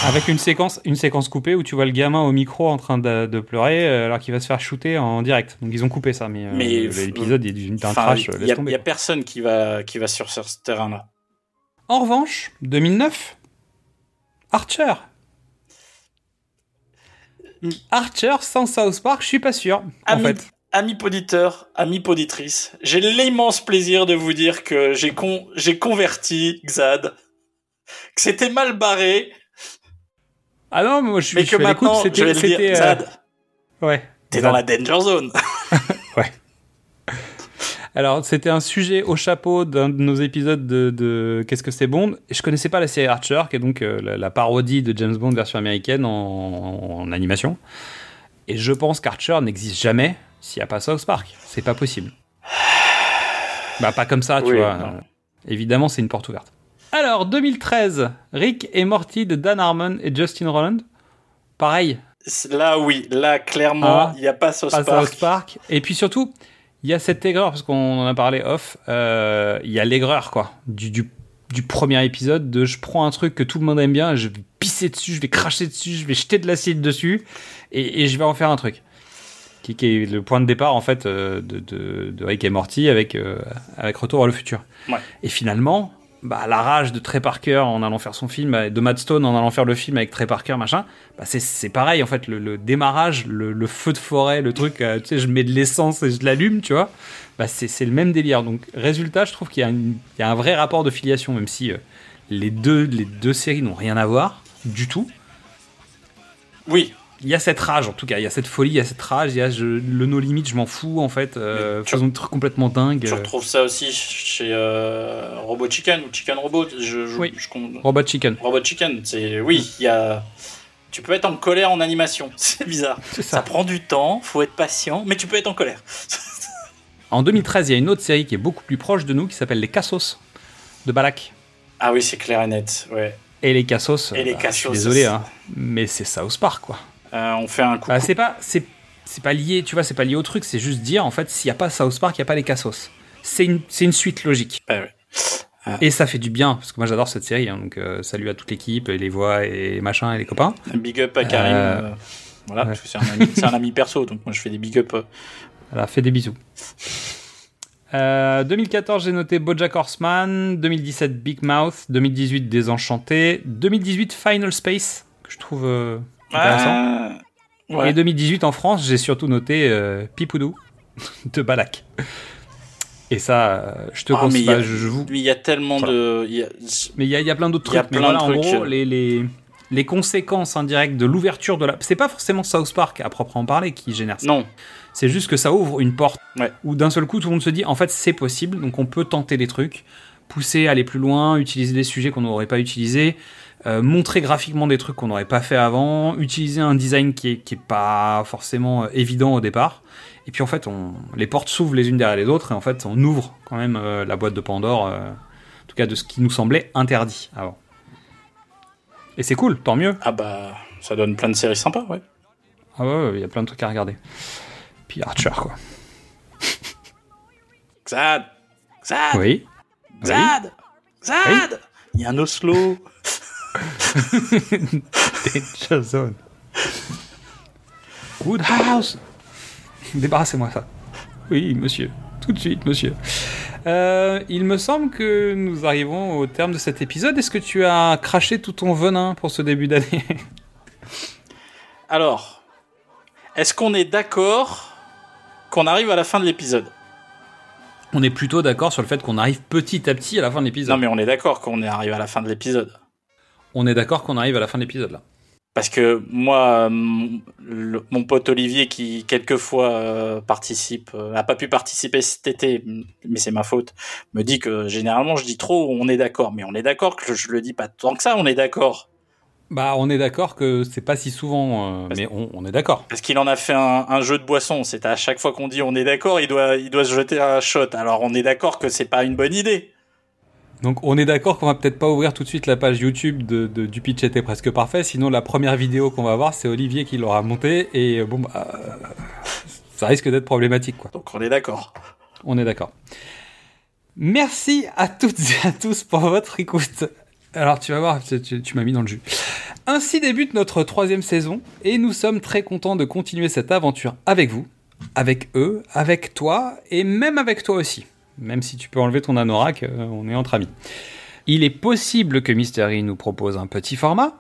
Avec une séquence, une séquence coupée où tu vois le gamin au micro en train de, de pleurer euh, alors qu'il va se faire shooter en direct. Donc ils ont coupé ça, mais, euh, l'épisode est d'un Enfin, trash, il y, laisse a- a personne qui va, qui va sur, sur ce terrain-là. En revanche, 2009, Archer. Archer sans South Park, je suis pas sûr. En Ami, fait, ami poditeur, ami poditrice, j'ai l'immense plaisir de vous dire que j'ai con, j'ai converti Xad, que c'était mal barré, ah non, moi je suis, mais je que maintenant, je vais le dire, euh, Xad, ouais. t'es dans la danger zone. Alors, c'était un sujet au chapeau d'un de nos épisodes de, de Qu'est-ce que c'est Bond? Je connaissais pas la série Archer, qui est donc euh, la, la parodie de James Bond version américaine en, en animation. Et je pense qu'Archer n'existe jamais s'il n'y a pas South Park. C'est pas possible. Bah, pas comme ça, tu Oui, vois. non. Évidemment, c'est une porte ouverte. Alors, 2013, Rick et Morty de Dan Harmon et Justin Roland. Pareil, Là, oui, là, clairement, Ah, il n'y a pas South pas Park. South Park. Et puis surtout, il y a cette aigreur, parce qu'on en a parlé off, euh, il y a l'aigreur, quoi, du, du, du premier épisode, de je prends un truc que tout le monde aime bien, je vais pisser dessus, je vais cracher dessus, je vais jeter de l'acide dessus, et, et je vais en faire un truc. Qui, qui est le point de départ, en fait, euh, de, de, de Rick et Morty avec, euh, avec Retour vers le futur. Ouais. Et finalement, bah, la rage de Trey Parker en allant faire son film, de Matt Stone en allant faire le film avec Trey Parker, machin, bah, c'est, pareil en fait. Le, démarrage, le, feu de forêt, le truc, euh, tu sais, je mets de l'essence et je l'allume, tu vois, bah, c'est, le même délire. Donc, résultat, je trouve qu'il y a un vrai rapport de filiation, même si euh, les, deux, les deux séries n'ont rien à voir du tout. Oui. Il y a cette rage, en tout cas, il y a cette folie, il y a cette rage, il y a je- le no limit, je m'en fous en fait. Euh, faisons des trucs complètement dingues. Tu retrouves ça aussi chez euh, Robot Chicken ou Chicken Robot. Je, je, Oui. je Robot Chicken. Robot Chicken, c'est oui, il y a. Tu peux être en colère en animation. C'est bizarre. Ça. prend du temps, faut être patient, mais tu peux être en colère. En 2013, il y a une autre série qui est beaucoup plus proche de nous qui s'appelle Les Cassos de Balak. Ah oui, c'est clair et net. Ouais. Et les Cassos, Et les bah, je suis Cassos, désolé, hein, mais c'est South Park quoi. Euh, on fait un coup. Bah, c'est pas, c'est, c'est pas lié, tu vois, c'est pas lié au truc, c'est juste dire en fait, s'il y a pas South Park, il y a pas les Cassos. C'est une, c'est une suite logique. Et ça fait du bien parce que moi j'adore cette série, hein, donc euh, salut à toute l'équipe, et les voix et machin et les copains. Big up à Karim. Euh, euh, voilà, c'est un, ami- c'est un ami perso, donc moi je fais des big up. euh. Voilà, fais des bisous. Euh, 2014, j'ai noté Bojack Horseman. 2017, Big Mouth. 2018, Désenchanté. 2018, Final Space, que je trouve euh. Ah, ouais. Et 2018, en France, j'ai surtout noté euh, Pipoudou de Balak. Et ça, euh, je te Ah, mais conseille. il y a- je, vous... mais il y a tellement de. il y a- Mais il y, a- il y a plein d'autres Il y a trucs. Mais de voilà, en gros, les, les, les conséquences indirectes de l'ouverture de la. C'est pas forcément South Park à proprement parler qui génère ça. Non. C'est juste que ça ouvre une porte où d'un seul coup tout le monde se dit en fait c'est possible, donc on peut tenter des trucs, pousser, aller plus loin, utiliser des sujets qu'on n'aurait pas utilisés, euh, montrer graphiquement des trucs qu'on n'aurait pas fait avant, utiliser un design qui est, qui est pas forcément euh, évident au départ. Et puis en fait, on, les portes s'ouvrent les unes derrière les autres et en fait on ouvre quand même euh, la boîte de Pandore, euh, en tout cas de ce qui nous semblait interdit avant. Et c'est cool, tant mieux. Ah bah, ça donne plein de séries sympas, ouais. Ah ouais, ouais, il y a plein de trucs à regarder. Puis Archer quoi. Xad Xad Oui. Xad Xad Il y a un Oslo Danger Zone. Woodhouse Débarrassez-moi ça. Oui, monsieur. Tout de suite, monsieur. Euh, il me semble que nous arrivons au terme de cet épisode. Est-ce que tu as craché tout ton venin pour ce début d'année? Alors, est-ce qu'on est d'accord qu'on arrive à la fin de l'épisode? On est plutôt d'accord sur le fait qu'on arrive petit à petit à la fin de l'épisode. Non, mais on est d'accord qu'on est arrivé à la fin de l'épisode. On est d'accord qu'on arrive à la fin de l'épisode là. Parce que moi, mon, le- mon pote Olivier, qui quelquefois euh, participe, euh, a pas pu participer cet été, mais c'est ma faute, me dit que généralement je dis trop, on est d'accord. Mais on est d'accord que je le dis pas tant que ça, on est d'accord. Bah, on est d'accord que c'est pas si souvent, euh, mais on, on est d'accord. Parce qu'il en a fait un, un jeu de boisson. C'est à chaque fois qu'on dit on est d'accord, il doit, il doit se jeter un shot. Alors on est d'accord que c'est pas une bonne idée. Donc on est d'accord qu'on va peut-être pas ouvrir tout de suite la page YouTube de, de- du pitch était presque parfait, sinon la première vidéo qu'on va voir c'est Olivier qui l'aura montée et euh, bon bah, euh, ça risque d'être problématique quoi. Donc on est d'accord. On est d'accord. Merci à toutes et à tous pour votre écoute. Alors tu vas voir, tu m'as mis dans le jus. Ainsi débute notre troisième saison et nous sommes très contents de continuer cette aventure avec vous, avec eux, avec toi et même avec toi aussi. Même si tu peux enlever ton anorak, euh, on est entre amis. Il est possible que Mystery nous propose un petit format.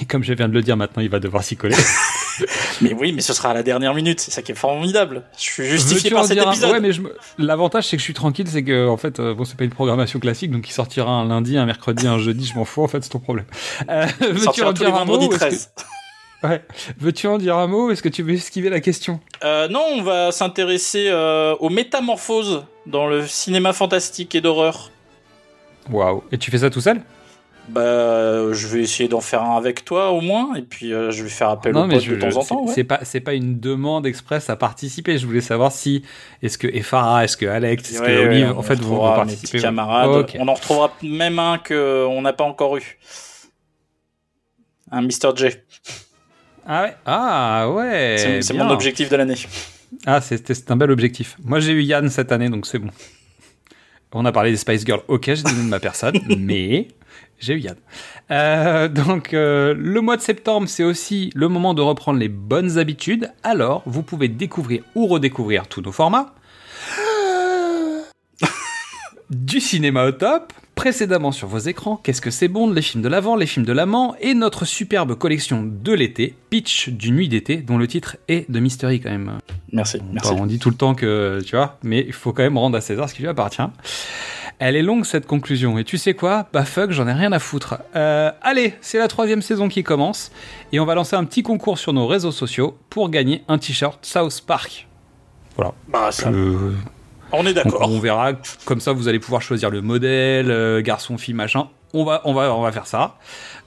Et comme je viens de le dire maintenant, il va devoir s'y coller. Mais oui, mais ce sera à la dernière minute. C'est ça qui est formidable. Je suis justifié par cet un- épisode. Ouais, mais je l'avantage c'est que je suis tranquille, c'est que en fait, euh, bon, c'est pas une programmation classique, donc il sortira un lundi, un mercredi, un jeudi, je m'en fous. En fait, c'est ton problème. Euh, Veux-tu en dire un mot vendredis ou est-ce que- 13. Ouais. Veux-tu en dire un mot Est-ce que tu veux esquiver la question Euh, non, on va s'intéresser euh, aux métamorphoses dans le cinéma fantastique et d'horreur. Waouh. Et tu fais ça tout seul Bah, euh, je vais essayer d'en faire un avec toi au moins, et puis euh, je vais faire appel aux potes je- de temps en c'est- temps. ouais. C'est pas, c'est pas une demande express à participer. Je voulais savoir si est-ce que Efara, est-ce que Alex, est-ce Ouais, que Olive, on en fait, participez. petits camarades. On en retrouvera même un qu'on n'a pas encore eu. Un Mr. J. Ah ouais. Ah ouais. C'est mon objectif de l'année. Ah, c'est c'est un bel objectif. Moi, j'ai eu Yann cette année, donc c'est bon. On a parlé des Spice Girls. Ok, j'ai donné de ma personne, mais j'ai eu Yann. Euh, donc, euh, le mois de septembre, c'est aussi le moment de reprendre les bonnes habitudes. Alors, vous pouvez découvrir ou redécouvrir tous nos formats. du cinéma au top, précédemment sur vos écrans, Qu'est-ce que c'est bon, les films de l'avant, les films de l'amant, et notre superbe collection de l'été, Pitch du Nuit d'été, dont le titre est de Mystery quand même. Merci, merci. On dit tout le temps que, tu vois, mais il faut quand même rendre à César ce qui lui appartient. Elle est longue cette conclusion, et tu sais quoi? Bah fuck, j'en ai rien à foutre. Euh, allez, c'est la troisième saison qui commence, et on va lancer un petit concours sur nos réseaux sociaux pour gagner un t-shirt South Park. Voilà. Bah, ça- Euh, On est d'accord. on verra, comme ça vous allez pouvoir choisir le modèle, euh, garçon, fille, machin. On va, on, va, on va faire ça.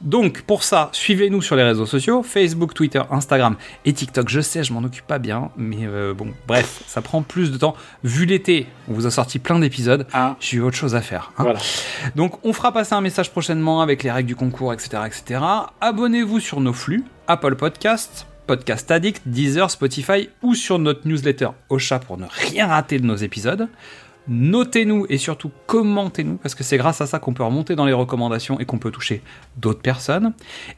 Donc pour ça, suivez-nous sur les réseaux sociaux, Facebook, Twitter, Instagram et TikTok. Je sais, je m'en occupe pas bien, mais euh, bon, bref, ça prend plus de temps. Vu l'été, on vous a sorti plein d'épisodes, j'ai eu autre chose à faire. hein. Voilà. Donc on fera passer un message prochainement avec les règles du concours, etc. etc. Abonnez-vous sur nos flux, Apple Podcast, Podcast Addict, Deezer, Spotify ou sur notre newsletter Ocha pour ne rien rater de nos épisodes. Notez-nous et surtout commentez-nous parce que c'est grâce à ça qu'on peut remonter dans les recommandations et qu'on peut toucher d'autres personnes.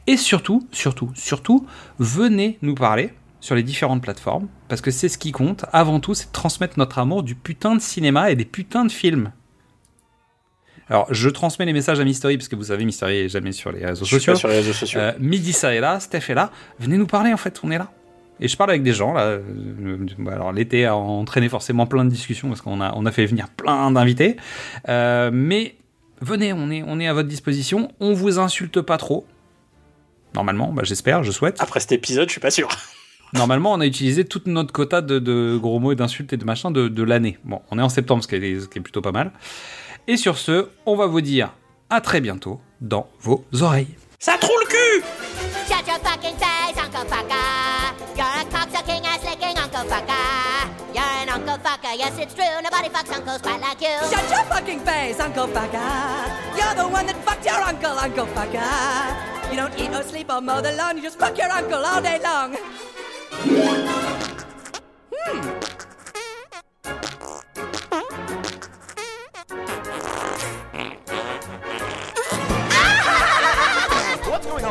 Et surtout, surtout, surtout, venez nous parler sur les différentes plateformes parce que c'est ce qui compte. Avant tout, c'est transmettre notre amour du putain de cinéma et des putains de films. Alors, je transmets les messages à Mystery, parce que vous savez, Mystery est jamais sur les réseaux Je suis sociaux. pas sur les réseaux sociaux. Euh, Midi, ça est là, Steph est là. Venez nous parler, en fait, on est là. Et je parle avec des gens, là. Euh, Alors, l'été a entraîné forcément plein de discussions, parce qu'on a, on a fait venir plein d'invités. Euh, mais venez, on est, on est à votre disposition. On vous insulte pas trop. Normalement, bah, j'espère, je souhaite. Après cet épisode, je suis pas sûr. Normalement, on a utilisé toute notre quota de, de gros mots et d'insultes et de machin de, de l'année. Bon, on est en septembre, ce qui est, ce qui est plutôt pas mal. Et sur ce, on va vous dire à très bientôt dans vos oreilles. Ça trouve le cul Shut your fucking face, Uncle Fucker. You're a cocksucking ass licking Uncle Fucker. You're an Uncle Fucker, yes it's true. Nobody fucks uncles quite like you. Shut your fucking face, Uncle Fucker. You're the one that fucked your uncle, Uncle Fucker. You don't eat or sleep or mow the lawn, you just fuck your uncle all day long. Hmm.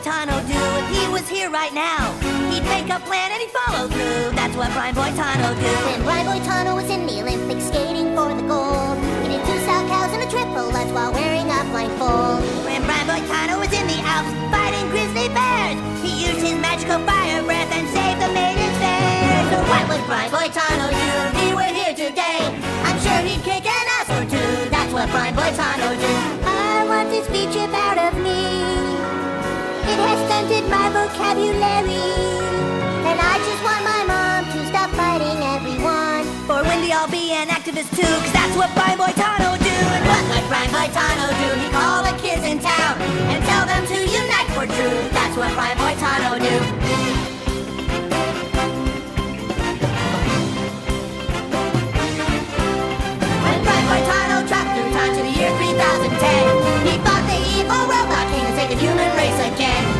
Boitano do if he was here right now? He'd make a plan and he'd follow through. That's what Brian Boitano do. When Brian Boitano was in the Olympics skating for the gold, he did two sow cows and a triple lutz while wearing a blindfold. When Brian Boitano was in the Alps fighting grizzly bears, he used his magical fire breath and saved the maidens fair. So what would Brian Boitano do if he were here today? I'm sure he'd kick an ass or two. That's what Brian Boitano do. I want this speech out of me. Stunted my vocabulary. And I just want my mom to stop fighting everyone. For Wendy, I'll be an activist too, cause that's what Brian Boitano do. And what would Brian Boitano do? He'd call the kids in town and tell them to unite for truth. That's what Brian Boitano do. To the year 3010, he fought the evil robot king and saved the human race again.